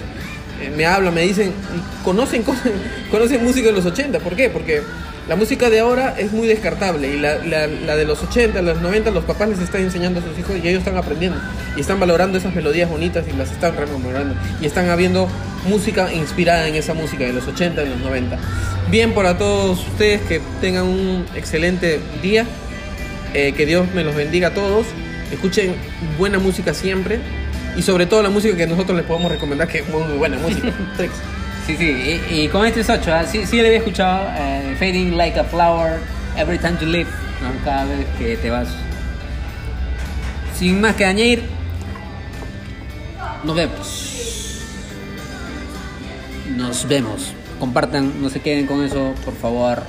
me hablan, me dicen, conocen, conocen música de los 80. ¿Por qué? Porque la música de ahora es muy descartable y la, la- de los 80, los 90, los papás les están enseñando a sus hijos y ellos están aprendiendo y están valorando esas melodías bonitas y las están rememorando y están habiendo música inspirada en esa música de los 80 y los 90. Bien para todos ustedes que tengan un excelente día, eh, que Dios me los bendiga a todos, escuchen buena música siempre y sobre todo la música que nosotros les podemos recomendar que es muy, muy buena música. Sí, sí, y, y con este es 8, sí, sí le había escuchado eh, Fading Like a Flower, Every Time You Leave, ¿no? cada vez que te vas. Sin más que añadir, nos vemos. Nos vemos. Compartan, no se queden con eso, por favor.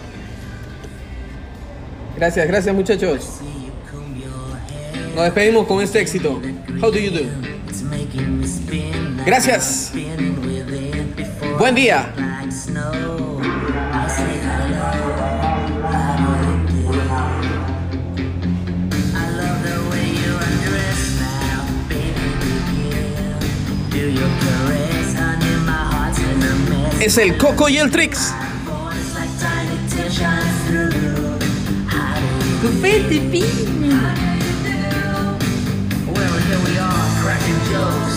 Gracias, gracias muchachos. Nos despedimos con este éxito. How do you do? Gracias. Buen día. Es el Coco y el Trix. Buffet de feels